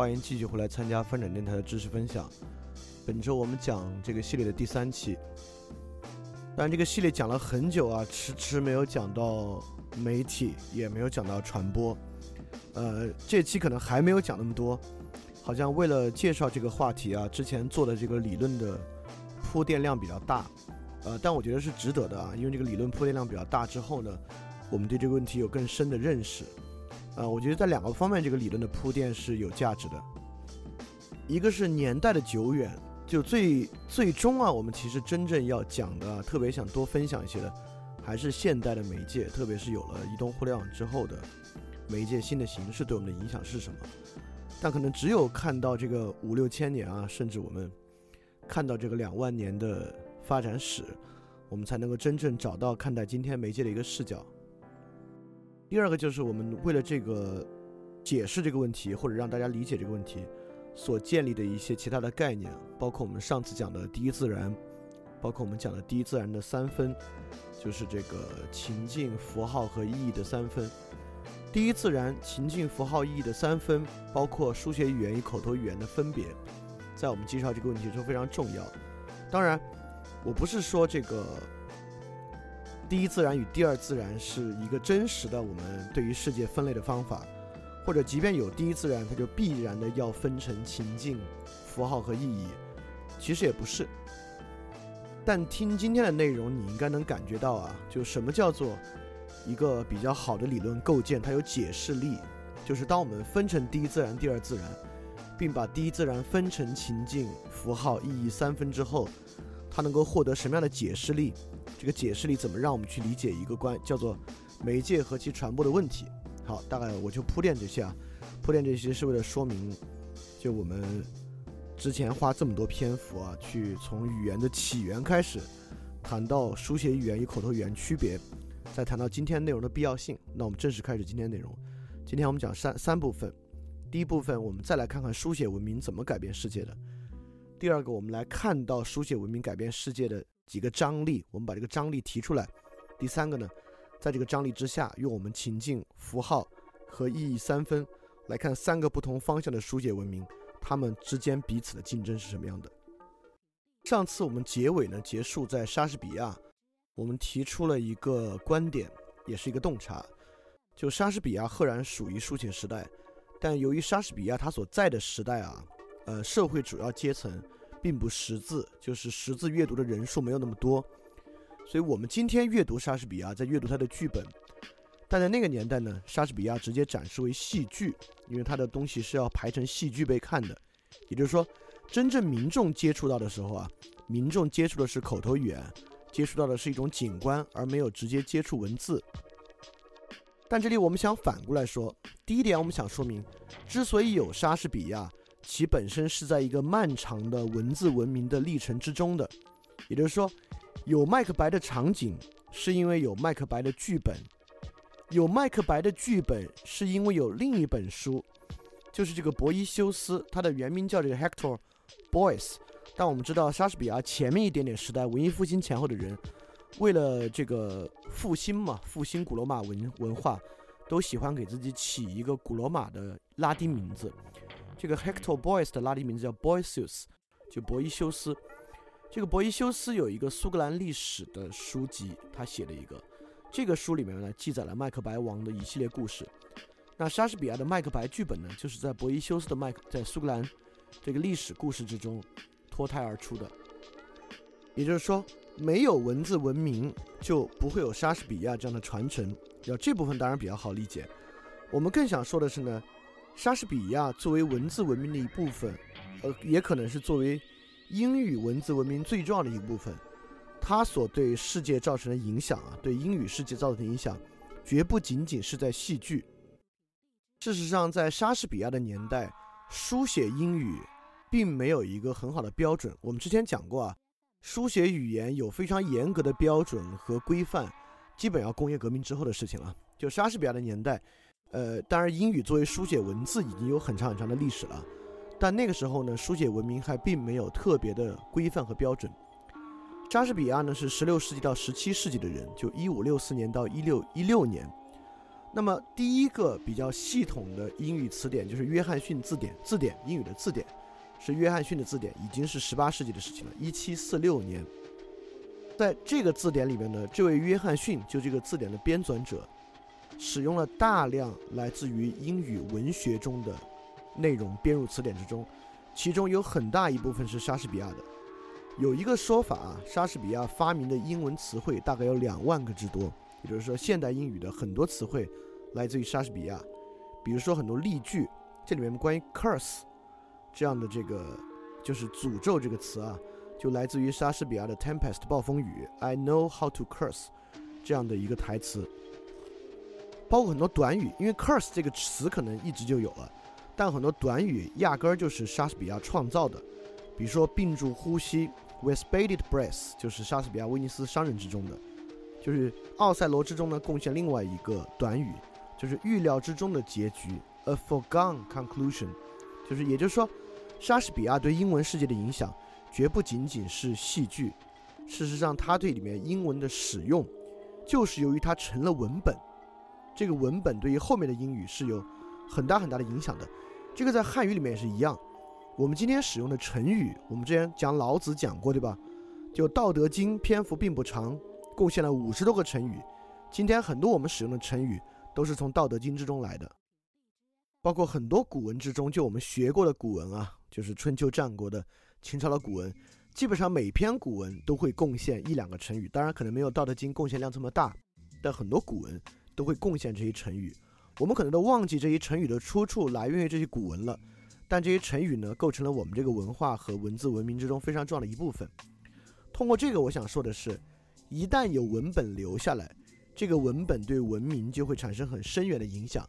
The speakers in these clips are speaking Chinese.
欢迎继续回来参加翻转电台的知识分享。本周我们讲这个系列的第三期，但这个系列讲了很久啊，迟迟没有讲到媒体，也没有讲到传播。呃，这期可能还没有讲那么多，好像为了介绍这个话题啊，之前做的这个理论的铺垫量比较大，呃，但我觉得是值得的啊，因为这个理论铺垫量比较大之后呢，我们对这个问题有更深的认识。呃，我觉得在两个方面，这个理论的铺垫是有价值的。一个是年代的久远，就最最终啊，我们其实真正要讲的，特别想多分享一些的，还是现代的媒介，特别是有了移动互联网之后的媒介新的形式对我们的影响是什么。但可能只有看到这个五六千年啊，甚至我们看到这个两万年的发展史，我们才能够真正找到看待今天媒介的一个视角。第二个就是我们为了这个解释这个问题，或者让大家理解这个问题，所建立的一些其他的概念，包括我们上次讲的第一自然，包括我们讲的第一自然的三分，就是这个情境、符号和意义的三分。第一自然、情境、符号、意义的三分，包括书写语言与口头语言的分别，在我们介绍这个问题的时候非常重要。当然，我不是说这个。第一自然与第二自然是一个真实的我们对于世界分类的方法，或者即便有第一自然，它就必然的要分成情境、符号和意义，其实也不是。但听今天的内容，你应该能感觉到啊，就什么叫做一个比较好的理论构建，它有解释力。就是当我们分成第一自然、第二自然，并把第一自然分成情境、符号、意义三分之后，它能够获得什么样的解释力？这个解释里怎么让我们去理解一个关叫做媒介和其传播的问题？好，大概我就铺垫这些啊，铺垫这些是为了说明，就我们之前花这么多篇幅啊，去从语言的起源开始谈到书写语言与口头语言区别，再谈到今天内容的必要性。那我们正式开始今天内容。今天我们讲三三部分，第一部分我们再来看看书写文明怎么改变世界的。第二个，我们来看到书写文明改变世界的。几个张力，我们把这个张力提出来。第三个呢，在这个张力之下，用我们情境、符号和意义三分来看三个不同方向的书写文明，它们之间彼此的竞争是什么样的？上次我们结尾呢结束在莎士比亚，我们提出了一个观点，也是一个洞察，就莎士比亚赫然属于书写时代，但由于莎士比亚他所在的时代啊，呃，社会主要阶层。并不识字，就是识字阅读的人数没有那么多，所以我们今天阅读莎士比亚，在阅读他的剧本，但在那个年代呢，莎士比亚直接展示为戏剧，因为他的东西是要排成戏剧被看的，也就是说，真正民众接触到的时候啊，民众接触的是口头语言，接触到的是一种景观，而没有直接接触文字。但这里我们想反过来说，第一点我们想说明，之所以有莎士比亚。其本身是在一个漫长的文字文明的历程之中的，也就是说，有麦克白的场景，是因为有麦克白的剧本；有麦克白的剧本，是因为有另一本书，就是这个博伊修斯，它的原名叫这个 Hector Boyce。但我们知道，莎士比亚前面一点点时代，文艺复兴前后的人，为了这个复兴嘛，复兴古罗马文文化，都喜欢给自己起一个古罗马的拉丁名字。这个 Hector Boyce 的拉丁名字叫 Boyceus，就博伊修斯。这个博伊修斯有一个苏格兰历史的书籍，他写了一个。这个书里面呢，记载了麦克白王的一系列故事。那莎士比亚的麦克白剧本呢，就是在博伊修斯的麦克在苏格兰这个历史故事之中脱胎而出的。也就是说，没有文字文明，就不会有莎士比亚这样的传承。要这部分当然比较好理解。我们更想说的是呢，莎士比亚作为文字文明的一部分，呃，也可能是作为英语文字文明最重要的一部分，它所对世界造成的影响啊，对英语世界造成的影响，绝不仅仅是在戏剧。事实上，在莎士比亚的年代，书写英语并没有一个很好的标准。我们之前讲过啊。书写语言有非常严格的标准和规范，基本要工业革命之后的事情了。就莎士比亚的年代，呃，当然英语作为书写文字已经有很长很长的历史了，但那个时候呢，书写文明还并没有特别的规范和标准。莎士比亚呢是十六世纪到十七世纪的人，就一五六四年到一六一六年。那么第一个比较系统的英语词典就是约翰逊字典，字典英语的字典。是约翰逊的字典，已经是十八世纪的事情了。一七四六年，在这个字典里面呢，这位约翰逊就这个字典的编纂者，使用了大量来自于英语文学中的内容编入词典之中，其中有很大一部分是莎士比亚的。有一个说法啊，莎士比亚发明的英文词汇大概有两万个之多，也就是说，现代英语的很多词汇来自于莎士比亚。比如说很多例句，这里面关于 curse。这样的这个就是诅咒这个词啊，就来自于莎士比亚的《Tempest》暴风雨。I know how to curse，这样的一个台词，包括很多短语，因为 curse 这个词可能一直就有了，但很多短语压根儿就是莎士比亚创造的。比如说屏住呼吸，with bated breath，就是莎士比亚《威尼斯商人》之中的，就是《奥赛罗》之中呢贡献另外一个短语，就是预料之中的结局，a foregone conclusion。就是，也就是说，莎士比亚对英文世界的影响绝不仅仅是戏剧。事实上，他对里面英文的使用，就是由于它成了文本。这个文本对于后面的英语是有很大很大的影响的。这个在汉语里面也是一样。我们今天使用的成语，我们之前讲老子讲过，对吧？就《道德经》篇幅并不长，贡献了五十多个成语。今天很多我们使用的成语，都是从《道德经》之中来的。包括很多古文之中，就我们学过的古文啊，就是春秋战国的、秦朝的古文，基本上每篇古文都会贡献一两个成语。当然，可能没有《道德经》贡献量这么大，但很多古文都会贡献这些成语。我们可能都忘记这些成语的出处来源于这些古文了，但这些成语呢，构成了我们这个文化和文字文明之中非常重要的一部分。通过这个，我想说的是，一旦有文本留下来，这个文本对文明就会产生很深远的影响。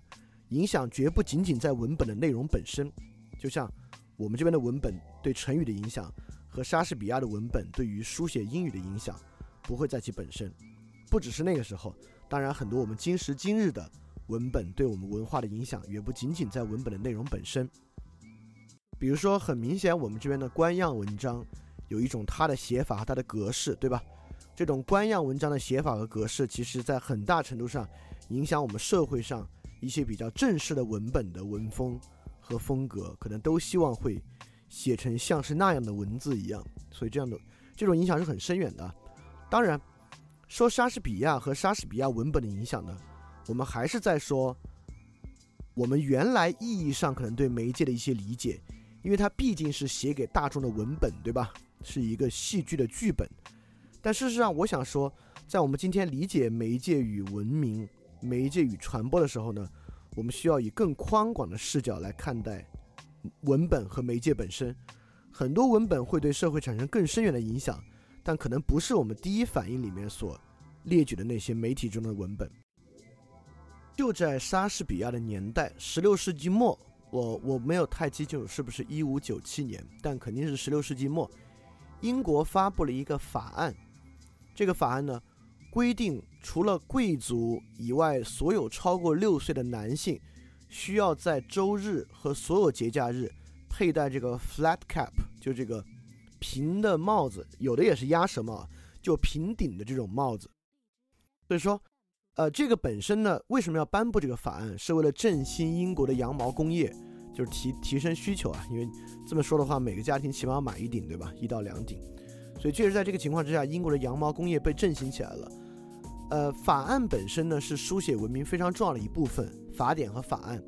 影响绝不仅仅在文本的内容本身，就像我们这边的文本对成语的影响，和莎士比亚的文本对于书写英语的影响，不会在其本身。不只是那个时候，当然很多我们今时今日的文本对我们文化的影响，也不仅仅在文本的内容本身。比如说，很明显，我们这边的官样文章有一种它的写法和它的格式，对吧？这种官样文章的写法和格式，其实在很大程度上影响我们社会上。一些比较正式的文本的文风和风格，可能都希望会写成像是那样的文字一样，所以这样的这种影响是很深远的。当然，说莎士比亚和莎士比亚文本的影响呢，我们还是在说我们原来意义上可能对媒介的一些理解，因为它毕竟是写给大众的文本，对吧？是一个戏剧的剧本。但事实上，我想说，在我们今天理解媒介与文明。媒介与传播的时候呢，我们需要以更宽广的视角来看待文本和媒介本身。很多文本会对社会产生更深远的影响，但可能不是我们第一反应里面所列举的那些媒体中的文本。就在莎士比亚的年代，十六世纪末，我我没有太记清楚是不是一五九七年，但肯定是十六世纪末，英国发布了一个法案。这个法案呢？规定，除了贵族以外，所有超过六岁的男性需要在周日和所有节假日佩戴这个 flat cap，就这个平的帽子，有的也是鸭舌帽，就平顶的这种帽子。所以说，呃，这个本身呢，为什么要颁布这个法案？是为了振兴英国的羊毛工业，就是提提升需求啊。因为这么说的话，每个家庭起码要买一顶，对吧？一到两顶。所以确实在这个情况之下，英国的羊毛工业被振兴起来了。呃，法案本身呢是书写文明非常重要的一部分，法典和法案。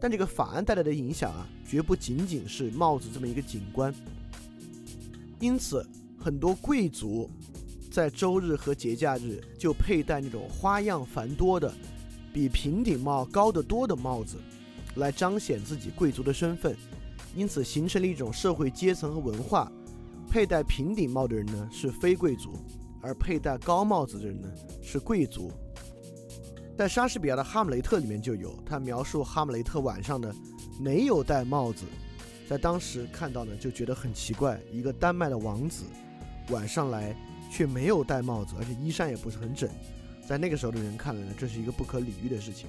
但这个法案带来的影响啊，绝不仅仅是帽子这么一个景观。因此，很多贵族在周日和节假日就佩戴那种花样繁多的、比平顶帽高得多的帽子，来彰显自己贵族的身份。因此，形成了一种社会阶层和文化。佩戴平顶帽的人呢是非贵族，而佩戴高帽子的人呢是贵族。在莎士比亚的《哈姆雷特》里面就有，他描述哈姆雷特晚上呢没有戴帽子。在当时看到呢，就觉得很奇怪，一个丹麦的王子晚上来却没有戴帽子，而且衣衫也不是很整。在那个时候的人看来呢，这是一个不可理喻的事情。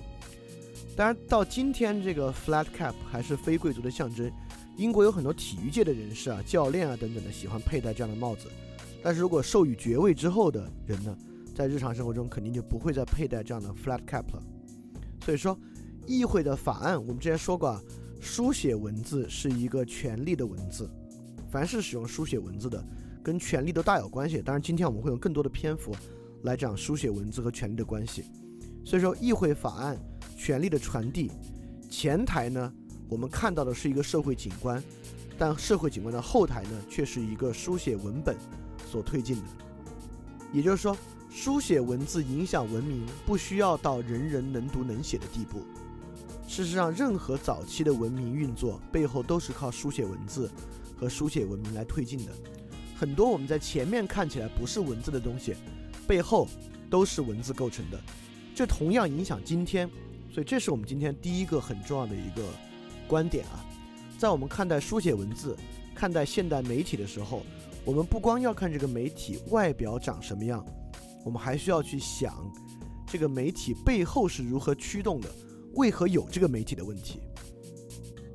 当然，到今天这个 flat cap 还是非贵族的象征。英国有很多体育界的人士啊、教练啊等等的喜欢佩戴这样的帽子。但是如果授予爵位之后的人呢，在日常生活中肯定就不会再佩戴这样的 flat cap 了。所以说，议会的法案我们之前说过啊。书写文字是一个权力的文字，凡是使用书写文字的，跟权力都大有关系。当然，今天我们会用更多的篇幅来讲书写文字和权力的关系。所以说，议会法案权力的传递，前台呢，我们看到的是一个社会景观，但社会景观的后台呢，却是一个书写文本所推进的。也就是说，书写文字影响文明，不需要到人人能读能写的地步。事实上，任何早期的文明运作背后都是靠书写文字和书写文明来推进的。很多我们在前面看起来不是文字的东西，背后都是文字构成的。这同样影响今天，所以这是我们今天第一个很重要的一个观点啊。在我们看待书写文字、看待现代媒体的时候，我们不光要看这个媒体外表长什么样，我们还需要去想这个媒体背后是如何驱动的。为何有这个媒体的问题？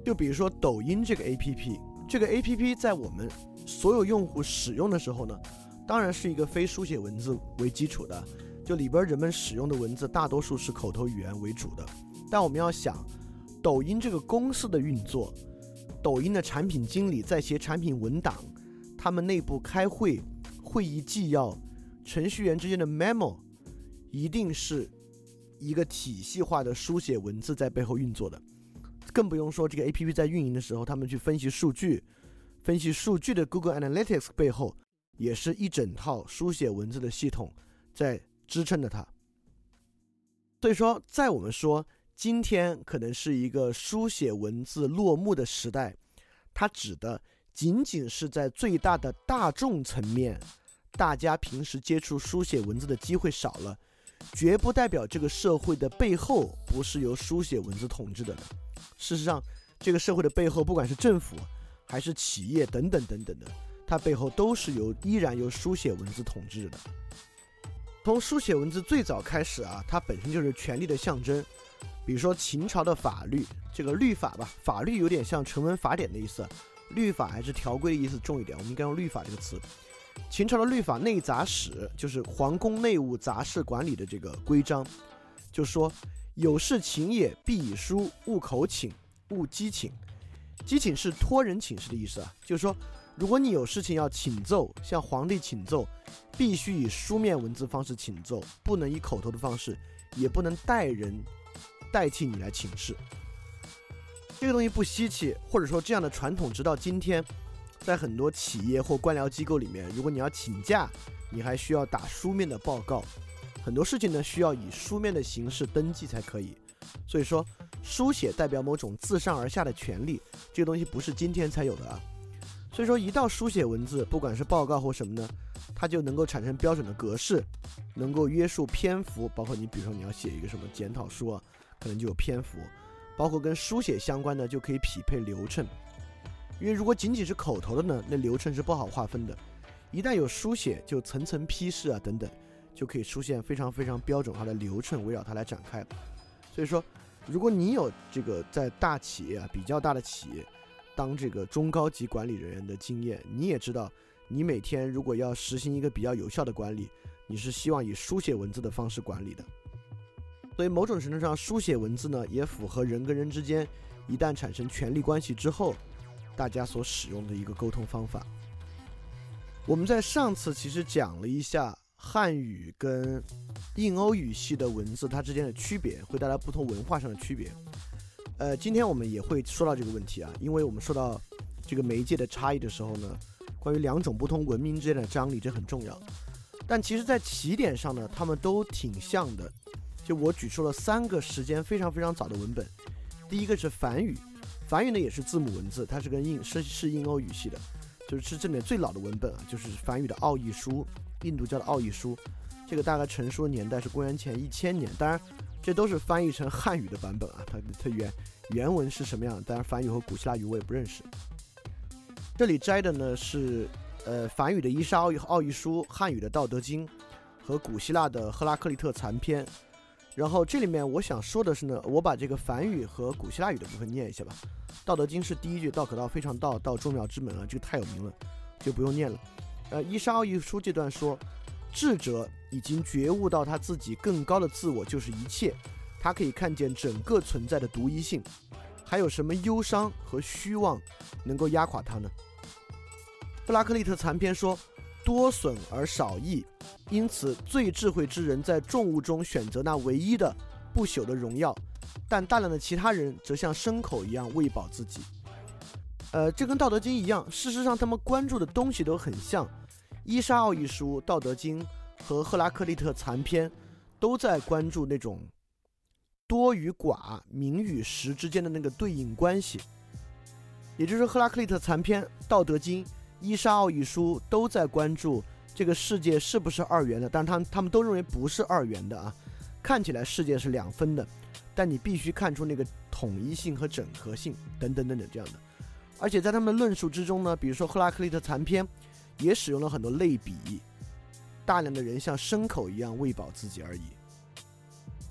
就比如说抖音这个 APP，这个 APP 在我们所有用户使用的时候呢，当然是一个非书写文字为基础的，就里边人们使用的文字大多数是口头语言为主的。但我们要想，抖音这个公司的运作，抖音的产品经理在写产品文档，他们内部开会会议纪要，程序员之间的 memo，一定是。一个体系化的书写文字在背后运作的，更不用说这个 A P P 在运营的时候，他们去分析数据，分析数据的 Google Analytics 背后也是一整套书写文字的系统在支撑着它。所以说，在我们说今天可能是一个书写文字落幕的时代，它指的仅仅是在最大的大众层面，大家平时接触书写文字的机会少了。绝不代表这个社会的背后不是由书写文字统治的。事实上，这个社会的背后，不管是政府还是企业等等等等的，它背后都是由依然由书写文字统治的。从书写文字最早开始啊，它本身就是权力的象征。比如说秦朝的法律，这个律法吧，法律有点像成文法典的意思，律法还是条规的意思重一点，我们应该用律法这个词。秦朝的律法内杂史，就是皇宫内务杂事管理的这个规章，就说有事请也，必以书，勿口请，勿机请。机请是托人请示的意思啊，就是说，如果你有事情要请奏，向皇帝请奏，必须以书面文字方式请奏，不能以口头的方式，也不能代人代替你来请示。这个东西不稀奇，或者说这样的传统直到今天。在很多企业或官僚机构里面，如果你要请假，你还需要打书面的报告。很多事情呢，需要以书面的形式登记才可以。所以说，书写代表某种自上而下的权利，这个东西不是今天才有的啊。所以说，一到书写文字，不管是报告或什么呢，它就能够产生标准的格式，能够约束篇幅。包括你，比如说你要写一个什么检讨书啊，可能就有篇幅。包括跟书写相关的，就可以匹配流程。因为如果仅仅是口头的呢，那流程是不好划分的。一旦有书写，就层层批示啊等等，就可以出现非常非常标准化的流程，围绕它来展开。所以说，如果你有这个在大企业啊比较大的企业当这个中高级管理人员的经验，你也知道，你每天如果要实行一个比较有效的管理，你是希望以书写文字的方式管理的。所以某种程度上，书写文字呢也符合人跟人之间一旦产生权力关系之后。大家所使用的一个沟通方法。我们在上次其实讲了一下汉语跟印欧语系的文字它之间的区别，会带来不同文化上的区别。呃，今天我们也会说到这个问题啊，因为我们说到这个媒介的差异的时候呢，关于两种不同文明之间的张力，这很重要。但其实，在起点上呢，他们都挺像的。就我举出了三个时间非常非常早的文本，第一个是梵语，梵语呢也是字母文字，它是跟印是是印欧语系的，就是是这里面最老的文本啊，就是梵语的奥义书，印度叫的奥义书，这个大概成书年代是公元前一千年，当然这都是翻译成汉语的版本啊，它它原原文是什么样？当然梵语和古希腊语我也不认识。这里摘的呢是呃梵语的伊莎奥义奥义书，汉语的道德经和古希腊的赫拉克利特残篇。然后这里面我想说的是呢，我把这个梵语和古希腊语的部分念一下吧。《道德经》是第一句“道可道，非常道，道众妙之门”啊，这个太有名了，就不用念了。呃，伊莎奥义书这段说，智者已经觉悟到他自己更高的自我就是一切，他可以看见整个存在的独一性，还有什么忧伤和虚妄能够压垮他呢？布拉克利特残篇说。多损而少益，因此最智慧之人在众物中选择那唯一的不朽的荣耀，但大量的其他人则像牲口一样喂饱自己。呃，这跟《道德经》一样，事实上他们关注的东西都很像。伊莎奥义书、《道德经》和赫拉克利特残篇都在关注那种多与寡、名与实之间的那个对应关系，也就是赫拉克利特残篇、《道德经》。伊莎奥义书都在关注这个世界是不是二元的，但他他们都认为不是二元的啊，看起来世界是两分的，但你必须看出那个统一性和整合性等等等等这样的。而且在他们的论述之中呢，比如说赫拉克利特残篇也使用了很多类比，大量的人像牲口一样喂饱自己而已，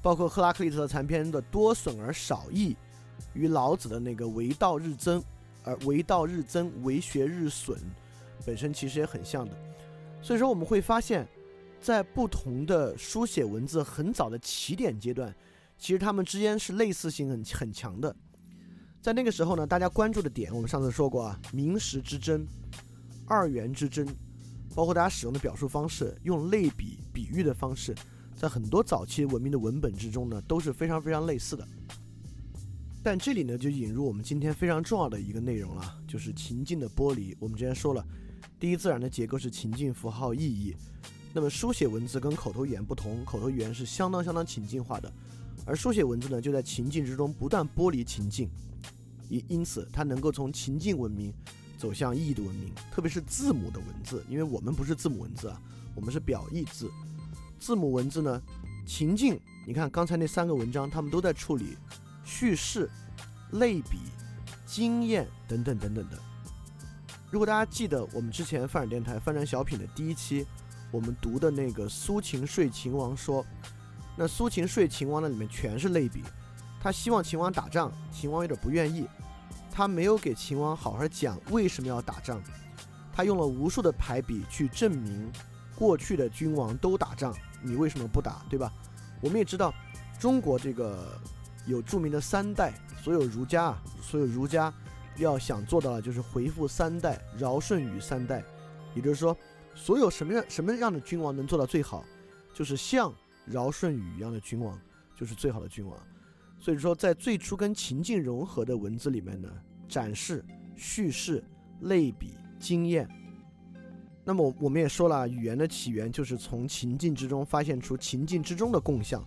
包括赫拉克利特残篇的多损而少益，与老子的那个为道日增而为道日增，为学日损。本身其实也很像的，所以说我们会发现，在不同的书写文字很早的起点阶段，其实它们之间是类似性很很强的。在那个时候呢，大家关注的点，我们上次说过啊，名实之争、二元之争，包括大家使用的表述方式，用类比、比喻的方式，在很多早期文明的文本之中呢，都是非常非常类似的。但这里呢，就引入我们今天非常重要的一个内容了，就是情境的剥离。我们之前说了。第一自然的结构是情境符号意义，那么书写文字跟口头语言不同，口头语言是相当相当情境化的，而书写文字呢就在情境之中不断剥离情境，因因此它能够从情境文明走向意义的文明，特别是字母的文字，因为我们不是字母文字啊，我们是表意字，字母文字呢，情境，你看刚才那三个文章，他们都在处理叙事、类比、经验等等等等的。如果大家记得我们之前范展电台翻转小品的第一期，我们读的那个苏秦睡秦王说，那苏秦说秦王的里面全是类比，他希望秦王打仗，秦王有点不愿意，他没有给秦王好好讲为什么要打仗，他用了无数的排比去证明过去的君王都打仗，你为什么不打，对吧？我们也知道中国这个有著名的三代，所有儒家啊，所有儒家。要想做到的就是回复三代，尧舜禹三代，也就是说，所有什么样什么样的君王能做到最好，就是像尧舜禹一样的君王，就是最好的君王。所以说，在最初跟情境融合的文字里面呢，展示、叙事、类比、经验。那么我们也说了，语言的起源就是从情境之中发现出情境之中的共相，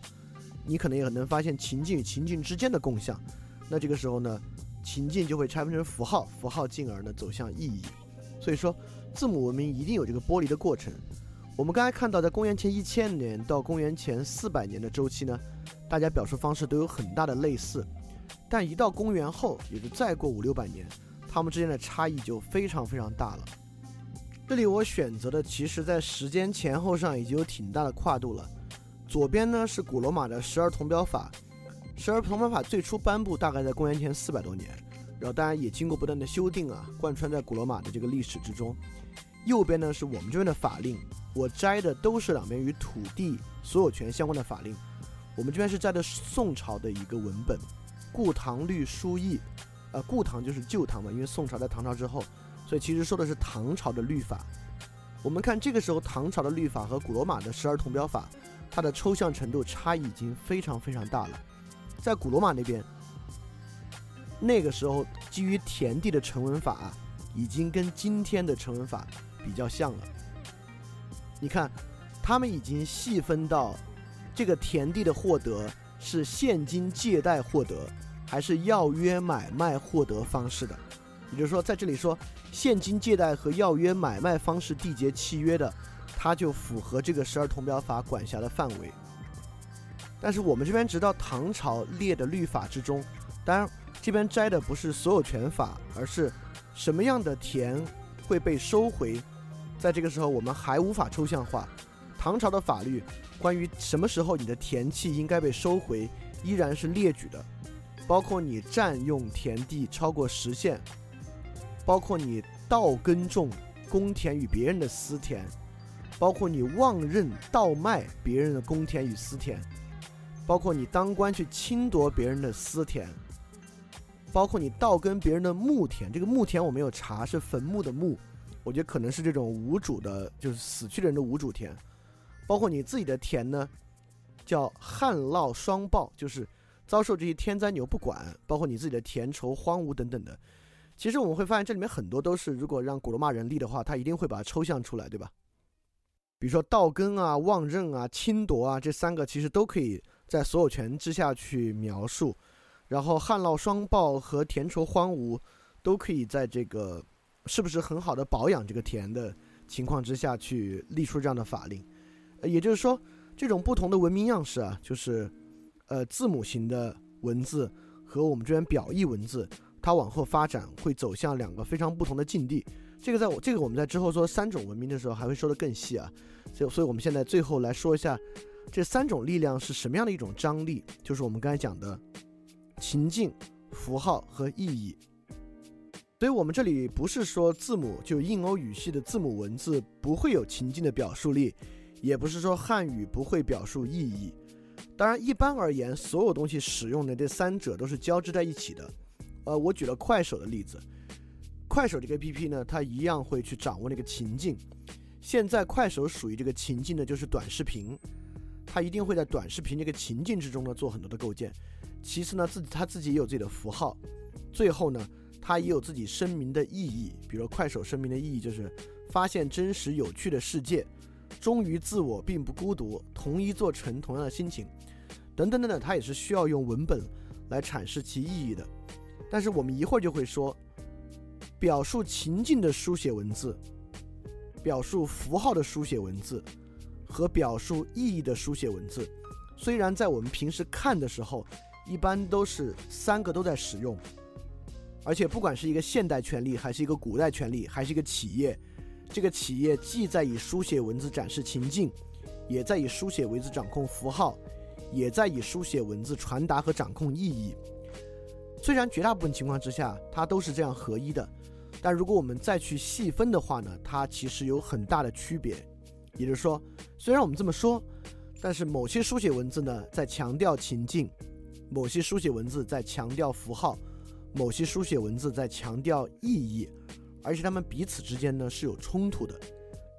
你可能也能发现情境与情境之间的共相。那这个时候呢？情境就会拆分成符号，符号进而呢走向意义。所以说，字母文明一定有这个剥离的过程。我们刚才看到，在公元前一千年到公元前四百年的周期呢，大家表述方式都有很大的类似。但一到公元后，也就再过五六百年，它们之间的差异就非常非常大了。这里我选择的，其实在时间前后上已经有挺大的跨度了。左边呢是古罗马的十二铜表法。十二铜表法最初颁布大概在公元前四百多年，然后当然也经过不断的修订啊，贯穿在古罗马的这个历史之中。右边呢是我们这边的法令，我摘的都是两边与土地所有权相关的法令。我们这边是摘的宋朝的一个文本，《故唐律书议》，呃，故唐就是旧唐嘛，因为宋朝在唐朝之后，所以其实说的是唐朝的律法。我们看这个时候唐朝的律法和古罗马的十二铜表法，它的抽象程度差异已经非常非常大了。在古罗马那边，那个时候基于田地的成文法，已经跟今天的成文法比较像了。你看，他们已经细分到这个田地的获得是现金借贷获得，还是要约买卖获得方式的。也就是说，在这里说现金借贷和要约买卖方式缔结契约的，它就符合这个十二铜表法管辖的范围。但是我们这边直到唐朝列的律法之中，当然这边摘的不是所有权法，而是什么样的田会被收回，在这个时候我们还无法抽象化。唐朝的法律关于什么时候你的田契应该被收回，依然是列举的，包括你占用田地超过时限。包括你盗耕种公田与别人的私田，包括你妄认盗卖别人的公田与私田，包括你当官去侵夺别人的私田，包括你盗耕别人的墓田。这个墓田我没有查，是坟墓的墓，我觉得可能是这种无主的，就是死去的人的无主田。包括你自己的田呢，叫旱涝双暴，就是遭受这些天灾你又不管，包括你自己的田畴荒芜等等的。其实我们会发现，这里面很多都是，如果让古罗马人立的话，他一定会把它抽象出来，对吧？比如说盗耕啊、妄认啊、侵夺啊，这三个其实都可以在所有权之下去描述。然后旱涝双暴和田畴荒芜，都可以在这个是不是很好的保养这个田的情况之下去立出这样的法令。也就是说，这种不同的文明样式啊，就是呃字母型的文字和我们这边表意文字。它往后发展会走向两个非常不同的境地，这个在我这个我们在之后说三种文明的时候还会说得更细啊，所以所以我们现在最后来说一下这三种力量是什么样的一种张力，就是我们刚才讲的情境、符号和意义。所以我们这里不是说字母就印欧语系的字母文字不会有情境的表述力，也不是说汉语不会表述意义。当然，一般而言，所有东西使用的这三者都是交织在一起的。呃，我举了快手的例子，快手这个 APP 呢，它一样会去掌握那个情境。现在快手属于这个情境的，就是短视频，它一定会在短视频这个情境之中呢做很多的构建。其次呢，自己它自己也有自己的符号。最后呢，它也有自己声明的意义，比如快手声明的意义就是发现真实有趣的世界，忠于自我并不孤独，同一座城同样的心情，等等等等，它也是需要用文本来阐释其意义的。但是我们一会儿就会说，表述情境的书写文字，表述符号的书写文字，和表述意义的书写文字，虽然在我们平时看的时候，一般都是三个都在使用，而且不管是一个现代权利，还是一个古代权利，还是一个企业，这个企业既在以书写文字展示情境，也在以书写文字掌控符号，也在以书写文字传达和掌控意义。虽然绝大部分情况之下它都是这样合一的，但如果我们再去细分的话呢，它其实有很大的区别。也就是说，虽然我们这么说，但是某些书写文字呢在强调情境，某些书写文字在强调符号，某些书写文字在强调意义，而且它们彼此之间呢是有冲突的。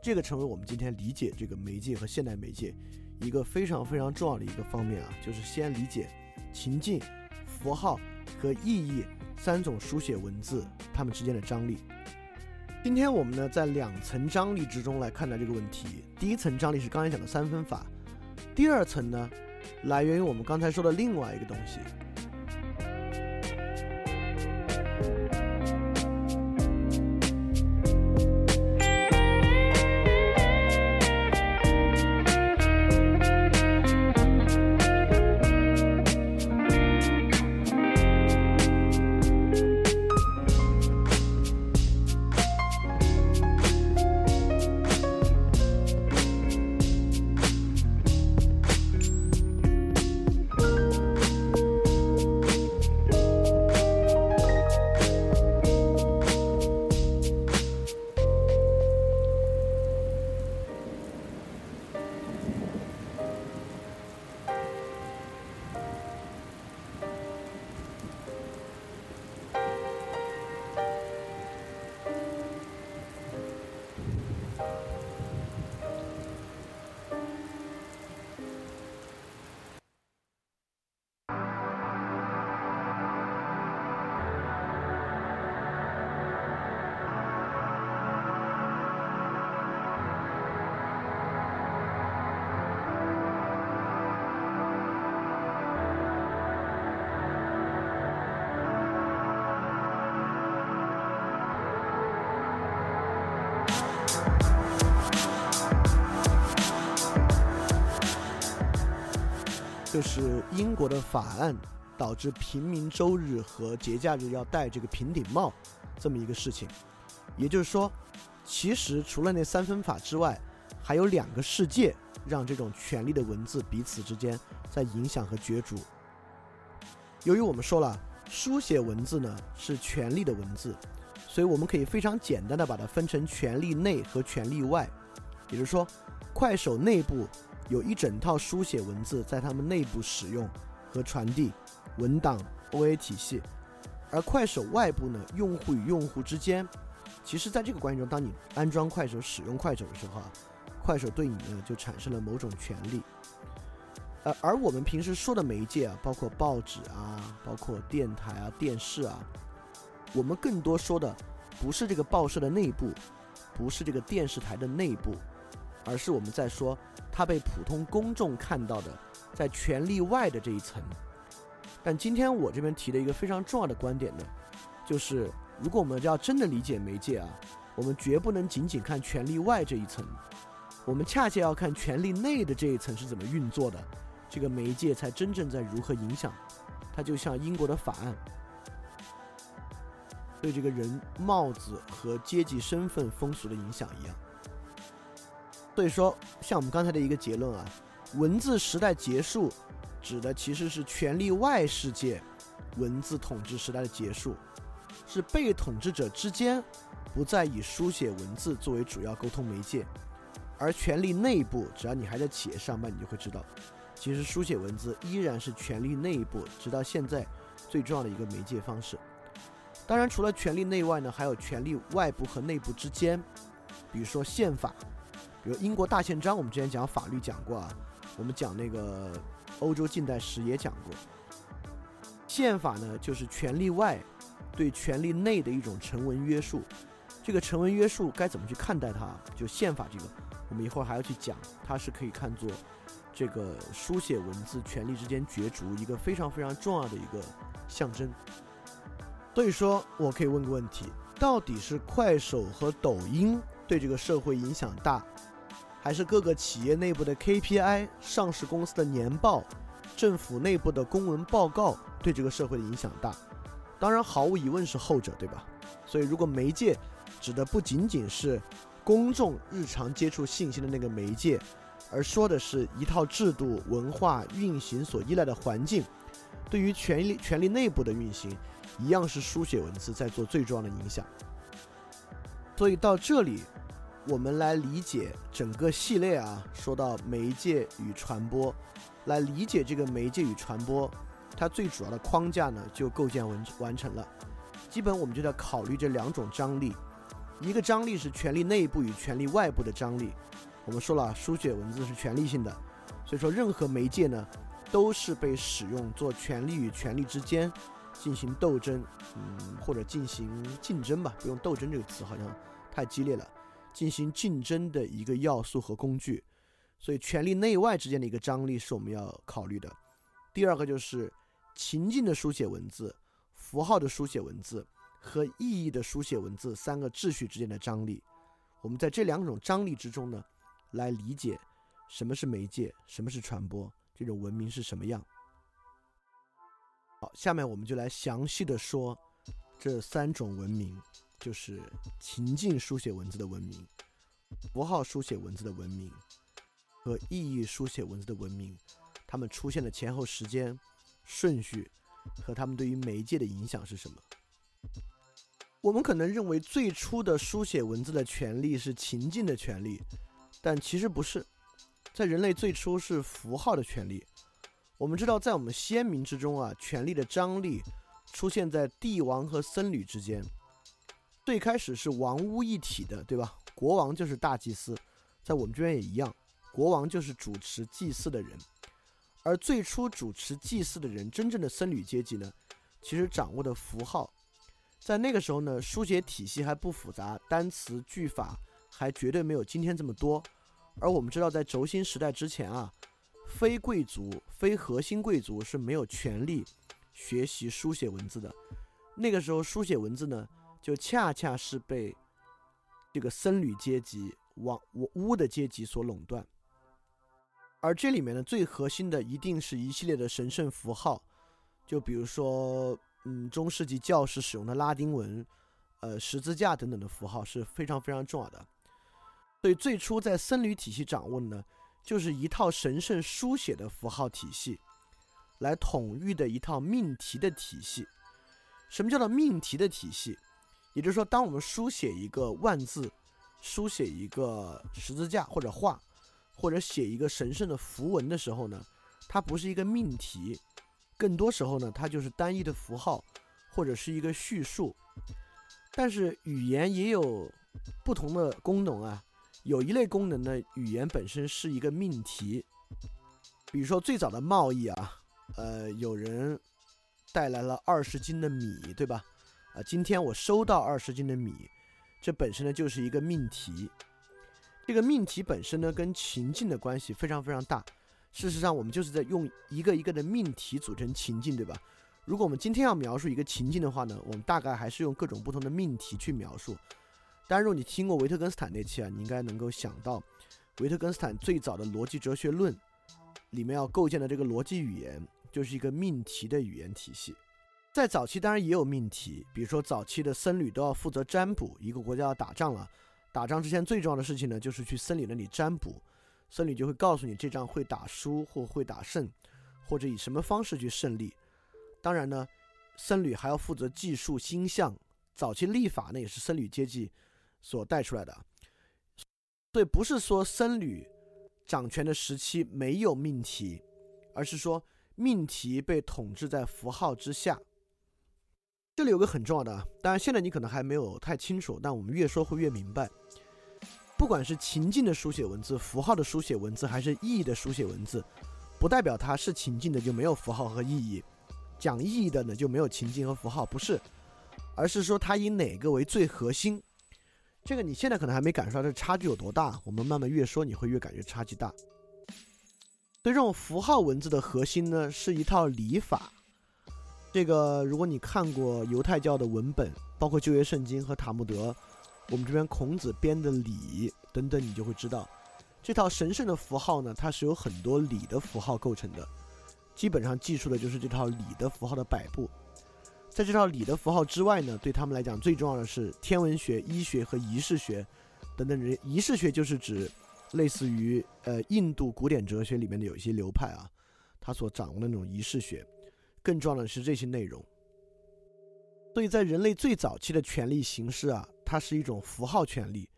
这个成为我们今天理解这个媒介和现代媒介一个非常非常重要的一个方面啊，就是先理解情境、符号。和意义三种书写文字，它们之间的张力。今天我们呢，在两层张力之中来看待这个问题。第一层张力是刚才讲的三分法，第二层呢，来源于我们刚才说的另外一个东西。英国的法案导致平民周日和节假日要戴这个平顶帽这么一个事情。也就是说，其实除了那三分法之外，还有两个世界让这种权力的文字彼此之间在影响和角逐。由于我们说了，书写文字呢是权力的文字，所以我们可以非常简单的把它分成权力内和权力外。也就是说，快手内部有一整套书写文字在他们内部使用和传递文档 OA 体系，而快手外部呢，用户与用户之间，其实在这个关系中，当你安装快手、使用快手的时候啊，快手对你呢就产生了某种权利。呃，而我们平时说的媒介啊，包括报纸啊，包括电台啊、电视啊，我们更多说的不是这个报社的内部，不是这个电视台的内部。而是我们在说他被普通公众看到的，在权力外的这一层。但今天我这边提的一个非常重要的观点呢，就是如果我们要真的理解媒介啊，我们绝不能仅仅看权力外这一层，我们恰恰要看权力内的这一层是怎么运作的，这个媒介才真正在如何影响。它就像英国的法案对这个人帽子和阶级身份风俗的影响一样。所以说，像我们刚才的一个结论啊，文字时代结束，指的其实是权力外世界文字统治时代的结束，是被统治者之间不再以书写文字作为主要沟通媒介，而权力内部，只要你还在企业上班，你就会知道，其实书写文字依然是权力内部直到现在最重要的一个媒介方式。当然，除了权力内外呢，还有权力外部和内部之间，比如说宪法。比如英国大宪章，我们之前讲法律讲过啊，我们讲那个欧洲近代史也讲过。宪法呢，就是权力外对权力内的一种成文约束。这个成文约束该怎么去看待它？就宪法这个，我们一会儿还要去讲，它是可以看作这个书写文字权力之间角逐一个非常非常重要的一个象征。所以说我可以问个问题：到底是快手和抖音对这个社会影响大？还是各个企业内部的 KPI、上市公司的年报、政府内部的公文报告对这个社会的影响大？当然，毫无疑问是后者，对吧？所以，如果媒介指的不仅仅是公众日常接触信息的那个媒介，而说的是一套制度、文化运行所依赖的环境，对于权力、权力内部的运行，一样是书写文字在做最重要的影响。所以到这里。我们来理解整个系列啊，说到媒介与传播，来理解这个媒介与传播，它最主要的框架呢就构建完完成了。基本我们就在考虑这两种张力，一个张力是权力内部与权力外部的张力。我们说了，书写文字是权力性的，所以说任何媒介呢都是被使用做权力与权力之间进行斗争，嗯，或者进行竞争吧，不用斗争这个词好像太激烈了。进行竞争的一个要素和工具，所以权力内外之间的一个张力是我们要考虑的。第二个就是情境的书写文字、符号的书写文字和意义的书写文字三个秩序之间的张力。我们在这两种张力之中呢，来理解什么是媒介，什么是传播，这种文明是什么样。好，下面我们就来详细的说这三种文明。就是情境书写文字的文明、符号书写文字的文明和意义书写文字的文明，它们出现的前后时间顺序和它们对于媒介的影响是什么？我们可能认为最初的书写文字的权利是情境的权利，但其实不是。在人类最初是符号的权利。我们知道，在我们先民之中啊，权力的张力出现在帝王和僧侣之间。最开始是王屋一体的，对吧？国王就是大祭司，在我们这边也一样，国王就是主持祭祀的人。而最初主持祭祀的人，真正的僧侣阶级呢，其实掌握的符号，在那个时候呢，书写体系还不复杂，单词句法还绝对没有今天这么多。而我们知道，在轴心时代之前啊，非贵族、非核心贵族是没有权利学习书写文字的。那个时候，书写文字呢？就恰恰是被这个僧侣阶级、王巫的阶级所垄断，而这里面呢，最核心的一定是一系列的神圣符号，就比如说，嗯，中世纪教士使用的拉丁文，呃，十字架等等的符号是非常非常重要的。所以最初在僧侣体系掌握的呢，就是一套神圣书写的符号体系，来统御的一套命题的体系。什么叫做命题的体系？也就是说，当我们书写一个万字，书写一个十字架或者画。或者写一个神圣的符文的时候呢，它不是一个命题，更多时候呢，它就是单一的符号或者是一个叙述。但是语言也有不同的功能啊，有一类功能呢，语言本身是一个命题。比如说最早的贸易啊，呃，有人带来了二十斤的米，对吧？啊，今天我收到二十斤的米，这本身呢就是一个命题。这个命题本身呢，跟情境的关系非常非常大。事实上，我们就是在用一个一个的命题组成情境，对吧？如果我们今天要描述一个情境的话呢，我们大概还是用各种不同的命题去描述。当然，如果你听过维特根斯坦那期啊，你应该能够想到，维特根斯坦最早的逻辑哲学论里面要构建的这个逻辑语言，就是一个命题的语言体系。在早期当然也有命题，比如说早期的僧侣都要负责占卜，一个国家要打仗了。打仗之前最重要的事情呢，就是去僧侣那里占卜，僧侣就会告诉你这仗会打输或会打胜，或者以什么方式去胜利。当然呢，僧侣还要负责计数星象。早期历法呢，也是僧侣阶级所带出来的。所以不是说僧侣掌权的时期没有命题，而是说命题被统治在符号之下。这里有个很重要的啊，当然现在你可能还没有太清楚，但我们越说会越明白。不管是情境的书写文字、符号的书写文字，还是意义的书写文字，不代表它是情境的就没有符号和意义，讲意义的呢就没有情境和符号，不是，而是说它以哪个为最核心。这个你现在可能还没感受到这差距有多大，我们慢慢越说你会越感觉差距大。对这种符号文字的核心呢，是一套礼法。这个，如果你看过犹太教的文本，包括旧约圣经和塔木德，我们这边孔子编的礼等等，你就会知道，这套神圣的符号呢，它是由很多礼的符号构成的，基本上记述的就是这套礼的符号的摆布。在这套礼的符号之外呢，对他们来讲最重要的是天文学、医学和仪式学等等。人仪式学就是指类似于呃印度古典哲学里面的有一些流派啊，他所掌握的那种仪式学。更重要的是这些内容，所以在人类最早期的权力形式啊，它是一种符号权利。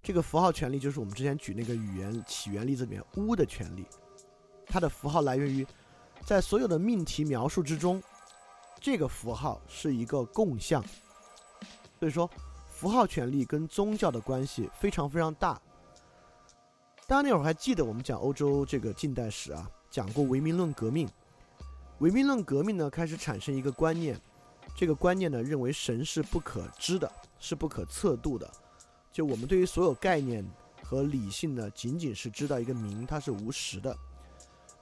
这个符号权利就是我们之前举那个语言起源例子里面“乌”的权利，它的符号来源于在所有的命题描述之中，这个符号是一个共相。所以说，符号权利跟宗教的关系非常非常大。大家那会儿还记得我们讲欧洲这个近代史啊，讲过唯名论革命。唯名论革命呢，开始产生一个观念，这个观念呢，认为神是不可知的，是不可测度的。就我们对于所有概念和理性呢，仅仅是知道一个名，它是无实的。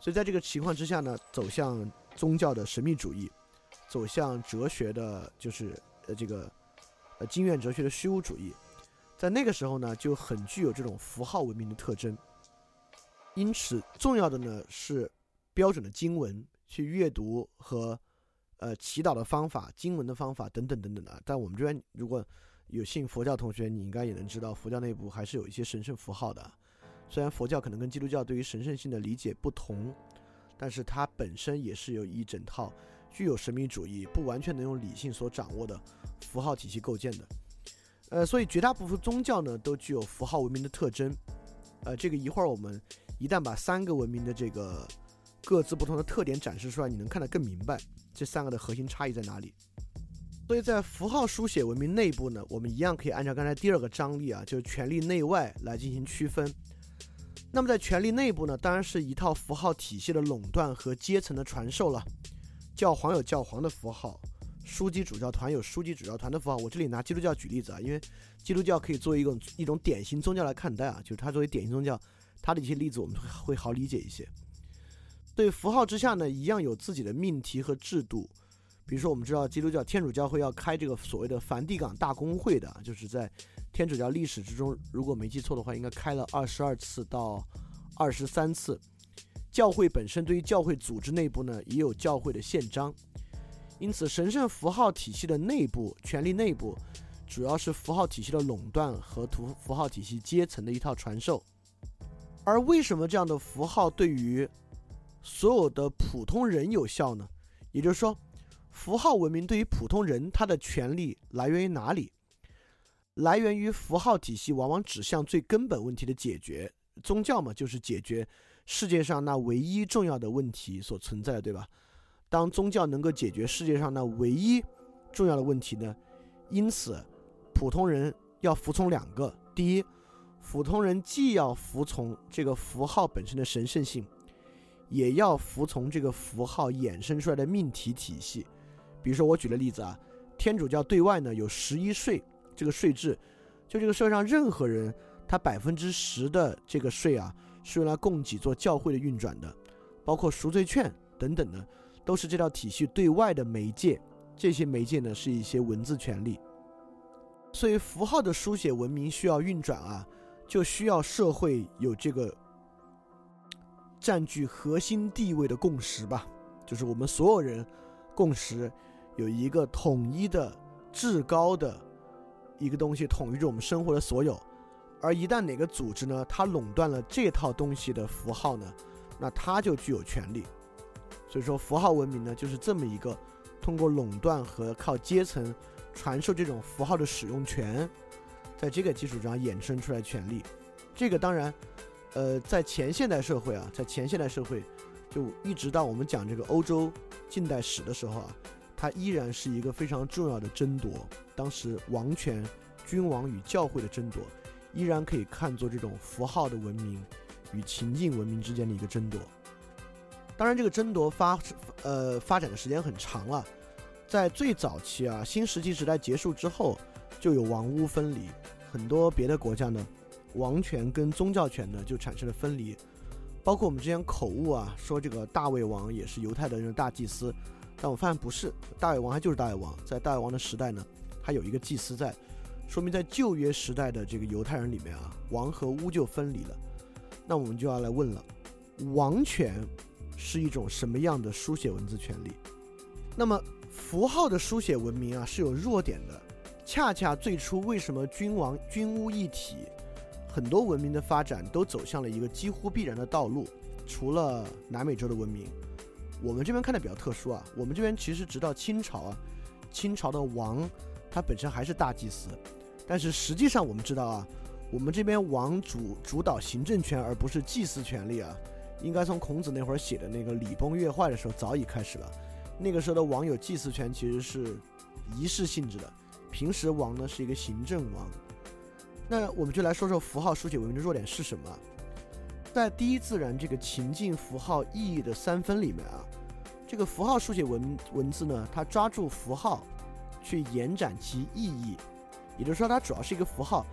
所以在这个情况之下呢，走向宗教的神秘主义，走向哲学的，就是呃这个呃经验哲学的虚无主义，在那个时候呢，就很具有这种符号文明的特征。因此，重要的呢是标准的经文。去阅读和，呃，祈祷的方法、经文的方法等等等等的。但我们这边如果有信佛教同学，你应该也能知道，佛教内部还是有一些神圣符号的。虽然佛教可能跟基督教对于神圣性的理解不同，但是它本身也是有一整套具有神秘主义、不完全能用理性所掌握的符号体系构建的。呃，所以绝大部分宗教呢都具有符号文明的特征。呃，这个一会儿我们一旦把三个文明的这个。各自不同的特点展示出来，你能看得更明白这三个的核心差异在哪里。所以在符号书写文明内部呢，我们一样可以按照刚才第二个张力啊，就是权力内外来进行区分。那么在权力内部呢，当然是一套符号体系的垄断和阶层的传授了。教皇有教皇的符号，枢机主教团有枢机主教团的符号。我这里拿基督教举例子啊，因为基督教可以作为一种一种典型宗教来看待啊，就是它作为典型宗教，它的一些例子我们会会好理解一些。对符号之下呢，一样有自己的命题和制度。比如说，我们知道基督教天主教会要开这个所谓的梵蒂冈大公会的，就是在天主教历史之中，如果没记错的话，应该开了二十二次到二十三次。教会本身对于教会组织内部呢，也有教会的宪章。因此，神圣符号体系的内部权力内部，主要是符号体系的垄断和图符号体系阶层的一套传授。而为什么这样的符号对于所有的普通人有效呢？也就是说，符号文明对于普通人他的权利来源于哪里？来源于符号体系往往指向最根本问题的解决。宗教嘛，就是解决世界上那唯一重要的问题所存在的，对吧？当宗教能够解决世界上那唯一重要的问题呢？因此，普通人要服从两个：第一，普通人既要服从这个符号本身的神圣性，也要服从这个符号衍生出来的命题体系。比如说，我举个例子啊，天主教对外呢有十一税这个税制，就这个社会上任何人，他百分之十的这个税啊，是用来供给做教会的运转的，包括赎罪券等等的。都是这套体系对外的媒介，这些媒介呢是一些文字权利，所以符号的书写文明需要运转啊，就需要社会有这个占据核心地位的共识吧，就是我们所有人共识有一个统一的至高的一个东西统一着我们生活的所有，而一旦哪个组织呢，它垄断了这套东西的符号呢，那它就具有权利。所以说，符号文明呢，就是这么一个通过垄断和靠阶层传授这种符号的使用权，在这个基础上衍生出来权利。这个当然，呃，在前现代社会啊，在前现代社会，就一直到我们讲这个欧洲近代史的时候啊，它依然是一个非常重要的争夺。当时王权、君王与教会的争夺，依然可以看作这种符号的文明与情境文明之间的一个争夺。当然，这个争夺发呃发展的时间很长了，在最早期啊，新石器时代结束之后，就有王屋分离，很多别的国家呢，王权跟宗教权呢就产生了分离，包括我们之前口误啊，说这个大卫王也是犹太的人的大祭司，但我发现不是，大卫王还就是大卫王，在大卫王的时代呢，他有一个祭司在，说明在旧约时代的这个犹太人里面啊，王和巫就分离了，那我们就要来问了，王权。是一种什么样的书写文字权利？那么符号的书写文明啊是有弱点的。恰恰最初为什么君王君巫一体，很多文明的发展都走向了一个几乎必然的道路。除了南美洲的文明，我们这边看的比较特殊啊。我们这边其实直到清朝啊，清朝的王他本身还是大祭司，但是实际上我们知道啊，我们这边王主主导行政权而不是祭祀权利啊。应该从孔子那会儿写的那个礼崩乐坏的时候早已开始了。那个时候的王有祭祀权，其实是仪式性质的。平时王呢是一个行政王。那我们就来说说符号书写文明的弱点是什么。在第一自然这个情境符号意义的三分里面啊，这个符号书写文文字呢，它抓住符号去延展其意义，也就是说它主要是一个符号。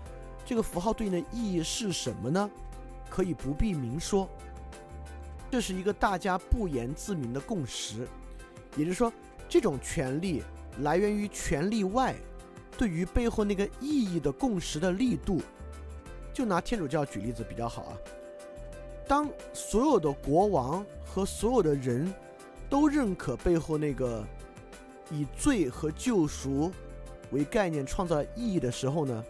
这个符号对应的意义是什么呢？可以不必明说。这是一个大家不言自明的共识，也就是说，这种权利来源于权力外对于背后那个意义的共识的力度。就拿天主教举例子比较好啊，当所有的国王和所有的人都认可背后那个以罪和救赎为概念创造意义的时候呢，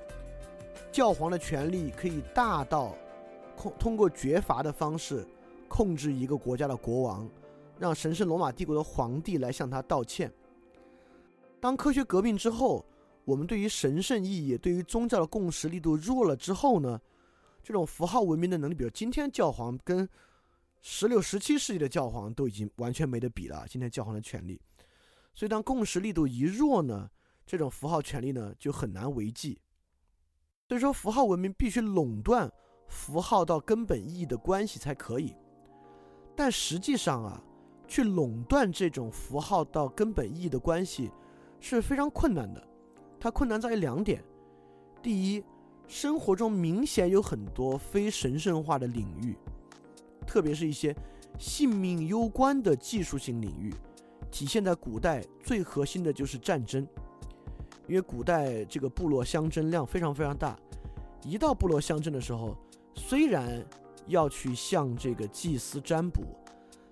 教皇的权力可以大到控通过绝罚的方式。控制一个国家的国王，让神圣罗马帝国的皇帝来向他道歉。当科学革命之后，我们对于神圣意义、对于宗教的共识力度弱了之后呢？这种符号文明的能力，比如今天教皇跟十六、十七世纪的教皇都已经完全没得比了。今天教皇的权力，所以当共识力度一弱呢，这种符号权力呢就很难维系。所以说，符号文明必须垄断符号到根本意义的关系才可以。但实际上啊，去垄断这种符号到根本意义的关系是非常困难的。它困难在于两点：第一，生活中明显有很多非神圣化的领域，特别是一些性命攸关的技术性领域，体现在古代最核心的就是战争。因为古代这个部落相争量非常非常大，一到部落相争的时候，虽然要去向这个祭司占卜，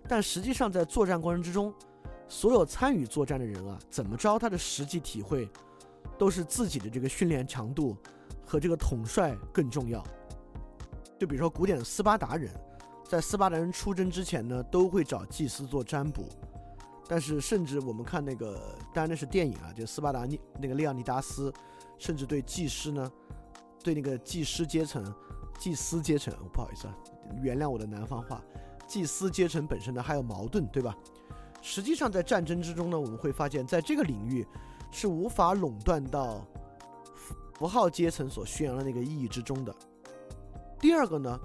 但实际上在作战过程之中，所有参与作战的人啊，怎么着他的实际体会，都是自己的这个训练强度和这个统帅更重要。就比如说古典的斯巴达人，在斯巴达人出征之前呢，都会找祭司做占卜。但是，甚至我们看那个，当然那是电影啊，就斯巴达尼那个利奥尼达斯，甚至对祭师呢，对那个祭师阶层、祭司阶层，不好意思啊，原谅我的南方话，祭司阶层本身呢还有矛盾，对吧？实际上，在战争之中呢，我们会发现，在这个领域是无法垄断到符号阶层所宣扬的那个意义之中的。第二个呢，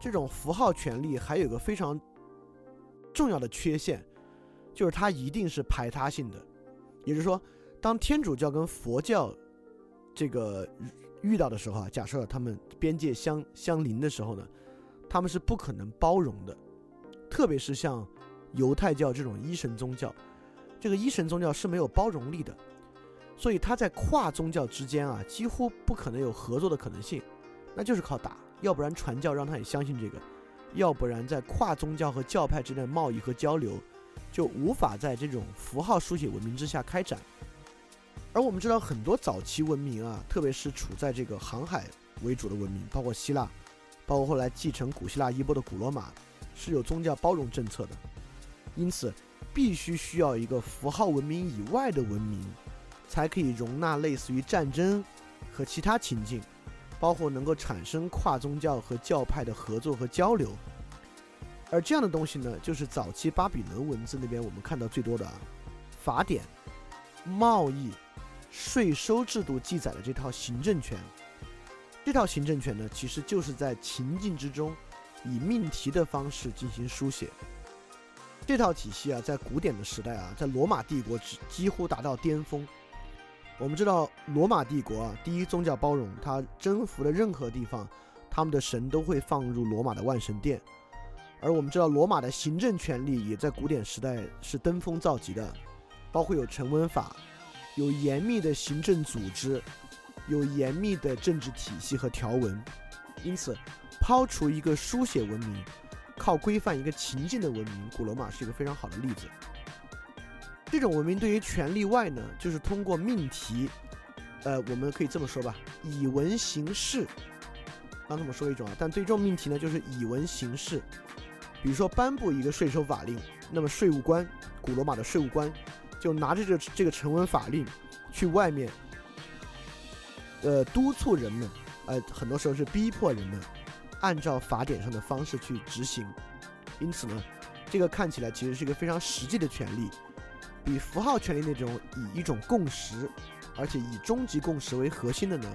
这种符号权利还有个非常重要的缺陷。就是它一定是排他性的，也就是说，当天主教跟佛教这个遇到的时候啊，假设他们边界相相邻的时候呢，他们是不可能包容的，特别是像犹太教这种一神宗教，这个一神宗教是没有包容力的，所以他在跨宗教之间啊，几乎不可能有合作的可能性，那就是靠打，要不然传教让他也相信这个，要不然在跨宗教和教派之间的贸易和交流。就无法在这种符号书写文明之下开展，而我们知道很多早期文明啊，特别是处在这个航海为主的文明，包括希腊，包括后来继承古希腊衣钵的古罗马，是有宗教包容政策的，因此必须需要一个符号文明以外的文明，才可以容纳类似于战争和其他情境，包括能够产生跨宗教和教派的合作和交流。而这样的东西呢，就是早期巴比伦文字那边我们看到最多的啊，法典、贸易、税收制度记载的这套行政权。这套行政权呢，其实就是在情境之中，以命题的方式进行书写。这套体系啊，在古典的时代啊，在罗马帝国几几乎达到巅峰。我们知道，罗马帝国啊，第一宗教包容，它征服了任何地方，他们的神都会放入罗马的万神殿。而我们知道，罗马的行政权力也在古典时代是登峰造极的，包括有成文法，有严密的行政组织，有严密的政治体系和条文。因此，抛除一个书写文明，靠规范一个情境的文明，古罗马是一个非常好的例子。这种文明对于权力外呢，就是通过命题，呃，我们可以这么说吧，以文行事。刚这么说一种啊，但最终命题呢，就是以文行事。比如说颁布一个税收法令，那么税务官，古罗马的税务官，就拿着这这个成文法令，去外面，呃，督促人们，呃，很多时候是逼迫人们，按照法典上的方式去执行。因此呢，这个看起来其实是一个非常实际的权利，比符号权利那种以一种共识，而且以终极共识为核心的呢，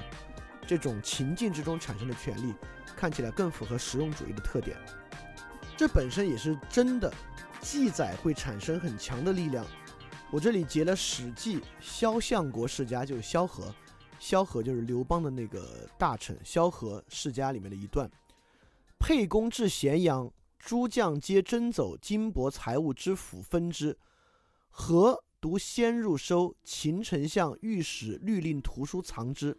这种情境之中产生的权利，看起来更符合实用主义的特点。这本身也是真的，记载会产生很强的力量。我这里截了《史记·萧相国世家》，就是萧何，萧何就是刘邦的那个大臣，萧何世家里面的一段。沛公至咸阳，诸将皆征走金帛财物之府分之，何独先入收？秦丞相御史律令图书藏之。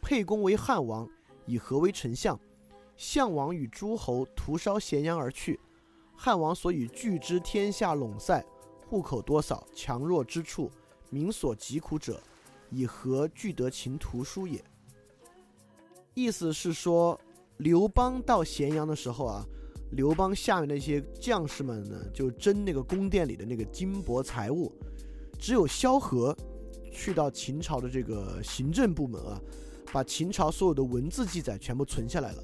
沛公为汉王，以何为丞相？项王与诸侯屠烧咸阳而去，汉王所以拒之天下陇塞，户口多少，强弱之处，民所疾苦者，以何惧得秦图书也？意思是说，刘邦到咸阳的时候啊，刘邦下面那些将士们呢，就争那个宫殿里的那个金帛财物，只有萧何去到秦朝的这个行政部门啊，把秦朝所有的文字记载全部存下来了。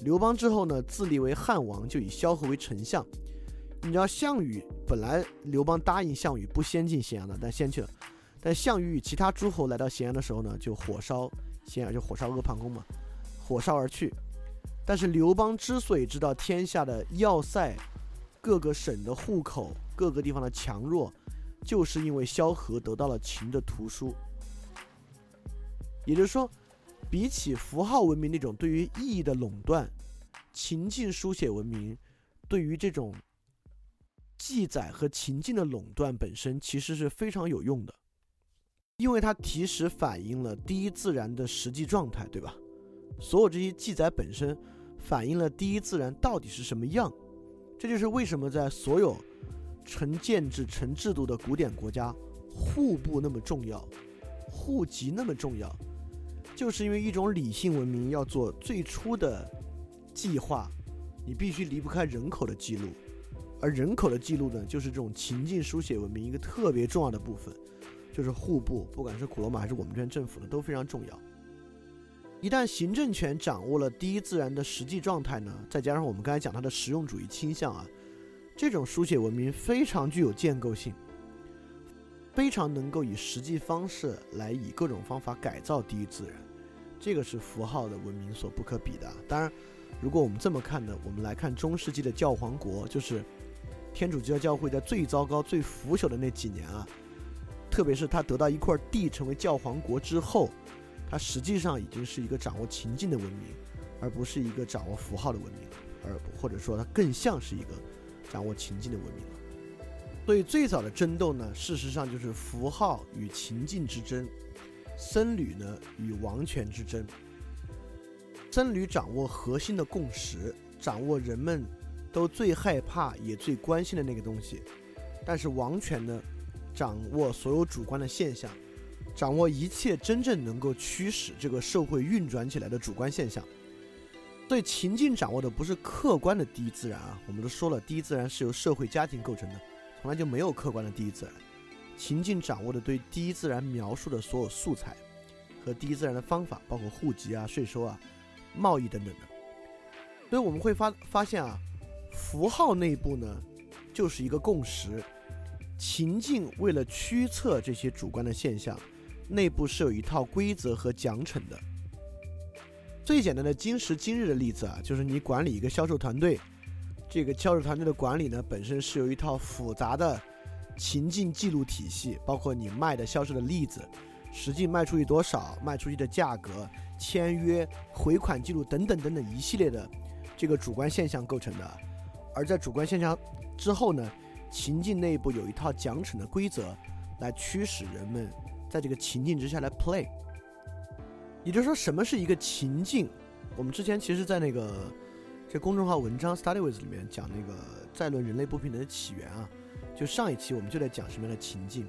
刘邦之后呢，自立为汉王，就以萧何为丞相。你知道项羽本来刘邦答应项羽不先进咸阳的，但先去了。但项羽与其他诸侯来到咸阳的时候呢，就火烧咸阳，就火烧阿房宫嘛，火烧而去。但是刘邦之所以知道天下的要塞、各个省的户口、各个地方的强弱，就是因为萧何得到了秦的图书。也就是说。比起符号文明那种对于意义的垄断，情境书写文明对于这种记载和情境的垄断本身其实是非常有用的，因为它提时反映了第一自然的实际状态，对吧？所有这些记载本身反映了第一自然到底是什么样，这就是为什么在所有成建制、成制度的古典国家，户部那么重要，户籍那么重要，就是因为一种理性文明要做最初的计划，你必须离不开人口的记录，而人口的记录呢，就是这种情境书写文明一个特别重要的部分，就是户部，不管是古罗马还是我们这边政府呢，都非常重要。一旦行政权掌握了第一自然的实际状态呢，再加上我们刚才讲它的实用主义倾向啊，这种书写文明非常具有建构性，非常能够以实际方式来以各种方法改造第一自然，这个是符号的文明所不可比的。当然，如果我们这么看呢，我们来看中世纪的教皇国，就是天主教教会在最糟糕、最腐朽的那几年啊，特别是他得到一块地成为教皇国之后。它实际上已经是一个掌握情境的文明，而不是一个掌握符号的文明，而或者说它更像是一个掌握情境的文明了。所以最早的争斗呢，事实上就是符号与情境之争，僧侣呢与王权之争。僧侣掌握核心的共识，掌握人们都最害怕也最关心的那个东西，但是王权呢，掌握所有主观的现象。掌握一切真正能够驱使这个社会运转起来的主观现象，对情境掌握的不是客观的第一自然啊。我们都说了，第一自然是由社会家庭构成的，从来就没有客观的第一自然。情境掌握的对第一自然描述的所有素材和第一自然的方法，包括户籍啊、税收啊、贸易等等的。所以我们会发发现啊，符号内部呢就是一个共识，情境为了驱策这些主观的现象。内部是有一套规则和奖惩的。最简单的今时今日的例子啊，就是你管理一个销售团队，这个销售团队的管理呢，本身是有一套复杂的情境记录体系，包括你卖的销售的例子，实际卖出去多少，卖出去的价格，签约、回款记录等等等等一系列的这个主观现象构成的。而在主观现象之后呢，情境内部有一套奖惩的规则来驱使人们。在这个情境之下来 play，也就是说，什么是一个情境？我们之前其实，在那个这公众号文章 Study with 里面讲那个再论人类不平等的起源啊，就上一期我们就在讲什么样的情境。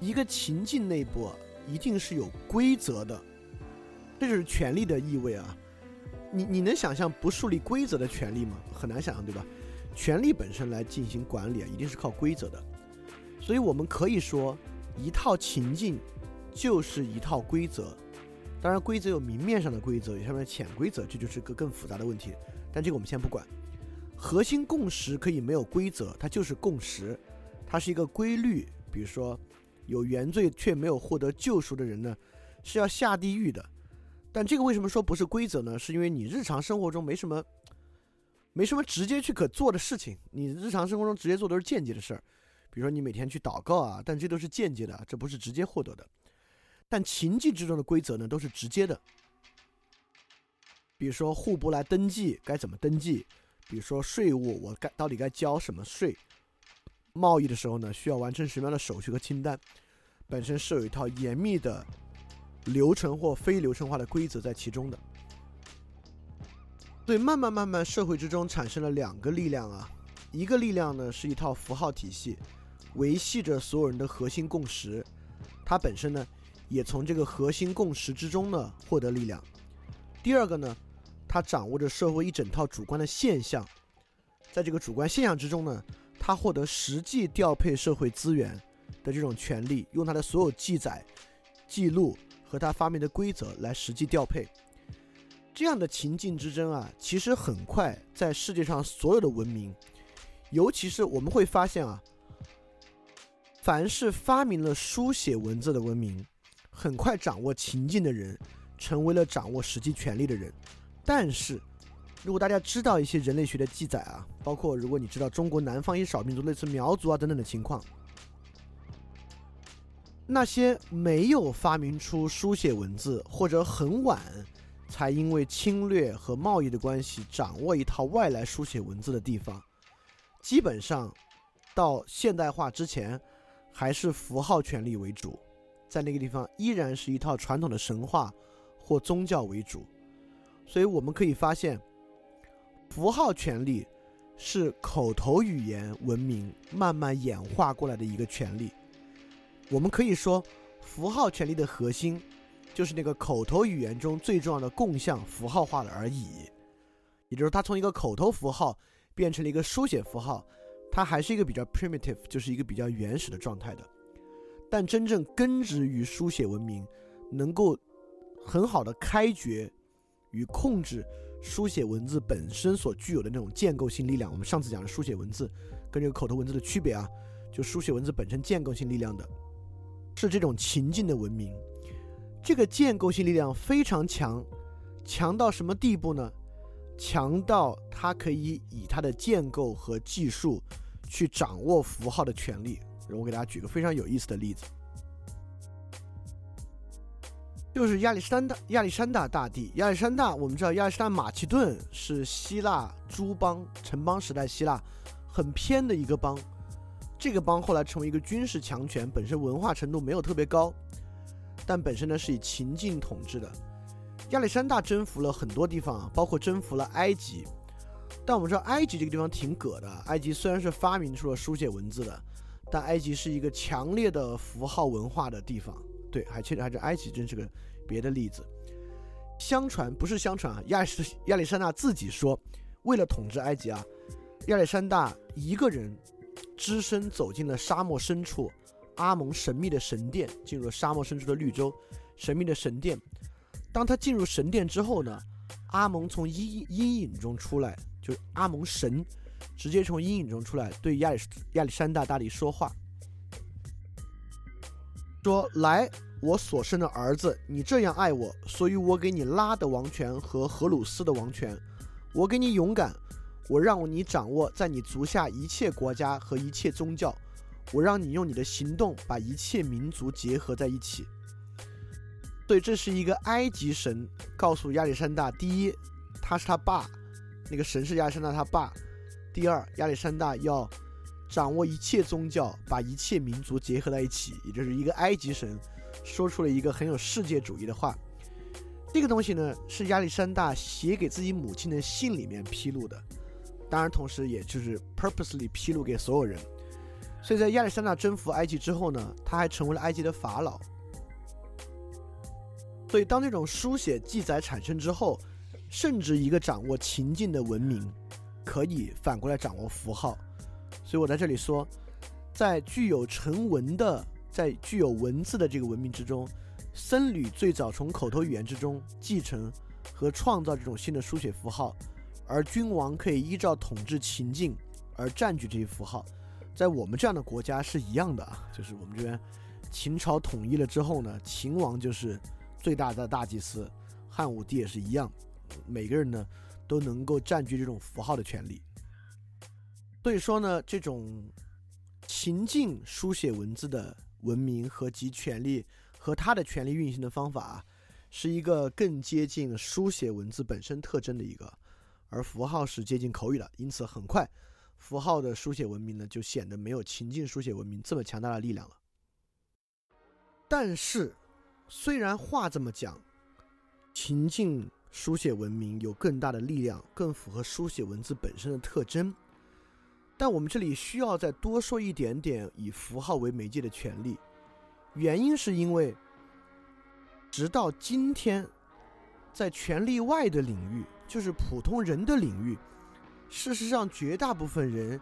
一个情境内部一定是有规则的，这就是权力的意味啊。你你能想象不树立规则的权利吗？很难想象，对吧？权力本身来进行管理啊，一定是靠规则的。所以我们可以说。一套情境就是一套规则，当然规则有明面上的规则，有下面的潜规则，这就是个更复杂的问题。但这个我们先不管。核心共识可以没有规则，它就是共识，它是一个规律。比如说，有原罪却没有获得救赎的人呢，是要下地狱的。但这个为什么说不是规则呢？是因为你日常生活中没什么，没什么直接去可做的事情，你日常生活中直接做都是间接的事儿。比如说你每天去祷告啊，但这都是间接的，这不是直接获得的。但情境之中的规则呢，都是直接的。比如说户部来登记该怎么登记，比如说税务我该到底该交什么税，贸易的时候呢需要完成什么样的手续和清单，本身是有一套严密的流程或非流程化的规则在其中的。所以慢慢慢慢社会之中产生了两个力量啊，一个力量呢是一套符号体系。维系着所有人的核心共识，它本身呢，也从这个核心共识之中呢获得力量。第二个呢，它掌握着社会一整套主观的现象，在这个主观现象之中呢，它获得实际调配社会资源的这种权利，用它的所有记载、记录和他发明的规则来实际调配。这样的情境之争啊，其实很快在世界上所有的文明，尤其是我们会发现啊。凡是发明了书写文字的文明，很快掌握情境的人，成为了掌握实际权力的人。但是，如果大家知道一些人类学的记载啊，包括如果你知道中国南方一些少数民族，类似苗族啊等等的情况，那些没有发明出书写文字，或者很晚才因为侵略和贸易的关系掌握一套外来书写文字的地方，基本上到现代化之前。还是符号权力为主，在那个地方依然是一套传统的神话或宗教为主，所以我们可以发现，符号权力是口头语言文明慢慢演化过来的一个权利。我们可以说，符号权利的核心就是那个口头语言中最重要的共项符号化了而已。也就是它从一个口头符号变成了一个书写符号，它还是一个比较 primitive，就是一个比较原始的状态的。但真正根植于书写文明，能够很好的开掘与控制书写文字本身所具有的那种建构性力量。我们上次讲的书写文字跟这个口头文字的区别啊，就书写文字本身建构性力量的。是这种情境的文明，这个建构性力量非常强，强到什么地步呢？强到它可以以它的建构和技术去掌握符号的权利。我给大家举个非常有意思的例子，就是亚历山大亚历山大大帝。亚历山大，我们知道亚历山大马其顿是希腊诸邦城邦时代希腊很偏的一个邦。这个邦后来成为一个军事强权，本身文化程度没有特别高，但本身呢是以秦晋统治的。亚历山大征服了很多地方，包括征服了埃及。但我们知道埃及这个地方挺葛的，埃及虽然是发明出了书写文字的，但埃及是一个强烈的符号文化的地方。对，还确实还是埃及真是个别的例子。相传不是相传啊，亚是亚历山大自己说，为了统治埃及啊，亚历山大一个人。只身走进了沙漠深处，阿蒙神秘的神殿，进入了沙漠深处的绿洲，神秘的神殿。当他进入神殿之后呢，阿蒙从阴阴影中出来，就是阿蒙神直接从阴影中出来，对亚历亚历山大大帝说话，说：“来，我所生的儿子，你这样爱我，所以我给你拉的王权和荷鲁斯的王权，我给你勇敢。”我让你掌握在你足下一切国家和一切宗教，我让你用你的行动把一切民族结合在一起。对这是一个埃及神告诉亚历山大：第一，他是他爸，那个神是亚历山大他爸；第二，亚历山大要掌握一切宗教，把一切民族结合在一起。也就是一个埃及神说出了一个很有世界主义的话。这个东西呢，是亚历山大写给自己母亲的信里面披露的。当然，同时也就是 purposely 披露给所有人。所以在亚历山大征服埃及之后呢，他还成为了埃及的法老。所以当这种书写记载产生之后，甚至一个掌握情境的文明，可以反过来掌握符号。所以我在这里说，在具有成文的、在具有文字的这个文明之中，僧侣最早从口头语言之中继承和创造这种新的书写符号。而君王可以依照统治情境而占据这些符号，在我们这样的国家是一样的啊，就是我们这边秦朝统一了之后呢，秦王就是最大的大祭司，汉武帝也是一样，每个人呢都能够占据这种符号的权利。所以说呢，这种情境书写文字的文明和及权利和它的权利运行的方法，是一个更接近书写文字本身特征的一个。而符号是接近口语的，因此很快，符号的书写文明呢就显得没有情境书写文明这么强大的力量了。但是，虽然话这么讲，情境书写文明有更大的力量，更符合书写文字本身的特征，但我们这里需要再多说一点点以符号为媒介的权利。原因是因为，直到今天，在权力外的领域。就是普通人的领域，事实上，绝大部分人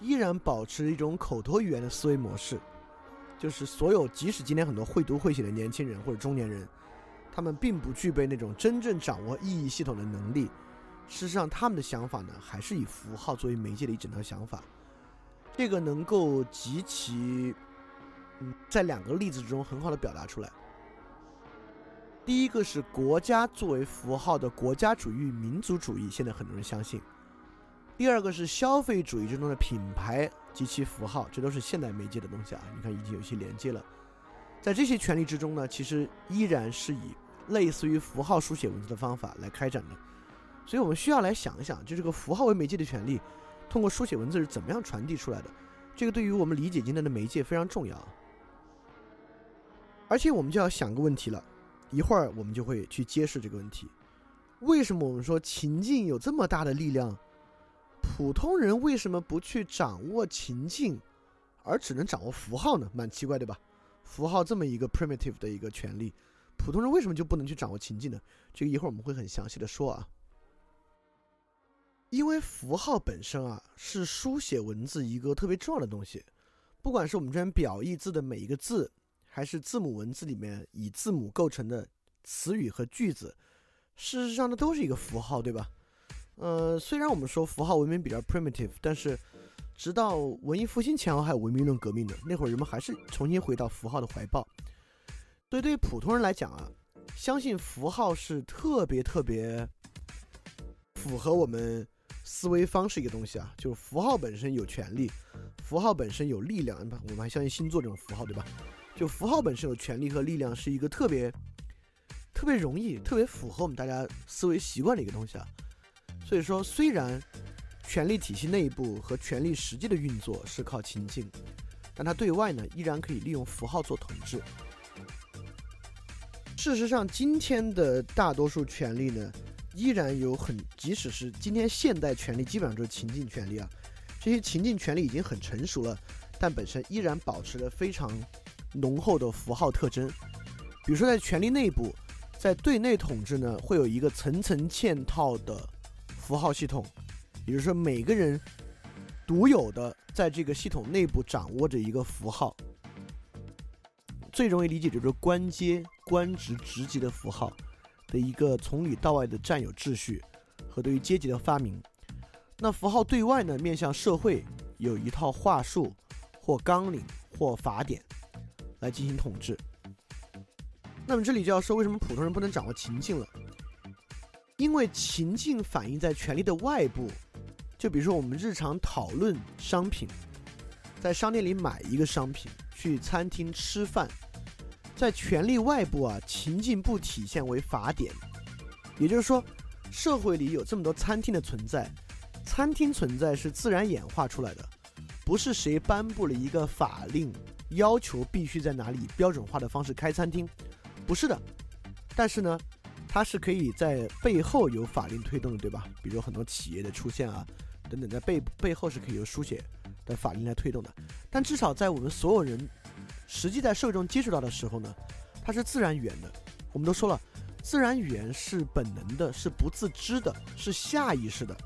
依然保持一种口头语言的思维模式。就是所有，即使今天很多会读会写的年轻人或者中年人，他们并不具备那种真正掌握意义系统的能力。事实上，他们的想法呢，还是以符号作为媒介的一整套想法。这个能够极其，嗯，在两个例子之中很好的表达出来。第一个是国家作为符号的国家主义、民族主义，现在很多人相信；第二个是消费主义之中的品牌及其符号，这都是现代媒介的东西啊。你看，已经有一些连接了。在这些权利之中呢，其实依然是以类似于符号书写文字的方法来开展的。所以我们需要来想一想，就这个符号为媒介的权利，通过书写文字是怎么样传递出来的？这个对于我们理解今天的媒介非常重要。而且我们就要想个问题了。一会儿我们就会去揭示这个问题：为什么我们说情境有这么大的力量普通人为什么不去掌握情境，而只能掌握符号呢？蛮奇怪，对吧？符号这么一个 primitive 的一个权利，普通人为什么就不能去掌握情境呢？这个一会儿我们会很详细的说啊。因为符号本身啊，是书写文字一个特别重要的东西。不管是我们这边表意字的每一个字，还是字母文字里面以字母构成的词语和句子，事实上呢都是一个符号，对吧？呃，虽然我们说符号文明比较 primitive，但是直到文艺复兴前后还有文明论革命的那会儿，人们还是重新回到符号的怀抱。所以对于普通人来讲啊，相信符号是特别特别符合我们。思维方式一个东西啊，就是符号本身有权利，符号本身有力量。我们还相信星座这种符号，对吧？就符号本身有权利和力量，是一个特别特别容易、特别符合我们大家思维习惯的一个东西啊。所以说，虽然权力体系内部和权力实际的运作是靠情境，但它对外呢，依然可以利用符号做统治。事实上，今天的大多数权力呢。依然有很，即使是今天现代权力基本上都是情境权力啊，这些情境权力已经很成熟了，但本身依然保持着非常浓厚的符号特征。比如说在权力内部，在对内统治呢，会有一个层层嵌套的符号系统，也就是说每个人独有的在这个系统内部掌握着一个符号。最容易理解就是官阶、官职、职级的符号。的一个从里到外的占有秩序和对于阶级的发明，那符号对外呢，面向社会有一套话术或纲领或法典来进行统治。那么这里就要说，为什么普通人不能掌握情境了？因为情境反映在权力的外部，就比如说我们日常讨论商品，在商店里买一个商品，去餐厅吃饭。在权力外部啊，情境不体现为法典，也就是说，社会里有这么多餐厅的存在，餐厅存在是自然演化出来的，不是谁颁布了一个法令要求必须在哪里标准化的方式开餐厅，不是的。但是呢，它是可以在背后有法令推动的，对吧？比如很多企业的出现啊，等等，在背背后是可以由书写的法令来推动的。但至少在我们所有人。实际在社会中接触到的时候呢，它是自然语言的。我们都说了，自然语言是本能的，是不自知的，是下意识的。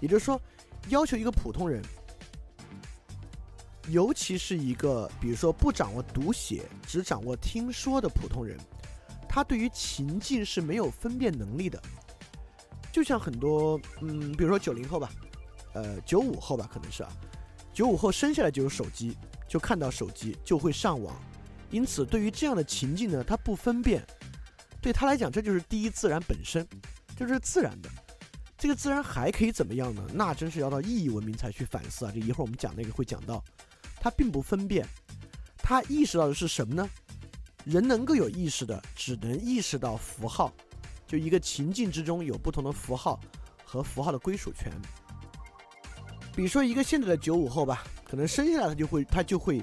也就是说，要求一个普通人，尤其是一个比如说不掌握读写，只掌握听说的普通人，他对于情境是没有分辨能力的。就像很多，嗯，比如说九零后吧，呃，九五后吧，可能是啊，九五后生下来就有手机。就看到手机就会上网，因此对于这样的情境呢，他不分辨，对他来讲这就是第一自然本身，就是自然的。这个自然还可以怎么样呢？那真是要到意义文明才去反思啊！这一会儿我们讲那个会讲到，他并不分辨，他意识到的是什么呢？人能够有意识的，只能意识到符号，就一个情境之中有不同的符号和符号的归属权。比如说一个现在的九五后吧。可能生下来他就会，他就会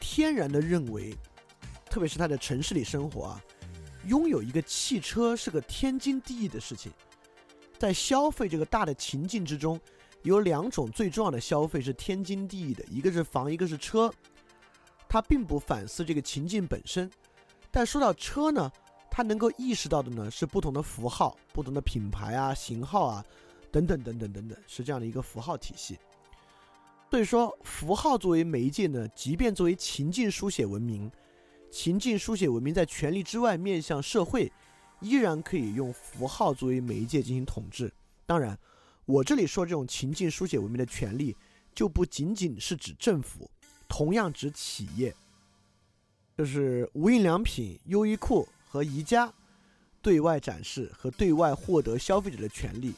天然的认为，特别是他在城市里生活啊，拥有一个汽车是个天经地义的事情。在消费这个大的情境之中，有两种最重要的消费是天经地义的，一个是房，一个是车。他并不反思这个情境本身，但说到车呢，他能够意识到的呢是不同的符号、不同的品牌啊、型号啊，等等等等等等，是这样的一个符号体系。所以说，符号作为媒介呢，即便作为情境书写文明，情境书写文明在权力之外面向社会，依然可以用符号作为媒介进行统治。当然，我这里说这种情境书写文明的权利，就不仅仅是指政府，同样指企业，就是无印良品、优衣库和宜家对外展示和对外获得消费者的权利，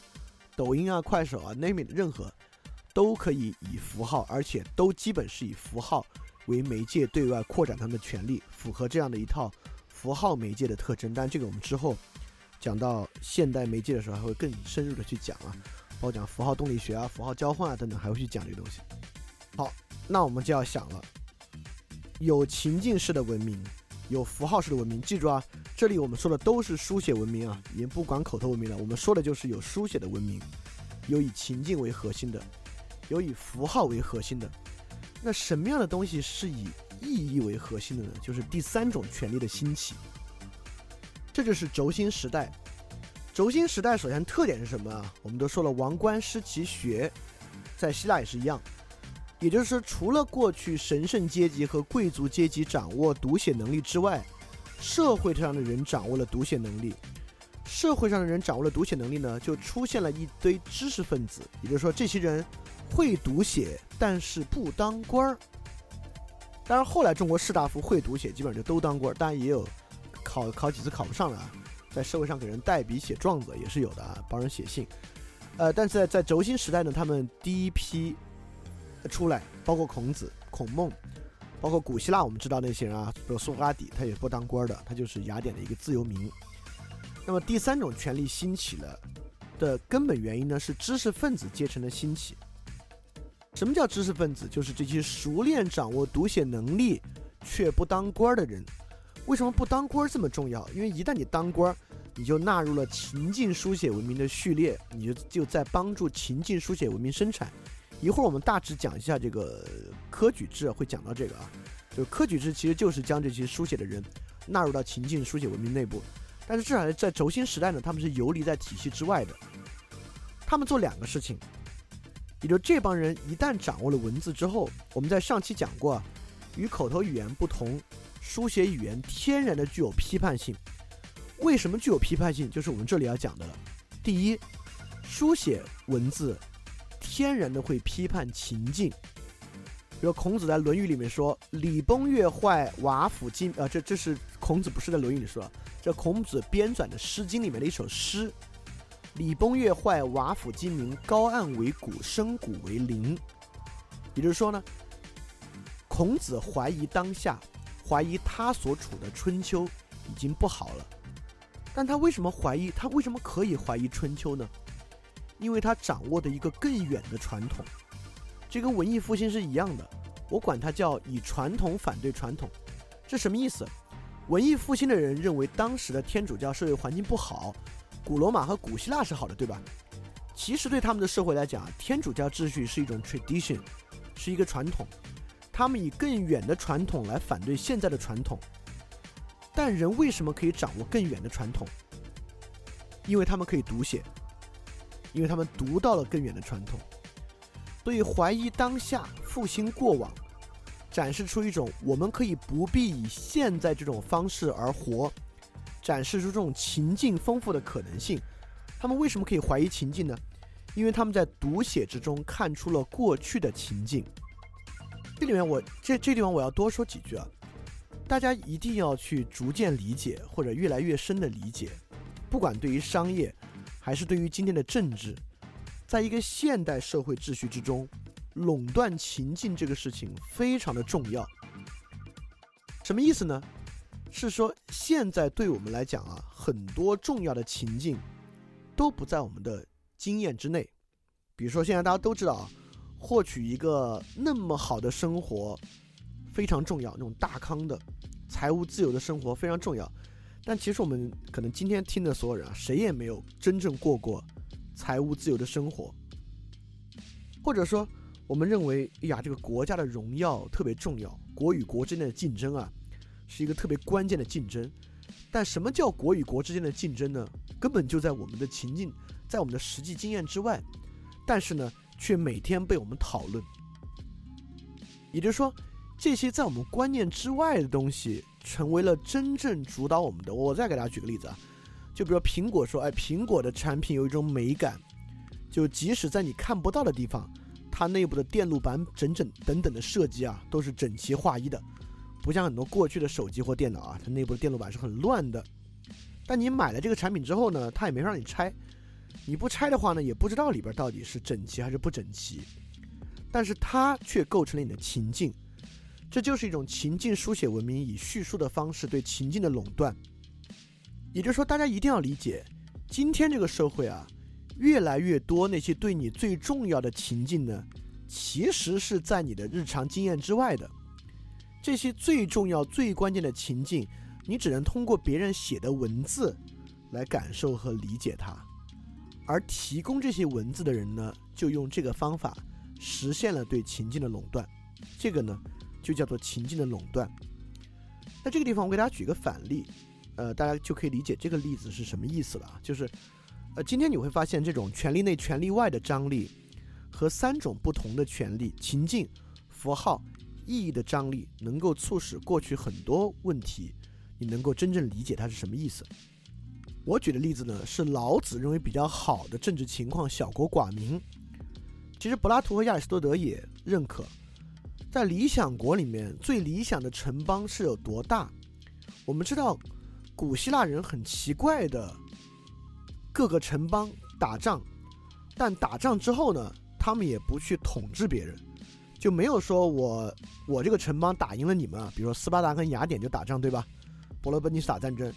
抖音啊、快手啊、name it 任何。都可以以符号，而且都基本是以符号为媒介对外扩展他们的权利，符合这样的一套符号媒介的特征。但这个我们之后讲到现代媒介的时候，还会更深入的去讲啊，包括讲符号动力学啊、符号交换啊等等，还会去讲这个东西。好，那我们就要想了，有情境式的文明，有符号式的文明。记住啊，这里我们说的都是书写文明啊，已经不管口头文明了，我们说的就是有书写的文明。有以情境为核心的，有以符号为核心的。那什么样的东西是以意义为核心的呢？就是第三种权力的兴起。这就是轴心时代。轴心时代首先特点是什么啊？我们都说了，王冠失其学，在希腊也是一样。也就是说，除了过去神圣阶级和贵族阶级掌握读写能力之外，社会上的人掌握了读写能力。社会上的人掌握了读写能力呢，就出现了一堆知识分子。也就是说，这些人会读写，但是不当官儿。当然，后来中国士大夫会读写，基本上就都当官儿。当然，也有考考几次考不上了，在社会上给人代笔写状子也是有的啊，帮人写信。呃，但是在在轴心时代呢，他们第一批出来，包括孔子、孔孟，包括古希腊，我们知道那些人啊，比如苏格拉底，他也不当官的，他就是雅典的一个自由民。那么第三种权力兴起了的根本原因呢，是知识分子阶层的兴起。什么叫知识分子？就是这些熟练掌握读写能力却不当官的人。为什么不当官这么重要？因为一旦你当官，你就纳入了情境书写文明的序列，你就就在帮助情境书写文明生产。一会儿我们大致讲一下这个科举制，会讲到这个啊。就科举制其实就是将这些书写的人纳入到情境书写文明内部。但是至少在轴心时代呢，他们是游离在体系之外的。他们做两个事情，也就这帮人一旦掌握了文字之后，我们在上期讲过，与口头语言不同，书写语言天然的具有批判性。为什么具有批判性？就是我们这里要讲的了。第一，书写文字天然的会批判情境。比如孔子在《论语》里面说：“礼崩乐坏，瓦釜金。”啊，这这是孔子不是在《论语》里说。这孔子编纂的《诗经》里面的一首诗：“礼崩乐坏，瓦釜金明，高岸为谷，深谷为陵。”也就是说呢，孔子怀疑当下，怀疑他所处的春秋已经不好了。但他为什么怀疑？他为什么可以怀疑春秋呢？因为他掌握的一个更远的传统。这跟文艺复兴是一样的，我管它叫以传统反对传统。这什么意思？文艺复兴的人认为当时的天主教社会环境不好，古罗马和古希腊是好的，对吧？其实对他们的社会来讲，天主教秩序是一种 tradition，是一个传统。他们以更远的传统来反对现在的传统。但人为什么可以掌握更远的传统？因为他们可以读写，因为他们读到了更远的传统。所以怀疑当下，复兴过往。展示出一种我们可以不必以现在这种方式而活，展示出这种情境丰富的可能性。他们为什么可以怀疑情境呢？因为他们在读写之中看出了过去的情境。这里面我这这地方我要多说几句啊，大家一定要去逐渐理解或者越来越深的理解，不管对于商业还是对于今天的政治，在一个现代社会秩序之中。垄断情境这个事情非常的重要，什么意思呢？是说现在对我们来讲啊，很多重要的情境都不在我们的经验之内。比如说，现在大家都知道啊，获取一个那么好的生活非常重要，那种大康的财务自由的生活非常重要。但其实我们可能今天听的所有人啊，谁也没有真正过过财务自由的生活，或者说。我们认为，哎呀，这个国家的荣耀特别重要，国与国之间的竞争啊，是一个特别关键的竞争。但什么叫国与国之间的竞争呢？根本就在我们的情境，在我们的实际经验之外。但是呢，却每天被我们讨论。也就是说，这些在我们观念之外的东西，成为了真正主导我们的。我再给大家举个例子啊，就比如苹果说，哎，苹果的产品有一种美感，就即使在你看不到的地方。它内部的电路板整整等等的设计啊，都是整齐划一的，不像很多过去的手机或电脑啊，它内部的电路板是很乱的。但你买了这个产品之后呢，它也没让你拆，你不拆的话呢，也不知道里边到底是整齐还是不整齐。但是它却构成了你的情境，这就是一种情境书写文明以叙述的方式对情境的垄断。也就是说，大家一定要理解，今天这个社会啊。越来越多那些对你最重要的情境呢，其实是在你的日常经验之外的。这些最重要、最关键的情境，你只能通过别人写的文字来感受和理解它。而提供这些文字的人呢，就用这个方法实现了对情境的垄断。这个呢，就叫做情境的垄断。那这个地方，我给大家举个反例，呃，大家就可以理解这个例子是什么意思了。就是，呃，今天你会发现这种权利内、权利外的张力和三种不同的权利情境、符号、意义的张力，能够促使过去很多问题，你能够真正理解它是什么意思。我举的例子呢，是老子认为比较好的政治情况——小国寡民。其实柏拉图和亚里士多德也认可，在理想国里面，最理想的城邦是有多大？我们知道，古希腊人很奇怪的，各个城邦打仗，但打仗之后呢，他们也不去统治别人，就没有说我我这个城邦打赢了你们啊，比如说斯巴达跟雅典就打仗，对吧？伯罗奔尼撒战争。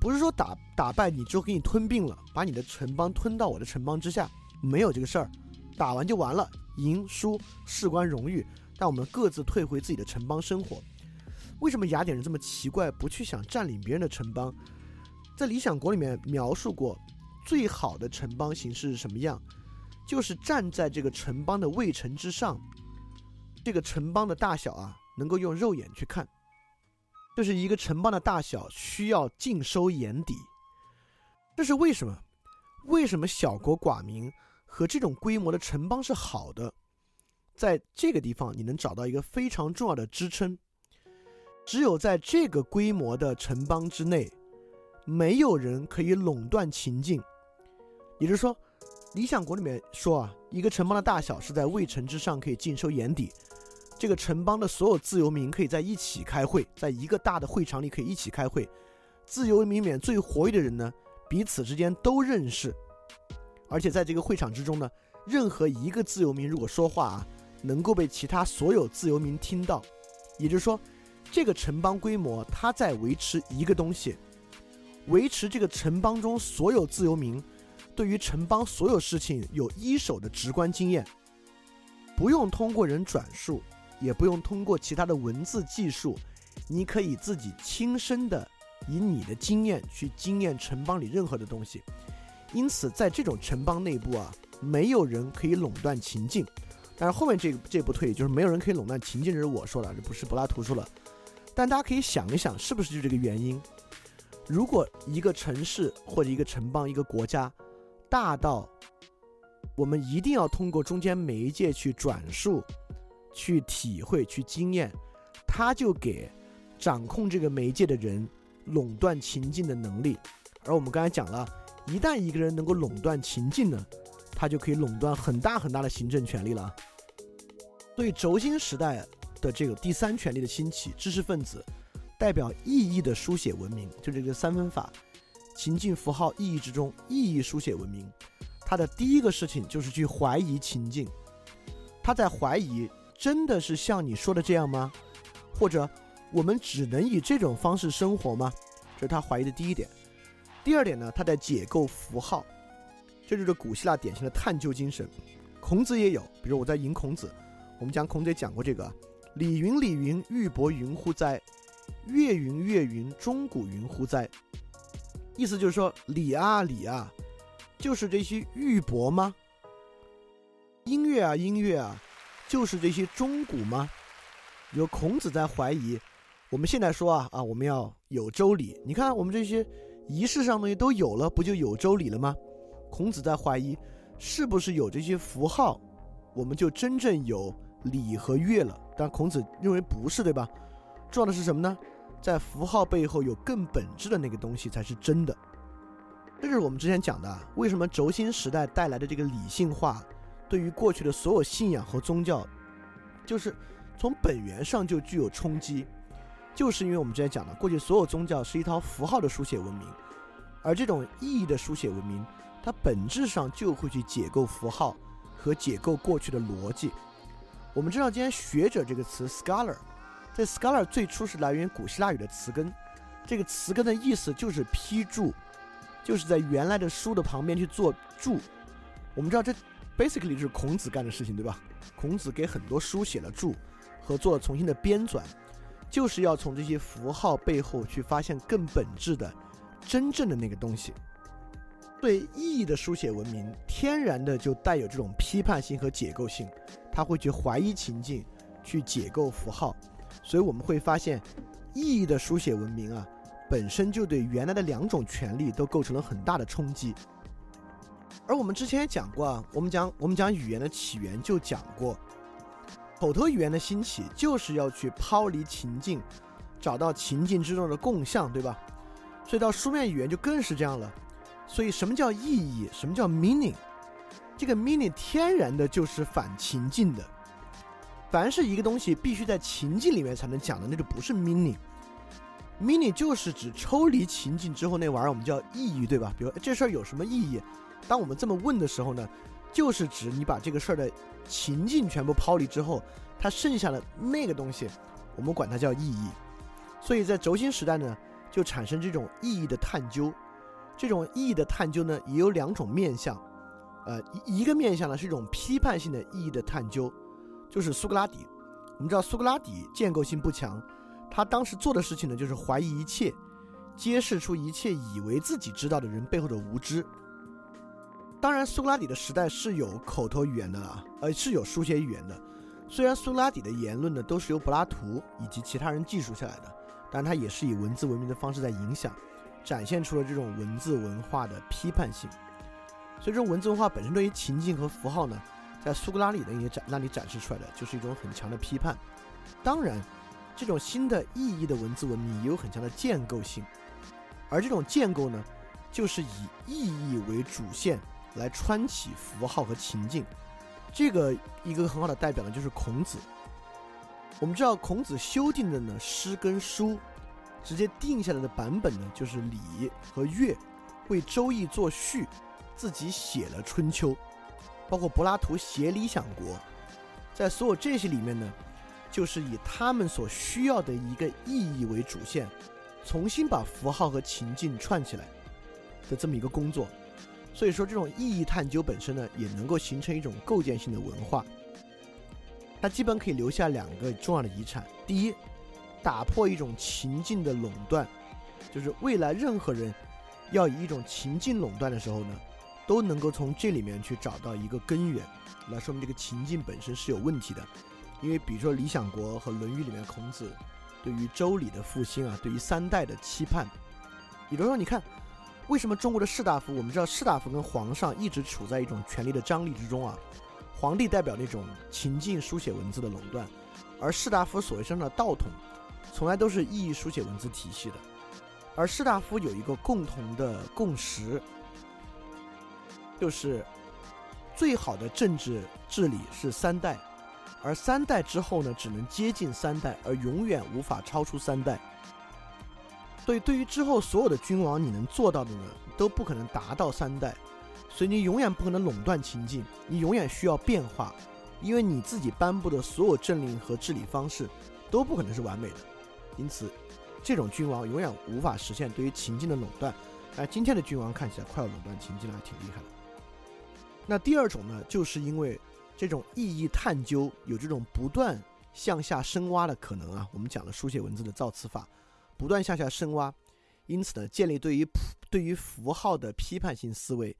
不是说打打败你之后给你吞并了，把你的城邦吞到我的城邦之下，没有这个事儿，打完就完了，赢输事关荣誉，但我们各自退回自己的城邦生活。为什么雅典人这么奇怪，不去想占领别人的城邦？在《理想国》里面描述过，最好的城邦形式是什么样？就是站在这个城邦的卫城之上，这个城邦的大小啊，能够用肉眼去看。就是一个城邦的大小需要尽收眼底，这是为什么？为什么小国寡民和这种规模的城邦是好的？在这个地方，你能找到一个非常重要的支撑。只有在这个规模的城邦之内，没有人可以垄断情境。也就是说，《理想国》里面说啊，一个城邦的大小是在卫城之上可以尽收眼底。这个城邦的所有自由民可以在一起开会，在一个大的会场里可以一起开会。自由民里面最活跃的人呢，彼此之间都认识，而且在这个会场之中呢，任何一个自由民如果说话啊，能够被其他所有自由民听到。也就是说，这个城邦规模它在维持一个东西，维持这个城邦中所有自由民对于城邦所有事情有一手的直观经验，不用通过人转述。也不用通过其他的文字技术，你可以自己亲身的以你的经验去经验城邦里任何的东西。因此，在这种城邦内部啊，没有人可以垄断情境。但是后面这这不退，就是没有人可以垄断情境，这是我说的，这不是柏拉图说的。但大家可以想一想，是不是就这个原因？如果一个城市或者一个城邦、一个国家大到我们一定要通过中间媒介去转述。去体会、去经验，他就给掌控这个媒介的人垄断情境的能力。而我们刚才讲了，一旦一个人能够垄断情境呢，他就可以垄断很大很大的行政权力了。所以轴心时代的这个第三权力的兴起，知识分子代表意义的书写文明，就这个三分法：情境、符号、意义之中，意义书写文明。他的第一个事情就是去怀疑情境，他在怀疑。真的是像你说的这样吗？或者我们只能以这种方式生活吗？这是他怀疑的第一点。第二点呢，他在解构符号，这就是古希腊典型的探究精神。孔子也有，比如我在引孔子，我们讲孔子也讲过这个：“礼云礼云，玉帛云乎哉？乐云乐云，钟鼓云乎哉？”意思就是说，礼啊礼啊，就是这些玉帛吗？音乐啊音乐啊。就是这些钟鼓吗？有孔子在怀疑。我们现在说啊啊，我们要有周礼。你看，我们这些仪式上东西都有了，不就有周礼了吗？孔子在怀疑，是不是有这些符号，我们就真正有礼和乐了？但孔子认为不是，对吧？重要的是什么呢？在符号背后有更本质的那个东西才是真的。这就是我们之前讲的，为什么轴心时代带来的这个理性化。对于过去的所有信仰和宗教，就是从本源上就具有冲击，就是因为我们之前讲的，过去所有宗教是一套符号的书写文明，而这种意义的书写文明，它本质上就会去解构符号和解构过去的逻辑。我们知道，今天学者这个词 scholar，在 scholar 最初是来源于古希腊语的词根，这个词根的意思就是批注，就是在原来的书的旁边去做注。我们知道这。basically 就是孔子干的事情，对吧？孔子给很多书写了注，和做了重新的编纂，就是要从这些符号背后去发现更本质的、真正的那个东西。对意义的书写文明，天然的就带有这种批判性和解构性，他会去怀疑情境，去解构符号，所以我们会发现，意义的书写文明啊，本身就对原来的两种权利都构成了很大的冲击。而我们之前也讲过啊，我们讲我们讲语言的起源就讲过，口头语言的兴起就是要去抛离情境，找到情境之中的共相，对吧？所以到书面语言就更是这样了。所以，什么叫意义？什么叫 meaning？这个 meaning 天然的就是反情境的。凡是一个东西必须在情境里面才能讲的，那就不是 meaning。meaning 就是指抽离情境之后那玩意儿，我们叫意义，对吧？比如这事儿有什么意义？当我们这么问的时候呢，就是指你把这个事儿的情境全部抛离之后，它剩下的那个东西，我们管它叫意义。所以在轴心时代呢，就产生这种意义的探究。这种意义的探究呢，也有两种面向，呃，一一个面向呢是一种批判性的意义的探究，就是苏格拉底。我们知道苏格拉底建构性不强，他当时做的事情呢就是怀疑一切，揭示出一切以为自己知道的人背后的无知。当然，苏格拉底的时代是有口头语言的啊，呃，是有书写语言的。虽然苏格拉底的言论呢都是由柏拉图以及其他人记述下来的，但他也是以文字文明的方式在影响。展现出了这种文字文化的批判性，所以这种文字文化本身对于情境和符号呢，在苏格拉底的一些展那里展示出来的就是一种很强的批判。当然，这种新的意义的文字文明也有很强的建构性，而这种建构呢，就是以意义为主线来穿起符号和情境。这个一个很好的代表呢，就是孔子。我们知道孔子修订的呢诗跟书。直接定下来的版本呢，就是礼和乐为《周易》作序，自己写了《春秋》，包括柏拉图写《理想国》，在所有这些里面呢，就是以他们所需要的一个意义为主线，重新把符号和情境串起来的这么一个工作。所以说，这种意义探究本身呢，也能够形成一种构建性的文化。它基本可以留下两个重要的遗产：第一。打破一种情境的垄断，就是未来任何人要以一种情境垄断的时候呢，都能够从这里面去找到一个根源，来说明这个情境本身是有问题的。因为比如说《理想国》和《论语》里面孔子对于周礼的复兴啊，对于三代的期盼，比如说你看，为什么中国的士大夫，我们知道士大夫跟皇上一直处在一种权力的张力之中啊？皇帝代表那种情境书写文字的垄断，而士大夫所谓上的道统。从来都是意义书写文字体系的，而士大夫有一个共同的共识，就是最好的政治治理是三代，而三代之后呢，只能接近三代，而永远无法超出三代。所以，对于之后所有的君王，你能做到的呢，都不可能达到三代，所以你永远不可能垄断情境，你永远需要变化，因为你自己颁布的所有政令和治理方式都不可能是完美的。因此，这种君王永远无法实现对于情境的垄断。哎，今天的君王看起来快要垄断情境了，还挺厉害的。那第二种呢，就是因为这种意义探究有这种不断向下深挖的可能啊。我们讲了书写文字的造词法，不断向下深挖，因此呢，建立对于对于符号的批判性思维。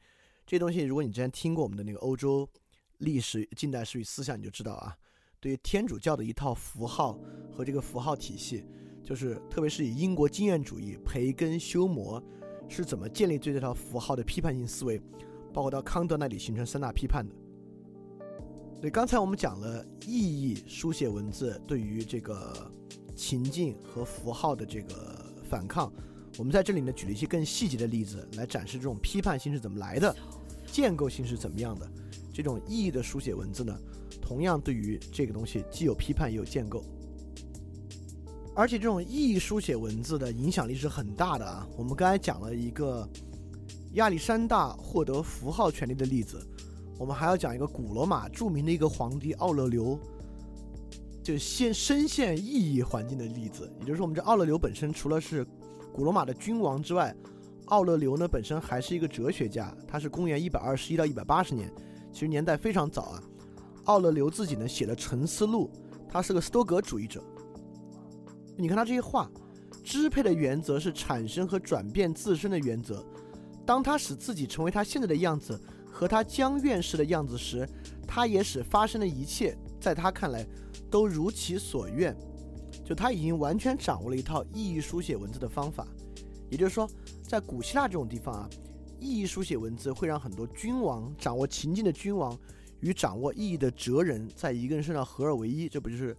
这东西，如果你之前听过我们的那个欧洲历史、近代史与思想，你就知道啊。对于天主教的一套符号和这个符号体系，就是特别是以英国经验主义培根修谟是怎么建立对这套符号的批判性思维，包括到康德那里形成三大批判的。所以刚才我们讲了意义书写文字对于这个情境和符号的这个反抗，我们在这里呢举了一些更细节的例子来展示这种批判性是怎么来的，建构性是怎么样的。这种意义的书写文字呢？同样，对于这个东西既有批判也有建构，而且这种意义书写文字的影响力是很大的啊。我们刚才讲了一个亚历山大获得符号权利的例子，我们还要讲一个古罗马著名的一个皇帝奥勒留，就现深陷意义环境的例子。也就是说，我们这奥勒留本身除了是古罗马的君王之外，奥勒留呢本身还是一个哲学家。他是公元一百二十一到一百八十年，其实年代非常早啊。奥勒留自己呢写了《沉思录》，他是个斯多葛主义者。你看他这些话，支配的原则是产生和转变自身的原则，当他使自己成为他现在的样子和他将愿是的样子时，他也使发生的一切在他看来都如其所愿。就他已经完全掌握了一套意义书写文字的方法。也就是说，在古希腊这种地方啊，意义书写文字会让很多君王掌握情境的君王与掌握意义的哲人在一个人身上合二为一。这不就是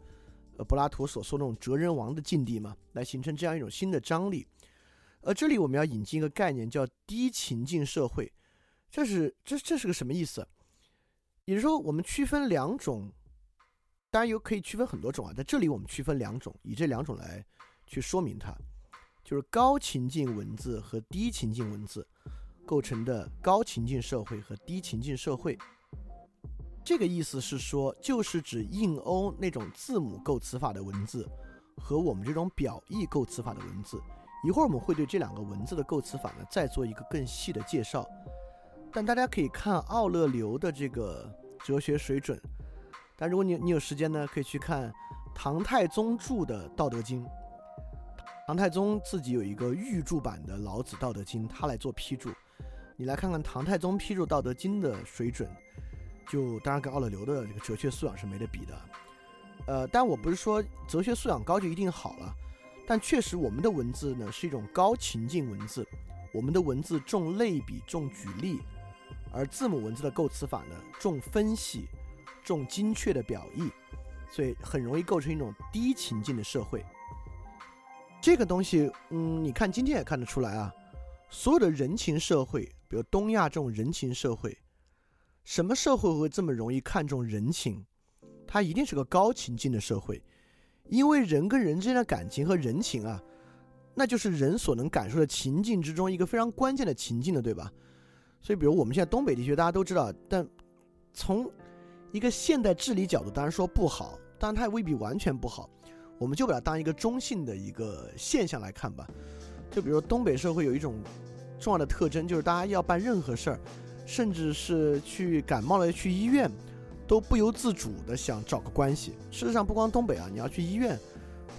呃柏拉图所说那种哲人王的境地吗？来形成这样一种新的张力。而这里我们要引进一个概念，叫低情境社会。这是这这是个什么意思？也就是说，我们区分两种，当然有可以区分很多种啊。在这里我们区分两种，以这两种来去说明它，就是高情境文字和低情境文字构成的高情境社会和低情境社会。这个意思是说，就是指印欧那种字母构词法的文字和我们这种表意构词法的文字。一会儿我们会对这两个文字的构词法呢再做一个更细的介绍，但大家可以看奥勒留的这个哲学水准，但如果你你有时间呢，可以去看唐太宗著的《道德经》，唐太宗自己有一个御注版的《老子道德经》，他来做批注，你来看看唐太宗批注《道德经》的水准，就当然跟奥勒留的这个哲学素养是没得比的，呃，但我不是说哲学素养高就一定好了。但确实，我们的文字呢是一种高情境文字，我们的文字重类比、重举例，而字母文字的构词法呢重分析、重精确的表意，所以很容易构成一种低情境的社会。这个东西，嗯，你看今天也看得出来啊，所有的人情社会，比如东亚这种人情社会，什么社会会这么容易看重人情？它一定是个高情境的社会。因为人跟人之间的感情和人情啊，那就是人所能感受的情境之中一个非常关键的情境的，对吧？所以，比如我们现在东北地区，大家都知道，但从一个现代治理角度，当然说不好，但它也未必完全不好。我们就把它当一个中性的一个现象来看吧。就比如东北社会有一种重要的特征，就是大家要办任何事儿，甚至是去感冒了去医院。都不由自主的想找个关系。事实上，不光东北啊，你要去医院，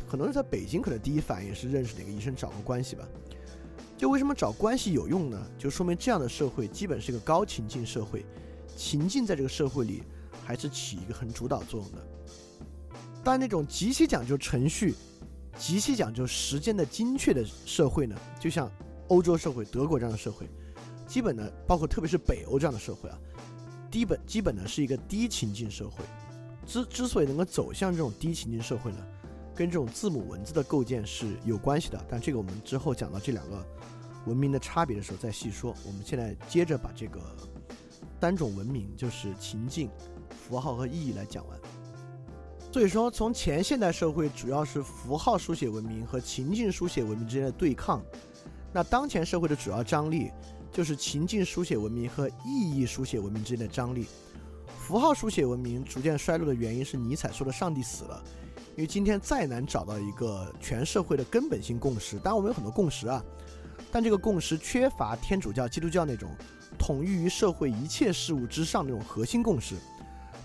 很多人在北京可能第一反应是认识哪个医生找个关系吧。就为什么找关系有用呢？就说明这样的社会基本是一个高情境社会，情境在这个社会里还是起一个很主导作用的。但那种极其讲究程序、极其讲究时间的精确的社会呢，就像欧洲社会、德国这样的社会，基本呢，包括特别是北欧这样的社会啊。基本基本呢是一个低情境社会，之之所以能够走向这种低情境社会呢，跟这种字母文字的构建是有关系的。但这个我们之后讲到这两个文明的差别的时候再细说。我们现在接着把这个单种文明，就是情境、符号和意义来讲完。所以说，从前现代社会主要是符号书写文明和情境书写文明之间的对抗，那当前社会的主要张力。就是情境书写文明和意义书写文明之间的张力。符号书写文明逐渐衰落的原因是尼采说的“上帝死了”，因为今天再难找到一个全社会的根本性共识。当然，我们有很多共识啊，但这个共识缺乏天主教、基督教那种统一于社会一切事物之上那种核心共识。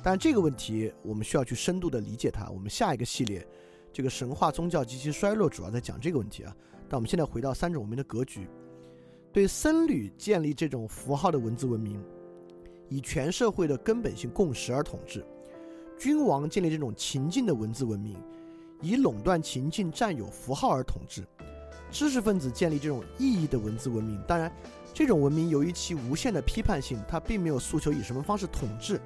但这个问题我们需要去深度的理解它。我们下一个系列，这个神话宗教及其衰落，主要在讲这个问题啊。但我们现在回到三种文明的格局。对僧侣建立这种符号的文字文明，以全社会的根本性共识而统治；君王建立这种情境的文字文明，以垄断情境、占有符号而统治；知识分子建立这种意义的文字文明。当然，这种文明由于其无限的批判性，它并没有诉求以什么方式统治，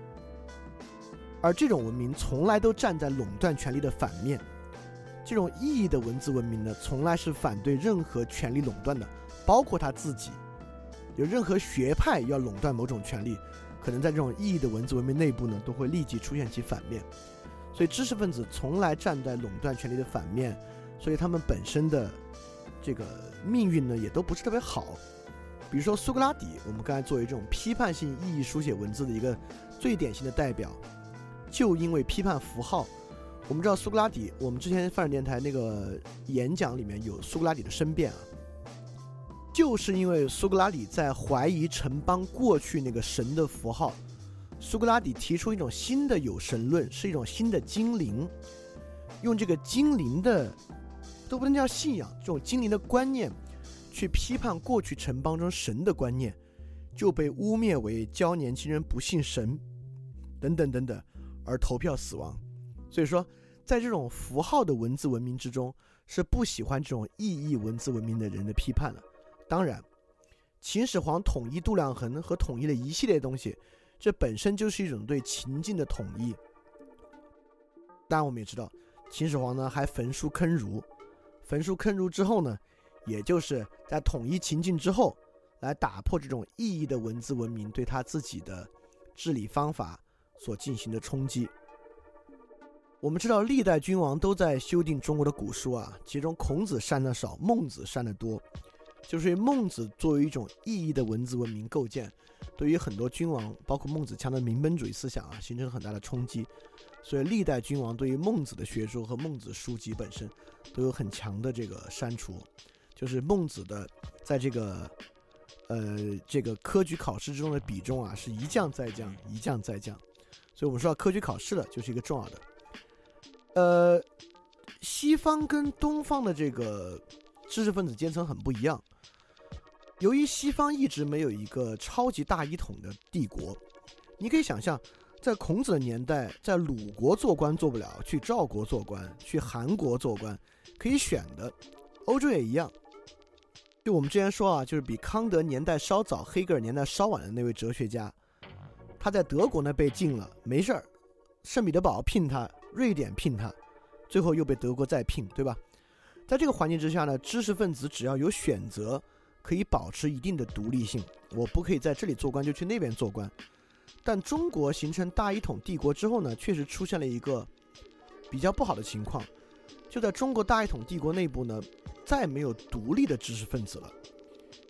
而这种文明从来都站在垄断权力的反面。这种意义的文字文明呢，从来是反对任何权力垄断的。包括他自己，有任何学派要垄断某种权利，可能在这种意义的文字文明内部呢，都会立即出现其反面。所以知识分子从来站在垄断权利的反面，所以他们本身的这个命运呢，也都不是特别好。比如说苏格拉底，我们刚才作为这种批判性意义书写文字的一个最典型的代表，就因为批判符号，我们知道苏格拉底，我们之前泛展电台那个演讲里面有苏格拉底的申辩啊。就是因为苏格拉底在怀疑城邦过去那个神的符号，苏格拉底提出一种新的有神论，是一种新的精灵，用这个精灵的都不能叫信仰，这种精灵的观念，去批判过去城邦中神的观念，就被污蔑为教年轻人不信神，等等等等，而投票死亡。所以说，在这种符号的文字文明之中，是不喜欢这种意义文字文明的人的批判了。当然，秦始皇统一度量衡和统一了一系列东西，这本身就是一种对情境的统一。当然，我们也知道，秦始皇呢还焚书坑儒，焚书坑儒之后呢，也就是在统一情境之后，来打破这种意义的文字文明对他自己的治理方法所进行的冲击。我们知道，历代君王都在修订中国的古书啊，其中孔子删的少，孟子删的多，就是孟子作为一种意义的文字文明构建，对于很多君王，包括孟子强的民本主义思想啊，形成很大的冲击。所以历代君王对于孟子的学说和孟子书籍本身都有很强的这个删除，就是孟子的在这个呃这个科举考试之中的比重啊是一降再降，一降再降。所以我们说到科举考试了就是一个重要的。呃，西方跟东方的这个知识分子阶层很不一样。由于西方一直没有一个超级大一统的帝国，你可以想象。在孔子的年代，在鲁国做官做不了，去赵国做官，去韩国做官，可以选的。欧洲也一样。就我们之前说啊，就是比康德年代稍早、黑格尔年代稍晚的那位哲学家，他在德国呢被禁了，没事儿，圣彼得堡聘他，瑞典聘他，最后又被德国再聘，对吧？在这个环境之下呢，知识分子只要有选择，可以保持一定的独立性。我不可以在这里做官，就去那边做官。但中国形成大一统帝国之后呢，确实出现了一个比较不好的情况，就在中国大一统帝国内部呢，再没有独立的知识分子了。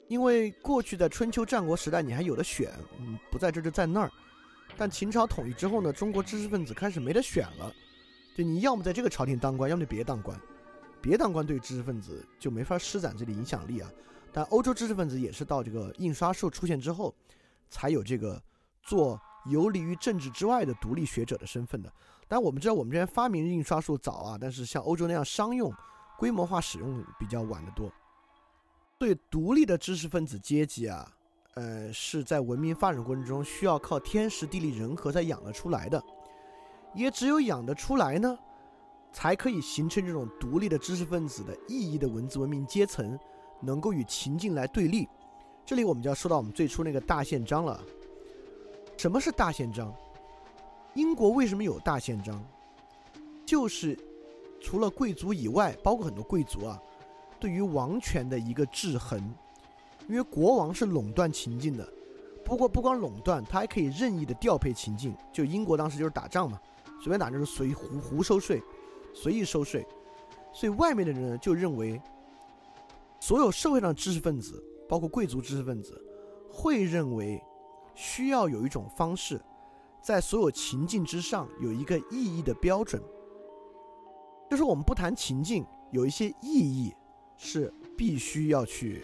因为过去在春秋战国时代，你还有的选，嗯，不在这就在那儿。但秦朝统一之后呢，中国知识分子开始没得选了，就你要么在这个朝廷当官，要么就别当官，别当官对知识分子就没法施展这个影响力啊。但欧洲知识分子也是到这个印刷术出现之后，才有这个。做游离于政治之外的独立学者的身份的，但我们知道我们这边发明印刷术早啊，但是像欧洲那样商用、规模化使用比较晚得多。对独立的知识分子阶级啊，呃，是在文明发展过程中需要靠天时地利人和才养得出来的，也只有养得出来呢，才可以形成这种独立的知识分子的意义的文字文明阶层，能够与情境来对立。这里我们就要说到我们最初那个大宪章了。什么是大宪章？英国为什么有大宪章？就是除了贵族以外，包括很多贵族啊，对于王权的一个制衡。因为国王是垄断情境的，不过不光垄断，他还可以任意的调配情境。就英国当时就是打仗嘛，随便打就是随胡胡收税，随意收税。所以外面的人呢，就认为所有社会上知识分子，包括贵族知识分子，会认为。需要有一种方式，在所有情境之上有一个意义的标准。就是我们不谈情境，有一些意义是必须要去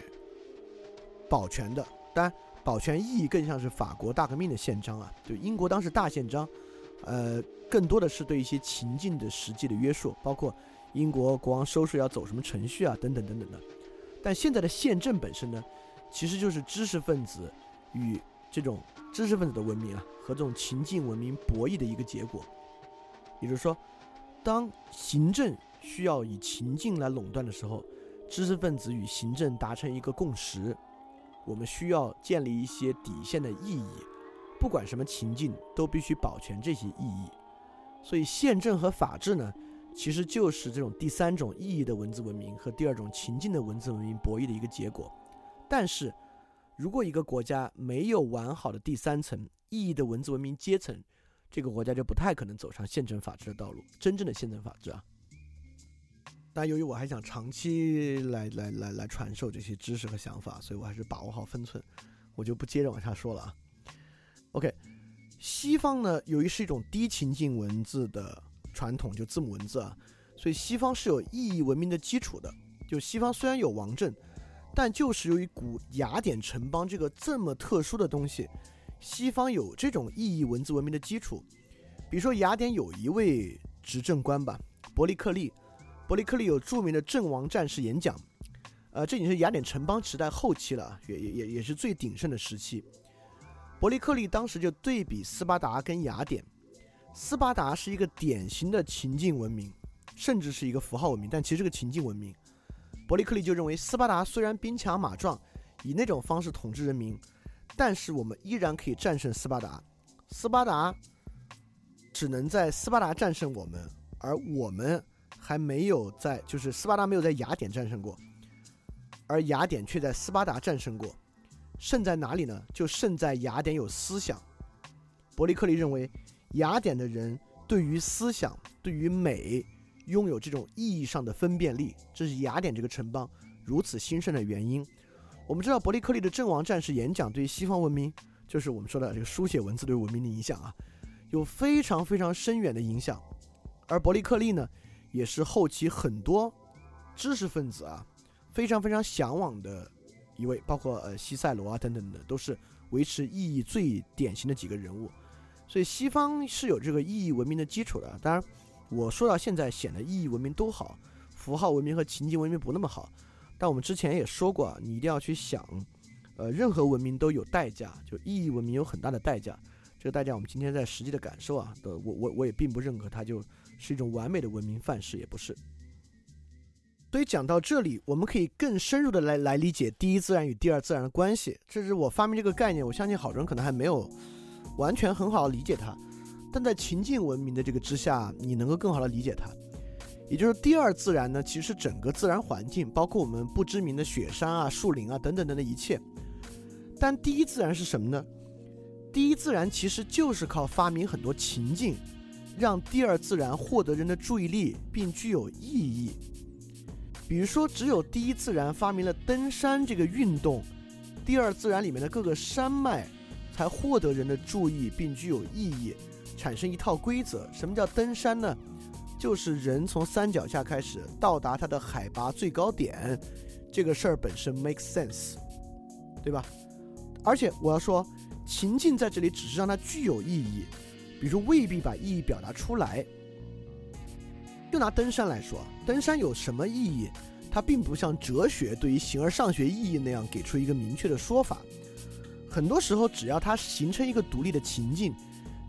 保全的。当然，保全意义更像是法国大革命的宪章啊，就英国当时大宪章，呃，更多的是对一些情境的实际的约束，包括英国国王收税要走什么程序啊，等等等等的。但现在的宪政本身呢，其实就是知识分子与这种知识分子的文明啊，和这种情境文明博弈的一个结果，也就是说，当行政需要以情境来垄断的时候，知识分子与行政达成一个共识，我们需要建立一些底线的意义，不管什么情境都必须保全这些意义。所以，宪政和法治呢，其实就是这种第三种意义的文字文明和第二种情境的文字文明博弈的一个结果。但是，如果一个国家没有完好的第三层意义的文字文明阶层，这个国家就不太可能走上宪政法治的道路。真正的宪政法治啊，但由于我还想长期来来来来传授这些知识和想法，所以我还是把握好分寸，我就不接着往下说了啊。OK，西方呢，由于是一种低情境文字的传统，就字母文字啊，所以西方是有意义文明的基础的。就西方虽然有王政。但就是由于古雅典城邦这个这么特殊的东西，西方有这种意义文字文明的基础。比如说雅典有一位执政官吧，伯利克利，伯利克利有著名的阵亡战士演讲，呃，这已经是雅典城邦时代后期了，也也也也是最鼎盛的时期。伯利克利当时就对比斯巴达跟雅典，斯巴达是一个典型的情境文明，甚至是一个符号文明，但其实是个情境文明。伯利克利就认为，斯巴达虽然兵强马壮，以那种方式统治人民，但是我们依然可以战胜斯巴达。斯巴达只能在斯巴达战胜我们，而我们还没有在，就是斯巴达没有在雅典战胜过。而雅典却在斯巴达战胜过，胜在哪里呢？就胜在雅典有思想。伯利克利认为，雅典的人对于思想、对于美，拥有这种意义上的分辨力，这是雅典这个城邦如此兴盛的原因。我们知道，伯利克利的阵亡战士演讲对于西方文明，就是我们说的这个书写文字对文明的影响啊，有非常非常深远的影响。而伯利克利呢，也是后期很多知识分子啊。非常非常向往的一位，包括呃西塞罗啊等等的，都是维持意义最典型的几个人物。所以西方是有这个意义文明的基础的。当然，我说到现在显得意义文明都好，符号文明和情境文明不那么好。但我们之前也说过啊，你一定要去想，呃，任何文明都有代价，就意义文明有很大的代价。这个代价我们今天在实际的感受啊，的我我我也并不认可它就是一种完美的文明范式，也不是。所以讲到这里，我们可以更深入的来来理解第一自然与第二自然的关系。这是我发明这个概念，我相信好多人可能还没有完全很好理解它。但在情境文明的这个之下，你能够更好的理解它。也就是第二自然呢，其实整个自然环境，包括我们不知名的雪山啊、树林啊等等等等一切。但第一自然是什么呢？第一自然其实就是靠发明很多情境，让第二自然获得人的注意力，并具有意义。比如说，只有第一自然发明了登山这个运动，第二自然里面的各个山脉才获得人的注意并具有意义，产生一套规则。什么叫登山呢？就是人从山脚下开始到达它的海拔最高点，这个事儿本身 make sense，对吧？而且我要说，情境在这里只是让它具有意义，比如未必把意义表达出来。就拿登山来说，登山有什么意义？它并不像哲学对于形而上学意义那样给出一个明确的说法。很多时候，只要它形成一个独立的情境，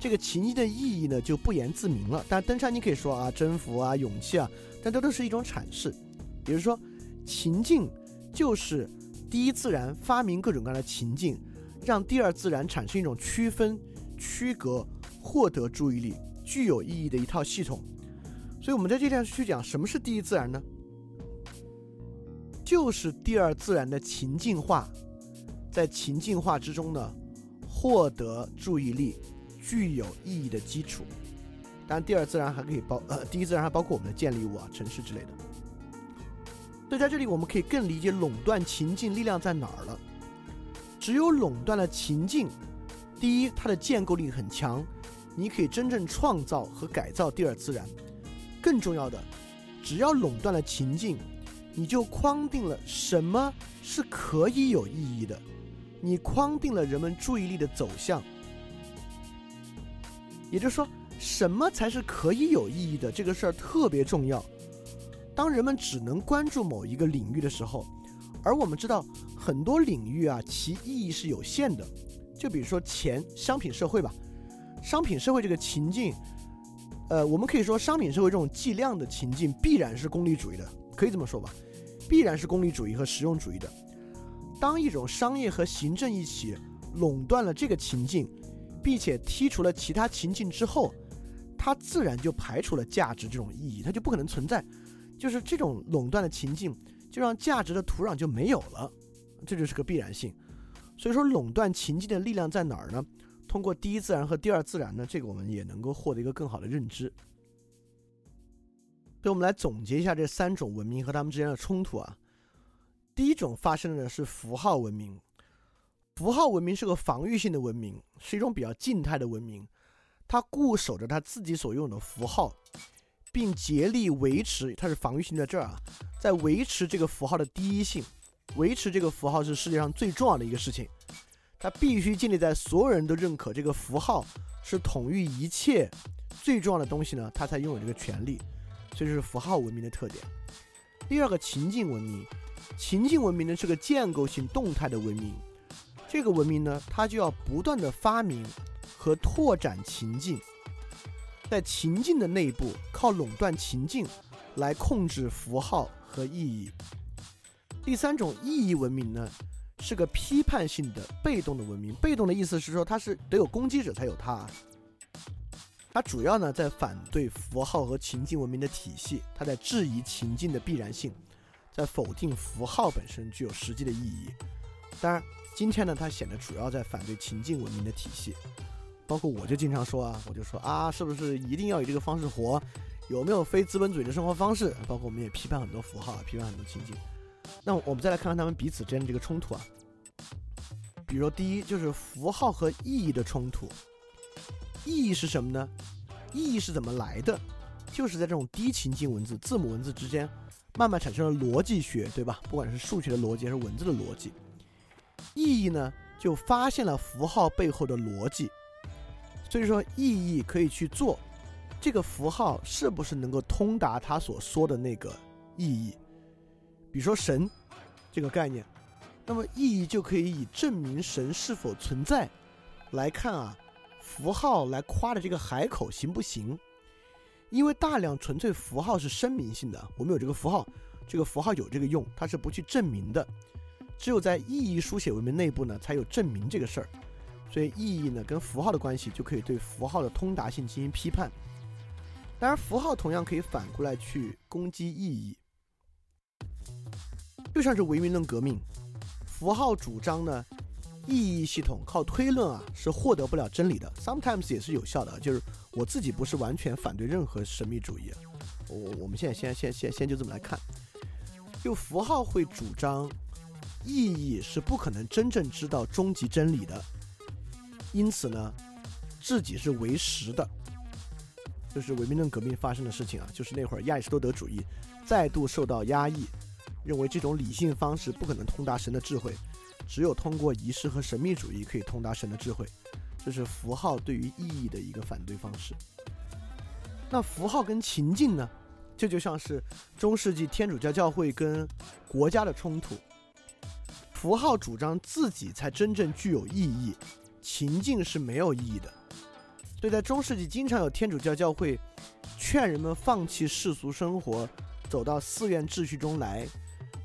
这个情境的意义呢就不言自明了。但登山你可以说啊，征服啊，勇气啊，但这都是一种阐释。也就是说，情境就是第一自然发明各种各样的情境，让第二自然产生一种区分、区隔、获得注意力、具有意义的一套系统。所以，我们在这里去讲什么是第一自然呢？就是第二自然的情境化，在情境化之中呢，获得注意力、具有意义的基础。当然，第二自然还可以包呃，第一自然还包括我们的建立物啊、城市之类的。所以，在这里我们可以更理解垄断情境力量在哪儿了。只有垄断了情境，第一，它的建构力很强，你可以真正创造和改造第二自然。更重要的，只要垄断了情境，你就框定了什么是可以有意义的，你框定了人们注意力的走向。也就是说，什么才是可以有意义的这个事儿特别重要。当人们只能关注某一个领域的时候，而我们知道很多领域啊，其意义是有限的。就比如说钱、商品社会吧，商品社会这个情境。呃，我们可以说，商品社会这种计量的情境必然是功利主义的，可以这么说吧，必然是功利主义和实用主义的。当一种商业和行政一起垄断了这个情境，并且剔除了其他情境之后，它自然就排除了价值这种意义，它就不可能存在。就是这种垄断的情境，就让价值的土壤就没有了，这就是个必然性。所以说，垄断情境的力量在哪儿呢？通过第一自然和第二自然呢，这个我们也能够获得一个更好的认知。所以我们来总结一下这三种文明和它们之间的冲突啊。第一种发生的是符号文明，符号文明是个防御性的文明，是一种比较静态的文明，它固守着它自己所拥有的符号，并竭力维持，它是防御性在这儿啊，在维持这个符号的第一性，维持这个符号是世界上最重要的一个事情。它必须建立在所有人都认可这个符号是统御一切最重要的东西呢，它才拥有这个权利。所以这是符号文明的特点。第二个情境文明，情境文明呢是个建构性动态的文明，这个文明呢，它就要不断的发明和拓展情境，在情境的内部靠垄断情境来控制符号和意义。第三种意义文明呢，是个批判性的被动的文明。被动的意思是说，它是得有攻击者才有它。它主要呢在反对符号和情境文明的体系，它在质疑情境的必然性，在否定符号本身具有实际的意义。当然，今天呢，它显得主要在反对情境文明的体系。包括我就经常说啊，我就说啊，是不是一定要以这个方式活？有没有非资本主义的生活方式？包括我们也批判很多符号，批判很多情境。那我们再来看看他们彼此之间的这个冲突啊。比如第一就是符号和意义的冲突。意义是什么呢？意义是怎么来的？就是在这种低情境文字、字母文字之间，慢慢产生了逻辑学，对吧？不管是数学的逻辑还是文字的逻辑，意义呢就发现了符号背后的逻辑。所以说，意义可以去做这个符号是不是能够通达他所说的那个意义。比如说神这个概念，那么意义就可以以证明神是否存在来看啊。符号来夸的这个海口行不行？因为大量纯粹符号是声明性的，我们有这个符号，这个符号有这个用，它是不去证明的。只有在意义书写文明内部呢，才有证明这个事儿。所以意义呢跟符号的关系就可以对符号的通达性进行批判。当然，符号同样可以反过来去攻击意义，就像是唯名论革命，符号主张呢。意义系统靠推论啊是获得不了真理的，sometimes 也是有效的。就是我自己不是完全反对任何神秘主义，我我们现在先先先先就这么来看，就符号会主张意义是不可能真正知道终极真理的，因此呢，自己是为实的，就是唯名论革命发生的事情啊，就是那会儿亚里士多德主义再度受到压抑，认为这种理性方式不可能通达神的智慧。只有通过仪式和神秘主义可以通达神的智慧，这是符号对于意义的一个反对方式。那符号跟情境呢？这就像是中世纪天主教教会跟国家的冲突。符号主张自己才真正具有意义，情境是没有意义的。所以在中世纪，经常有天主教教会劝人们放弃世俗生活，走到寺院秩序中来，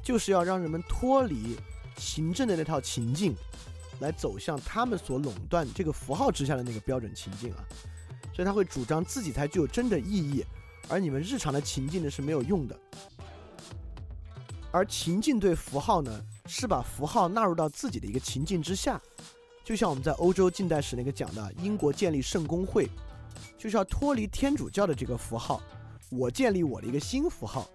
就是要让人们脱离。行政的那套情境，来走向他们所垄断这个符号之下的那个标准情境啊，所以他会主张自己才具有真的意义，而你们日常的情境呢是没有用的。而情境对符号呢，是把符号纳入到自己的一个情境之下，就像我们在欧洲近代史那个讲的，英国建立圣公会，就是要脱离天主教的这个符号，我建立我的一个新符号，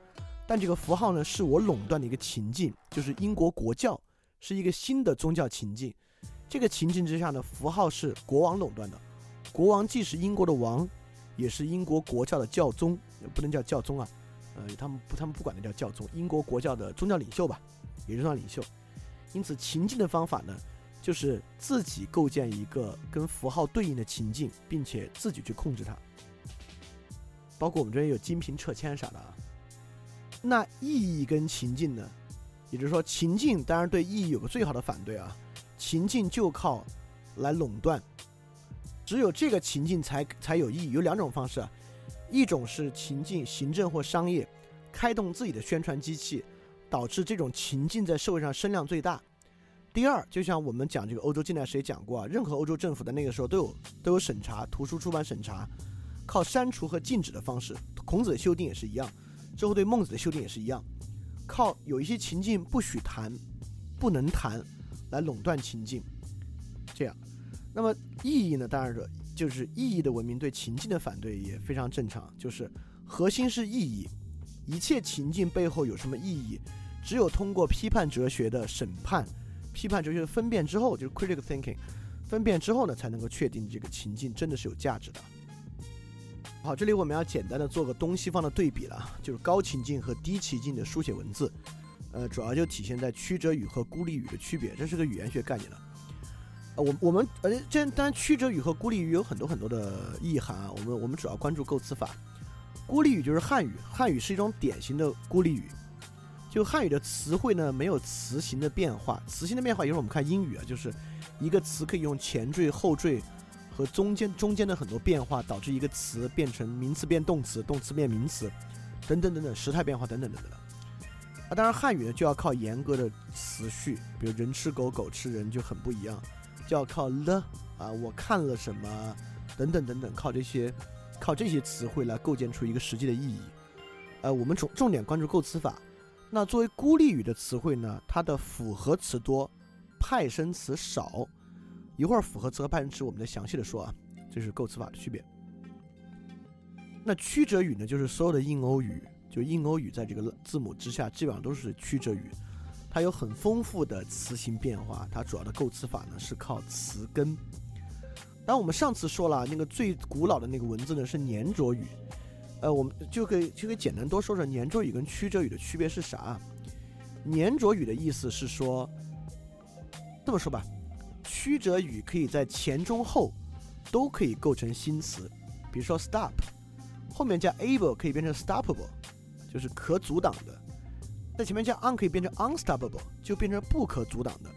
但这个符号呢是我垄断的一个情境，就是英国国教。是一个新的宗教情境，这个情境之下呢，符号是国王垄断的，国王既是英国的王，也是英国国教的教宗，不能叫教宗啊，呃，他们不，他们不管那叫教宗，英国国教的宗教领袖吧，也是宗教领袖。因此，情境的方法呢，就是自己构建一个跟符号对应的情境，并且自己去控制它。包括我们这边有金瓶撤迁啥的啊。那意义跟情境呢？也就是说，情境当然对意义有个最好的反对啊，情境就靠来垄断，只有这个情境才才有意义。有两种方式啊，一种是情境行政或商业开动自己的宣传机器，导致这种情境在社会上声量最大。第二，就像我们讲这个欧洲近代史也讲过啊，任何欧洲政府的那个时候都有都有审查，图书出版审查，靠删除和禁止的方式。孔子的修订也是一样，之后对孟子的修订也是一样。靠有一些情境不许谈，不能谈，来垄断情境，这样，那么意义呢？当然，就是意义的文明对情境的反对也非常正常。就是核心是意义，一切情境背后有什么意义？只有通过批判哲学的审判、批判哲学的分辨之后，就是 critical thinking，分辨之后呢，才能够确定这个情境真的是有价值的。好，这里我们要简单的做个东西方的对比了，就是高情境和低情境的书写文字，呃，主要就体现在曲折语和孤立语的区别，这是个语言学概念了。呃，我我们呃，这当然曲折语和孤立语有很多很多的意涵啊，我们我们主要关注构词法。孤立语就是汉语，汉语是一种典型的孤立语，就汉语的词汇呢，没有词形的变化。词形的变化，一会儿我们看英语啊，就是一个词可以用前缀、后缀和中间中间的很多变化，导致一个词变成名词变动词，动词变名词，等等等等，时态变化等等等等。啊，当然汉语呢就要靠严格的词序，比如人吃狗，狗吃人就很不一样，就要靠了啊，我看了什么等等等等，靠这些靠这些词汇来构建出一个实际的意义。呃，我们重重点关注构词法。那作为孤立语的词汇呢，它的复合词多，派生词少。一会儿复合词和派生词我们再详细的说啊，这是构词法的区别。那曲折语呢，就是所有的印欧语，就印欧语在这个字母之下基本上都是曲折语，它有很丰富的词形变化，它主要的构词法呢是靠词根。当我们上次说了，那个最古老的那个文字呢是粘着语。呃，我们就可以就可以简单多说说粘着语跟曲折语的区别是啥？粘着语的意思是说，这么说吧，曲折语可以在前中后都可以构成新词，比如说 stop，后面加 able 可以变成 stoppable，就是可阻挡的；在前面加 un 可以变成 unstoppable，就变成不可阻挡的。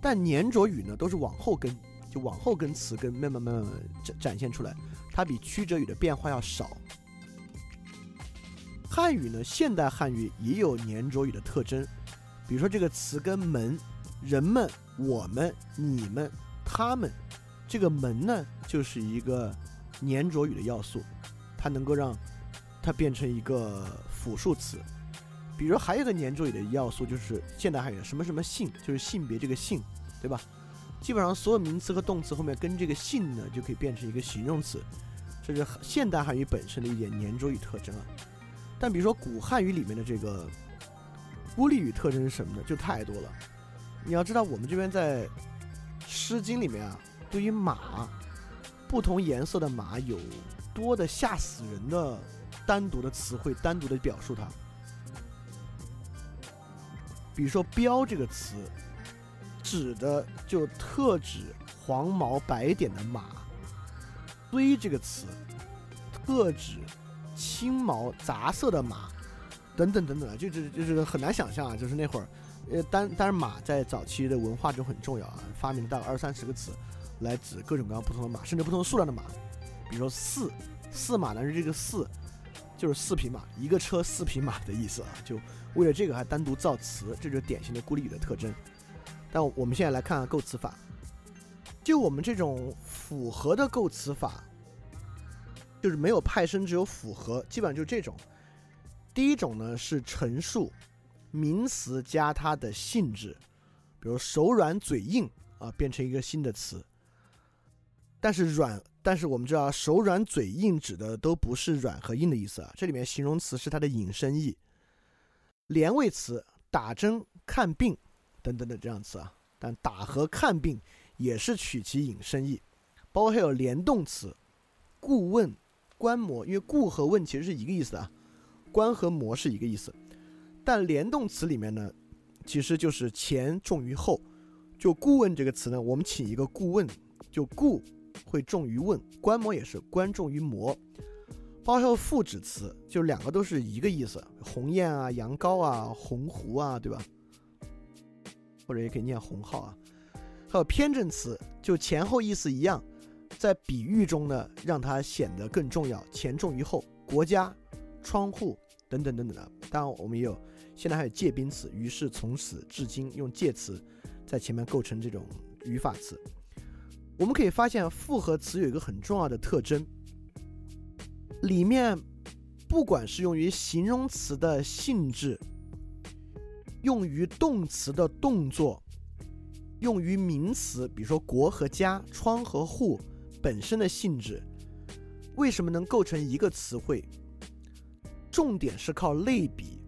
但粘着语呢，都是往后跟，就往后跟词根慢慢慢慢展展现出来，它比曲折语的变化要少。汉语呢，现代汉语也有粘着语的特征，比如说这个词根“门”，人们、我们、你们、他们，这个“门”呢，就是一个粘着语的要素，它能够让它变成一个复数词。比如还有一个粘着语的要素就是现代汉语什么什么性，就是性别这个性，对吧？基本上所有名词和动词后面跟这个性呢，就可以变成一个形容词，这是现代汉语本身的一点粘着语特征啊。但比如说古汉语里面的这个孤立语特征是什么呢？就太多了。你要知道，我们这边在《诗经》里面啊，对于马，不同颜色的马有多的吓死人的单独的词汇，单独的表述它。比如说“膘”这个词，指的就特指黄毛白点的马；“堆”这个词，特指。青毛杂色的马，等等等等，就就就是很难想象啊！就是那会儿，呃，单单马在早期的文化中很重要啊，发明了大概二三十个词，来指各种各样不同的马，甚至不同数量的马。比如说四四马呢，是这个四，就是四匹马，一个车四匹马的意思啊。就为了这个还单独造词，这就是典型的孤立语的特征。但我们现在来看看构词法，就我们这种复合的构词法。就是没有派生，只有复合，基本上就这种。第一种呢是陈述名词加它的性质，比如手软嘴硬啊，变成一个新的词。但是软，但是我们知道手软嘴硬指的都不是软和硬的意思啊，这里面形容词是它的引申义。连位词打针、看病等等的这样词啊，但打和看病也是取其引申义，包括还有连动词顾问。观摩，因为顾和问其实是一个意思啊，观和摩是一个意思，但连动词里面呢，其实就是前重于后。就顾问这个词呢，我们请一个顾问，就顾会重于问，观摩也是观重于摩。包括副指词，就两个都是一个意思，鸿雁啊、羊羔啊、鸿鹄啊，对吧？或者也可以念鸿浩啊。还有偏正词，就前后意思一样。在比喻中呢，让它显得更重要，前重于后。国家、窗户等等等等的。当然，我们也有，现在还有介宾词。于是从此至今，用介词在前面构成这种语法词。我们可以发现，复合词有一个很重要的特征，里面不管是用于形容词的性质，用于动词的动作，用于名词，比如说国和家、窗和户。本身的性质为什么能构成一个词汇？重点是靠类比，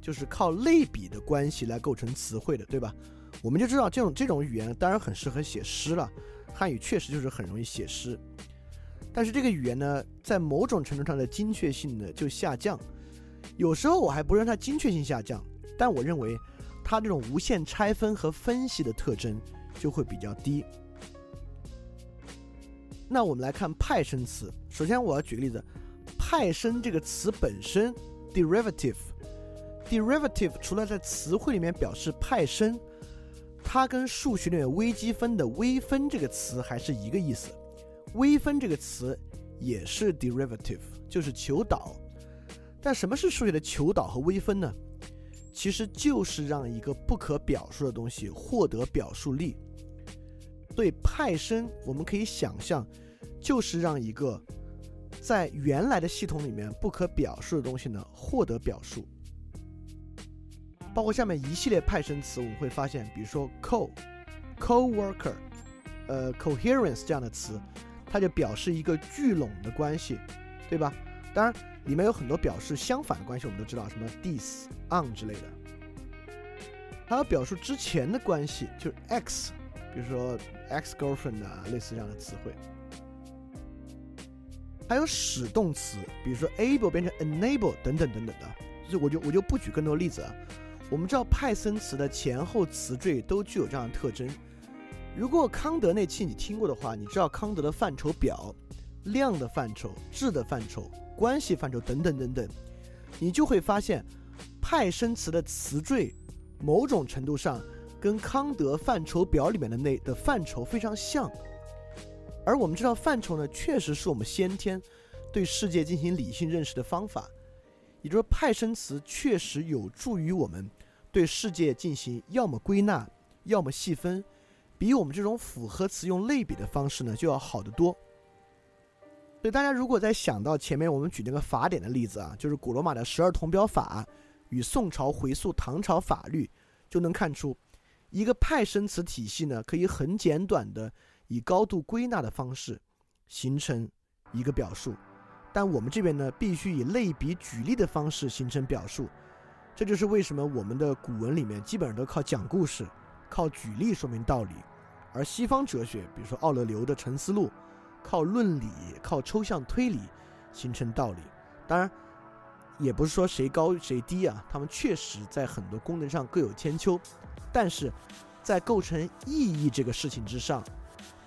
就是靠类比的关系来构成词汇的，对吧？我们就知道这种这种语言当然很适合写诗了，汉语确实就是很容易写诗。但是这个语言呢，在某种程度上的精确性呢就下降。有时候我还不认它精确性下降，但我认为它这种无限拆分和分析的特征就会比较低。那我们来看派生词。首先，我要举个例子，派生这个词本身，derivative，derivative 除了在词汇里面表示派生，它跟数学里面微积分的微分这个词还是一个意思。微分这个词也是 derivative，就是求导。但什么是数学的求导和微分呢？其实就是让一个不可表述的东西获得表述力。对派生，我们可以想象，就是让一个在原来的系统里面不可表述的东西呢获得表述。包括下面一系列派生词，我们会发现，比如说 co、co-worker、呃 coherence 这样的词，它就表示一个聚拢的关系，对吧？当然，里面有很多表示相反的关系，我们都知道，什么 dis、on 之类的。还有表述之前的关系，就是 x，比如说 ex girlfriend 啊，类似这样的词汇。还有使动词，比如说 able 变成 enable 等等等等的。就我就我就不举更多例子啊。我们知道派生词的前后词缀都具有这样的特征。如果康德那期你听过的话，你知道康德的范畴表、量的范畴、质的范畴、关系范畴等等等等，你就会发现派生词的词缀某种程度上跟康德范畴表里面的那的范畴非常像。而我们知道范畴呢，确实是我们先天对世界进行理性认识的方法，也就是说派生词确实有助于我们。对世界进行要么归纳，要么细分，比我们这种复合词用类比的方式呢就要好得多。所以大家如果在想到前面我们举那个法典的例子啊，就是古罗马的十二铜表法与宋朝回溯唐朝法律，就能看出一个派生词体系呢可以很简短的以高度归纳的方式形成一个表述，但我们这边呢必须以类比举例的方式形成表述。这就是为什么我们的古文里面基本上都靠讲故事、靠举例说明道理，而西方哲学，比如说奥勒留的《沉思录》，靠论理、靠抽象推理形成道理。当然，也不是说谁高谁低啊，他们确实在很多功能上各有千秋，但是在构成意义这个事情之上，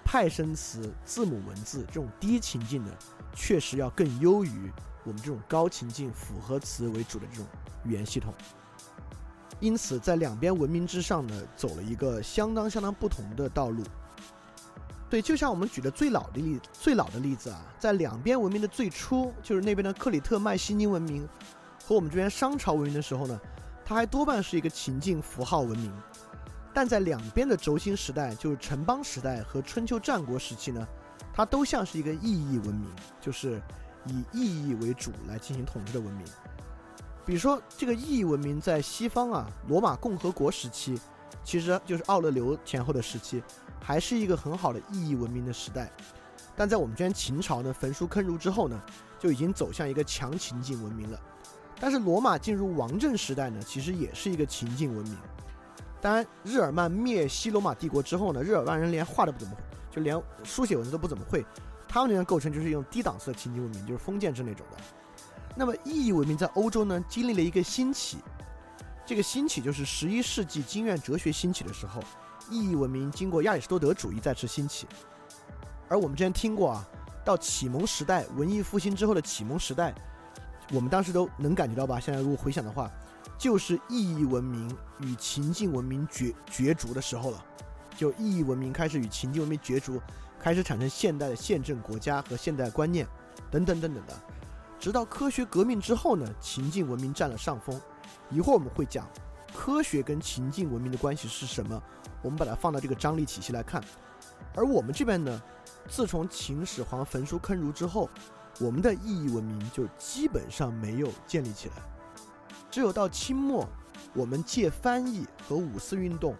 派生词、字母文字这种低情境的，确实要更优于我们这种高情境复合词为主的这种。语言系统，因此在两边文明之上呢，走了一个相当相当不同的道路。对，就像我们举的最老的例最老的例子啊，在两边文明的最初，就是那边的克里特迈锡尼文明和我们这边商朝文明的时候呢，它还多半是一个情境符号文明。但在两边的轴心时代，就是城邦时代和春秋战国时期呢，它都像是一个意义文明，就是以意义为主来进行统治的文明。比如说，这个意义文明在西方啊，罗马共和国时期，其实就是奥勒留前后的时期，还是一个很好的意义文明的时代。但在我们这边秦朝呢，焚书坑儒之后呢，就已经走向一个强情境文明了。但是罗马进入王政时代呢，其实也是一个情境文明。当然，日耳曼灭西罗马帝国之后呢，日耳曼人连话都不怎么会，就连书写文字都不怎么会，他们那边构成就是用低档次的情境文明，就是封建制那种的。那么，意义文明在欧洲呢，经历了一个兴起。这个兴起就是十一世纪经院哲学兴起的时候，意义文明经过亚里士多德主义再次兴起。而我们之前听过啊，到启蒙时代，文艺复兴之后的启蒙时代，我们当时都能感觉到吧？现在如果回想的话，就是意义文明与情境文明角角逐的时候了。就意义文明开始与情境文明角逐，开始产生现代的宪政国家和现代观念，等等等等的。直到科学革命之后呢，情境文明占了上风。一会儿我们会讲科学跟情境文明的关系是什么，我们把它放到这个张力体系来看。而我们这边呢，自从秦始皇焚书坑儒之后，我们的意义文明就基本上没有建立起来。只有到清末，我们借翻译和五四运动，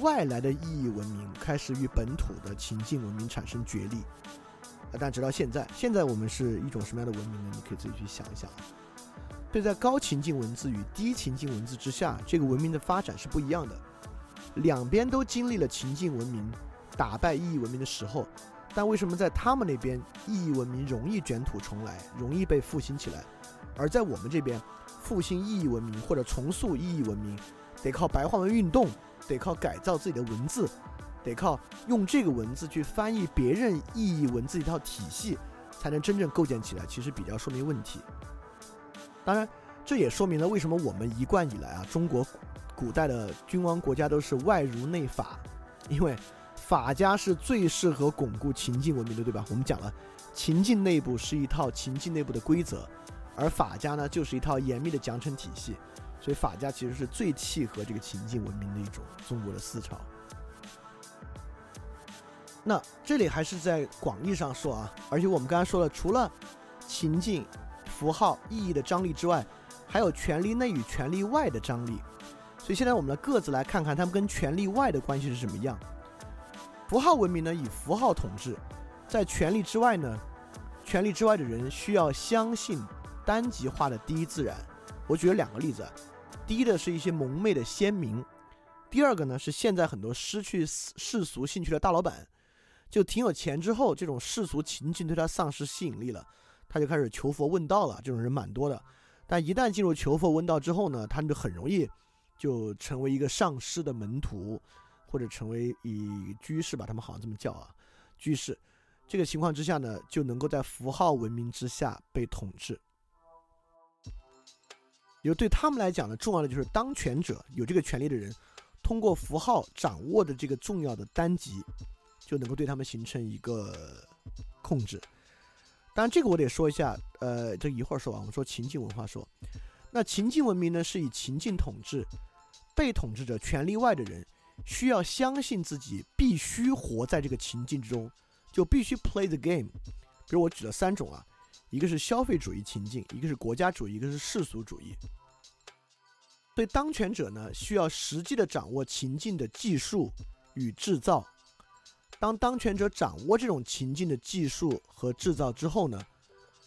外来的意义文明开始与本土的情境文明产生决裂。但直到现在，现在我们是一种什么样的文明呢？你可以自己去想一想。对，在高情境文字与低情境文字之下，这个文明的发展是不一样的。两边都经历了情境文明打败意义文明的时候，但为什么在他们那边意义文明容易卷土重来，容易被复兴起来，而在我们这边复兴意义文明或者重塑意义文明，得靠白话文运动，得靠改造自己的文字。得靠用这个文字去翻译别人意义文字一套体系，才能真正构建起来。其实比较说明问题。当然，这也说明了为什么我们一贯以来啊，中国古代的君王国家都是外儒内法，因为法家是最适合巩固秦晋文明的，对吧？我们讲了，秦晋内部是一套秦晋内部的规则，而法家呢就是一套严密的奖惩体系，所以法家其实是最契合这个秦晋文明的一种中国的思潮。那这里还是在广义上说啊，而且我们刚才说了，除了情境、符号、意义的张力之外，还有权力内与权力外的张力。所以现在我们来各自来看看他们跟权力外的关系是什么样。符号文明呢，以符号统治，在权力之外呢，权力之外的人需要相信单极化的第一自然。我举了两个例子，第一的是一些蒙昧的先民，第二个呢是现在很多失去世俗兴趣的大老板。就挺有钱之后，这种世俗情境对他丧失吸引力了，他就开始求佛问道了。这种人蛮多的，但一旦进入求佛问道之后呢，他们就很容易就成为一个上师的门徒，或者成为以居士吧，他们好像这么叫啊，居士。这个情况之下呢，就能够在符号文明之下被统治。有对他们来讲呢，重要的就是当权者有这个权利的人，通过符号掌握的这个重要的单极。就能够对他们形成一个控制。当然，这个我得说一下，呃，这一会儿说完。我们说情境文化说，那情境文明呢，是以情境统治被统治者权力外的人，需要相信自己必须活在这个情境之中，就必须 play the game。比如我举了三种啊，一个是消费主义情境，一个是国家主义，一个是世俗主义。对当权者呢，需要实际的掌握情境的技术与制造。当当权者掌握这种情境的技术和制造之后呢，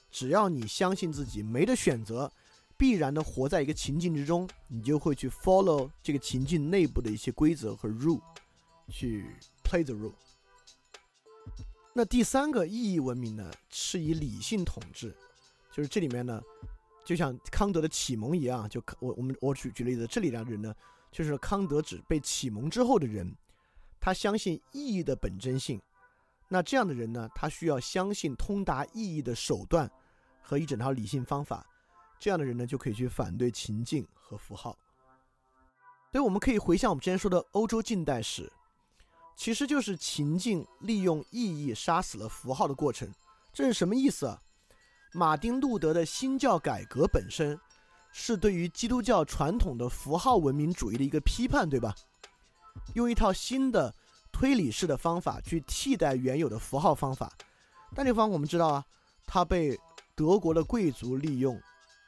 只要你相信自己没得选择，必然的活在一个情境之中，你就会去 follow 这个情境内部的一些规则和 rule，去 play the rule。那第三个意义文明呢，是以理性统治，就是这里面呢，就像康德的启蒙一样，就我我们我举举例子，这里的人呢，就是康德指被启蒙之后的人。他相信意义的本真性，那这样的人呢？他需要相信通达意义的手段和一整套理性方法。这样的人呢，就可以去反对情境和符号。所以我们可以回想我们之前说的欧洲近代史，其实就是情境利用意义杀死了符号的过程。这是什么意思啊？马丁路德的新教改革本身是对于基督教传统的符号文明主义的一个批判，对吧？用一套新的推理式的方法去替代原有的符号方法，但这方我们知道啊，它被德国的贵族利用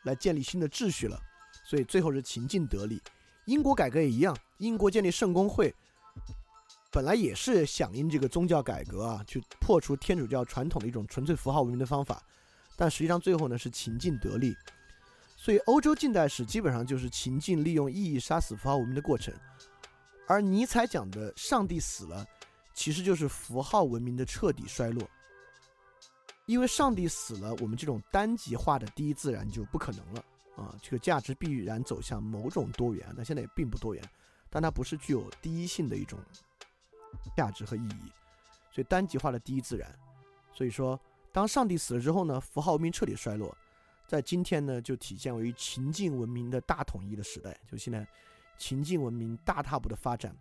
来建立新的秩序了，所以最后是情境得利。英国改革也一样，英国建立圣公会，本来也是响应这个宗教改革啊，去破除天主教传统的一种纯粹符号文明的方法，但实际上最后呢是情境得利。所以欧洲近代史基本上就是情境利用意义杀死符号文明的过程。而尼采讲的“上帝死了”，其实就是符号文明的彻底衰落。因为上帝死了，我们这种单极化的第一自然就不可能了啊！这个价值必然走向某种多元，但现在也并不多元，但它不是具有第一性的一种价值和意义。所以单极化的第一自然，所以说当上帝死了之后呢，符号文明彻底衰落，在今天呢，就体现为情境文明的大统一的时代，就现在。情境文明大踏步的发展，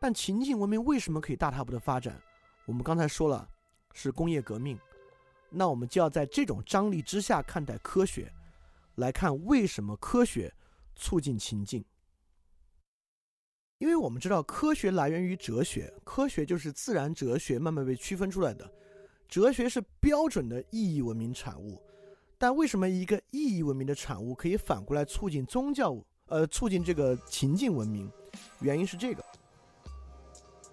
但情境文明为什么可以大踏步的发展？我们刚才说了，是工业革命。那我们就要在这种张力之下看待科学，来看为什么科学促进情境。因为我们知道科学来源于哲学，科学就是自然哲学慢慢被区分出来的。哲学是标准的意义文明产物，但为什么一个意义文明的产物可以反过来促进宗教？呃，促进这个情境文明，原因是这个。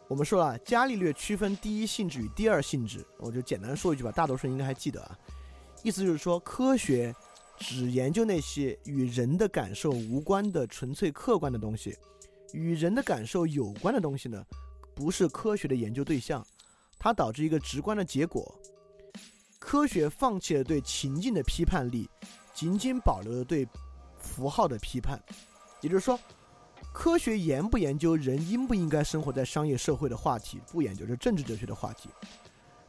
我们说了，伽利略区分第一性质与第二性质，我就简单说一句吧，大多数人应该还记得啊。意思就是说，科学只研究那些与人的感受无关的纯粹客观的东西，与人的感受有关的东西呢，不是科学的研究对象。它导致一个直观的结果：科学放弃了对情境的批判力，仅仅保留了对符号的批判。也就是说，科学研不研究人应不应该生活在商业社会的话题，不研究这政治哲学的话题；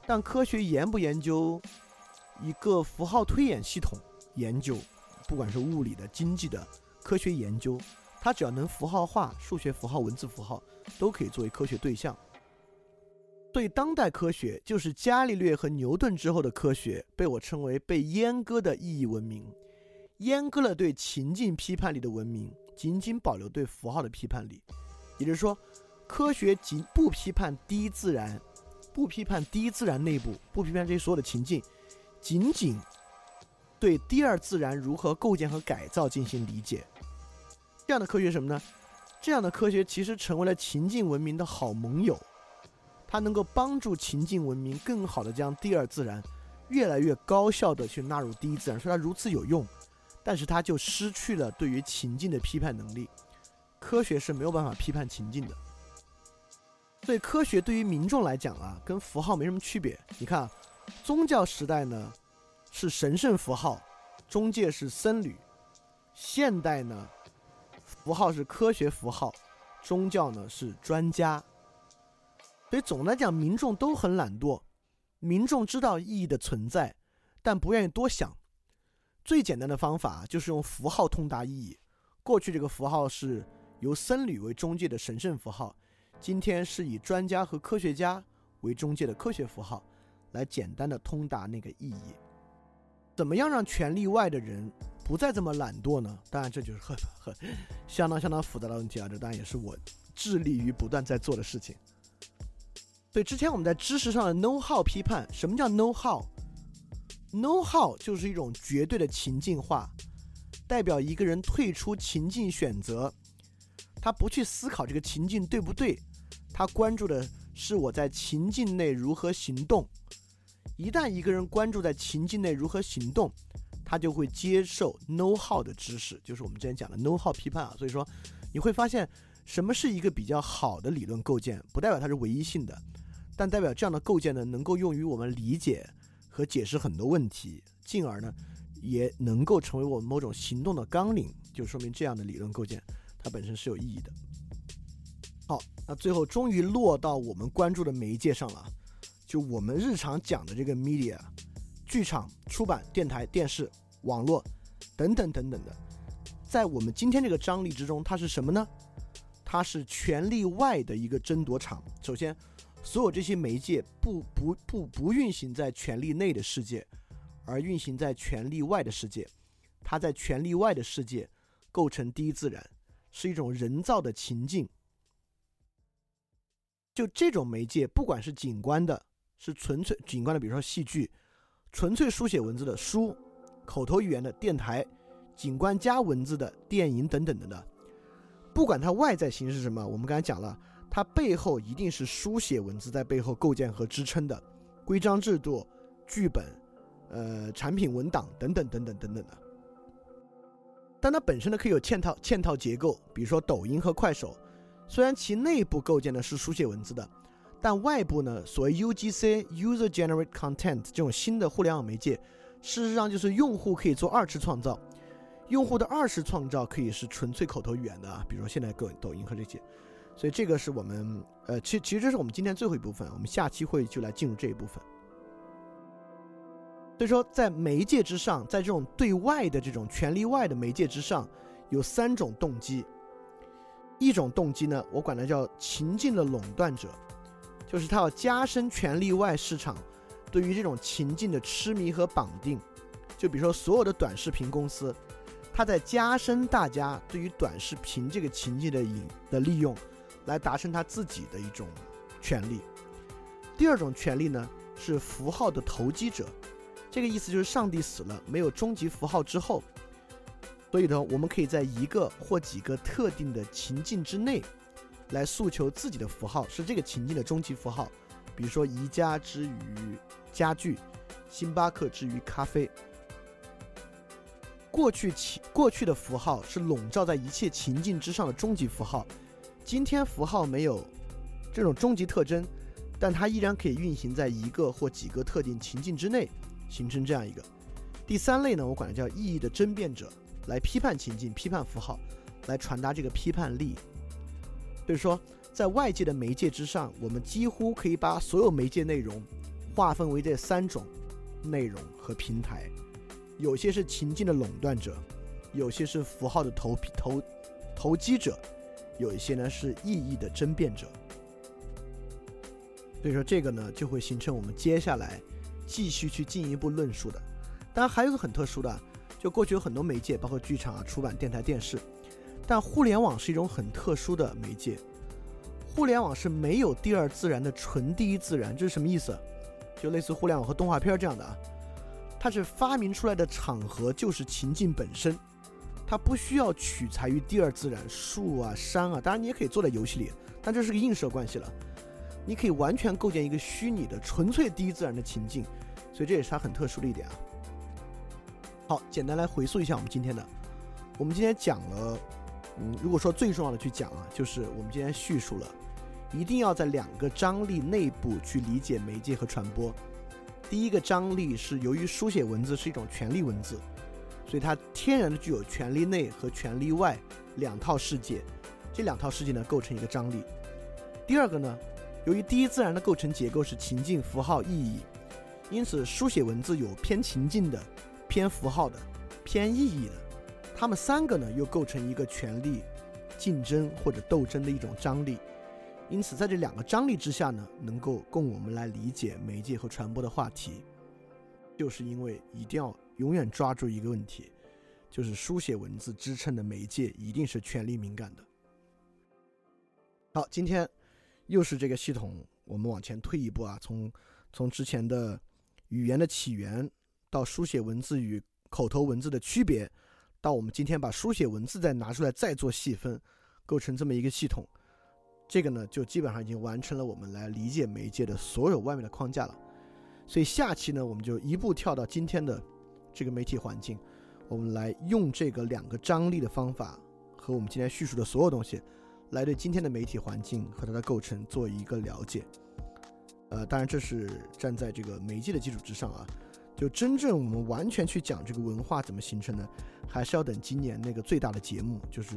但科学研不研究一个符号推演系统，研究不管是物理的、经济的、科学研究，它只要能符号化，数学符号、文字符号都可以作为科学对象。对当代科学，就是伽利略和牛顿之后的科学，被我称为被阉割的意义文明，阉割了对情境批判力的文明，仅仅保留对符号的批判力。也就是说，科学仅不批判第一自然，不批判第一自然内部，不批判这些所有的情境，仅仅对第二自然如何构建和改造进行理解。这样的科学什么呢？这样的科学其实成为了情境文明的好盟友。它能够帮助情境文明更好的将第二自然越来越高效的去纳入第一自然，所以它如此有用，但是它就失去了对于情境的批判能力。科学是没有办法批判情境的，所以科学对于民众来讲啊，跟符号没什么区别。你看，宗教时代呢是神圣符号，中介是僧侣；现代呢，符号是科学符号，宗教呢是专家。所以总的来讲，民众都很懒惰。民众知道意义的存在，但不愿意多想。最简单的方法就是用符号通达意义。过去这个符号是由僧侣为中介的神圣符号，今天是以专家和科学家为中介的科学符号，来简单的通达那个意义。怎么样让权力外的人不再这么懒惰呢？当然，这就是很很相当相当复杂的问题啊！这当然也是我致力于不断在做的事情。所以之前我们在知识上的 know how 批判，什么叫 know how？know how 就是一种绝对的情境化，代表一个人退出情境选择，他不去思考这个情境对不对，他关注的是我在情境内如何行动。一旦一个人关注在情境内如何行动，他就会接受 know how 的知识，就是我们之前讲的 know how 批判啊。所以说你会发现，什么是一个比较好的理论构建，不代表它是唯一性的。但代表这样的构建呢，能够用于我们理解和解释很多问题，进而呢，也能够成为我们某种行动的纲领，就说明这样的理论构建它本身是有意义的。好，那最后终于落到我们关注的媒介上了，就我们日常讲的这个 media，剧场、出版、电台、电视、网络等等等等的，在我们今天这个张力之中，它是什么呢？它是权力外的一个争夺场。首先。所有这些媒介不不不不运行在权力内的世界，而运行在权力外的世界。它在权力外的世界构成第一自然，是一种人造的情境。就这种媒介，不管是景观的，是纯粹景观的，比如说戏剧，纯粹书写文字的书，口头语言的电台，景观加文字的电影等等等等，不管它外在形式什么，我们刚才讲了。它背后一定是书写文字在背后构建和支撑的，规章制度、剧本、呃产品文档等等等等等等的。但它本身呢可以有嵌套嵌套结构，比如说抖音和快手，虽然其内部构建的是书写文字的，但外部呢所谓 UGC（User Generate Content） 这种新的互联网媒介，事实上就是用户可以做二次创造，用户的二次创造可以是纯粹口头语言的啊，比如说现在各抖音和这些。所以这个是我们，呃，其其实这是我们今天最后一部分，我们下期会就来进入这一部分。所以说，在媒介之上，在这种对外的这种权力外的媒介之上，有三种动机。一种动机呢，我管它叫情境的垄断者，就是它要加深权力外市场对于这种情境的痴迷和绑定。就比如说，所有的短视频公司，它在加深大家对于短视频这个情境的引的利用。来达成他自己的一种权利。第二种权利呢，是符号的投机者。这个意思就是，上帝死了，没有终极符号之后，所以呢，我们可以在一个或几个特定的情境之内，来诉求自己的符号是这个情境的终极符号。比如说，宜家之于家具，星巴克之于咖啡。过去情过去的符号是笼罩在一切情境之上的终极符号。今天符号没有这种终极特征，但它依然可以运行在一个或几个特定情境之内，形成这样一个第三类呢？我管它叫意义的争辩者，来批判情境、批判符号，来传达这个批判力。所以说，在外界的媒介之上，我们几乎可以把所有媒介内容划分为这三种内容和平台：有些是情境的垄断者，有些是符号的投投投机者，有一些呢是意义的争辩者。所以说这个呢就会形成我们接下来继续去进一步论述的。当然还有个很特殊的，就过去有很多媒介，包括剧场啊、出版、电台、电视，但互联网是一种很特殊的媒介。互联网是没有第二自然的纯第一自然，这是什么意思？就类似互联网和动画片这样的啊，它是发明出来的场合就是情境本身，它不需要取材于第二自然，树啊、山啊，当然你也可以做在游戏里，但这是个映射关系了。你可以完全构建一个虚拟的、纯粹第一自然的情境，所以这也是它很特殊的一点啊。好，简单来回溯一下我们今天的，我们今天讲了，嗯，如果说最重要的去讲啊，就是我们今天叙述了，一定要在两个张力内部去理解媒介和传播。第一个张力是由于书写文字是一种权力文字，所以它天然的具有权力内和权力外两套世界，这两套世界呢构成一个张力。第二个呢？由于第一自然的构成结构是情境、符号、意义，因此书写文字有偏情境的、偏符号的、偏意义的。它们三个呢，又构成一个权力竞争或者斗争的一种张力。因此，在这两个张力之下呢，能够供我们来理解媒介和传播的话题，就是因为一定要永远抓住一个问题，就是书写文字支撑的媒介一定是权力敏感的。好，今天。又是这个系统，我们往前退一步啊，从从之前的语言的起源，到书写文字与口头文字的区别，到我们今天把书写文字再拿出来再做细分，构成这么一个系统，这个呢就基本上已经完成了我们来理解媒介的所有外面的框架了。所以下期呢，我们就一步跳到今天的这个媒体环境，我们来用这个两个张力的方法和我们今天叙述的所有东西。来对今天的媒体环境和它的构成做一个了解，呃，当然这是站在这个媒介的基础之上啊。就真正我们完全去讲这个文化怎么形成的，还是要等今年那个最大的节目，就是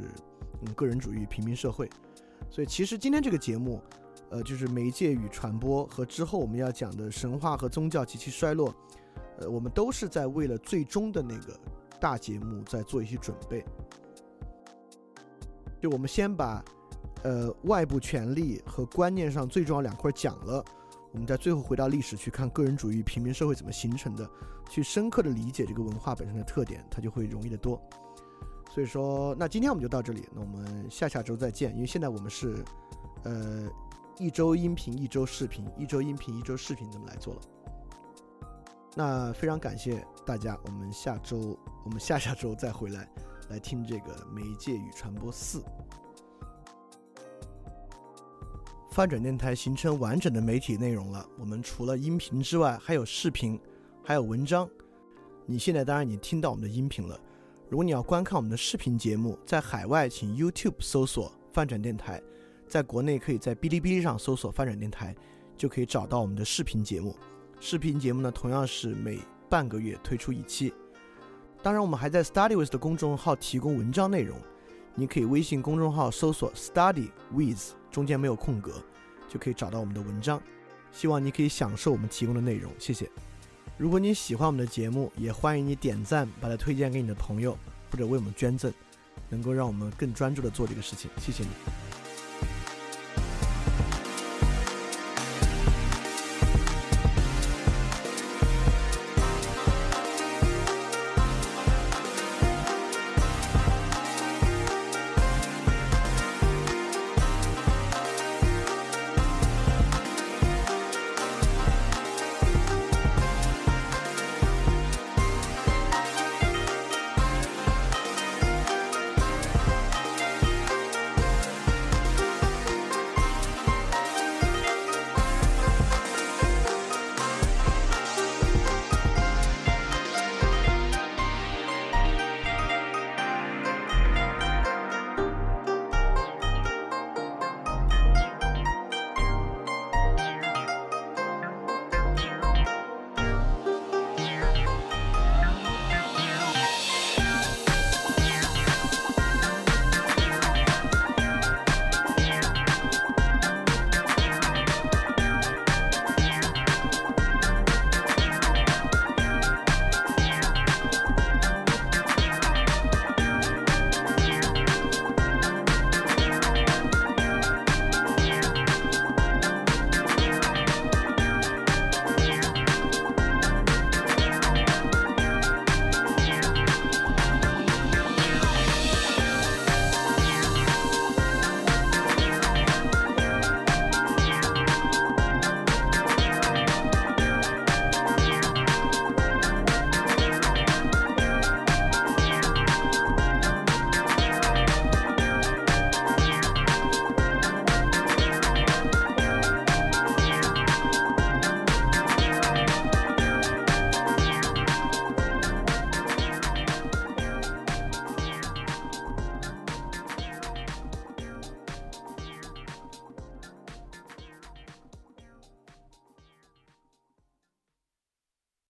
嗯个人主义平民社会。所以其实今天这个节目，呃，就是媒介与传播和之后我们要讲的神话和宗教及其衰落，呃，我们都是在为了最终的那个大节目在做一些准备。就我们先把。呃，外部权力和观念上最重要两块讲了，我们在最后回到历史去看个人主义平民社会怎么形成的，去深刻的理解这个文化本身的特点，它就会容易得多。所以说，那今天我们就到这里，那我们下下周再见。因为现在我们是，呃，一周音频一周视频，一周音频一周视频这么来做了。那非常感谢大家，我们下周我们下下周再回来来听这个媒介与传播四。翻转电台形成完整的媒体内容了。我们除了音频之外，还有视频，还有文章。你现在当然已经听到我们的音频了。如果你要观看我们的视频节目，在海外请 YouTube 搜索“翻转电台”，在国内可以在哔哩哔哩上搜索“翻转电台”，就可以找到我们的视频节目。视频节目呢，同样是每半个月推出一期。当然，我们还在 StudyWith 的公众号提供文章内容。你可以微信公众号搜索 “Study with”，中间没有空格，就可以找到我们的文章。希望你可以享受我们提供的内容，谢谢。如果你喜欢我们的节目，也欢迎你点赞，把它推荐给你的朋友，或者为我们捐赠，能够让我们更专注的做这个事情。谢谢你。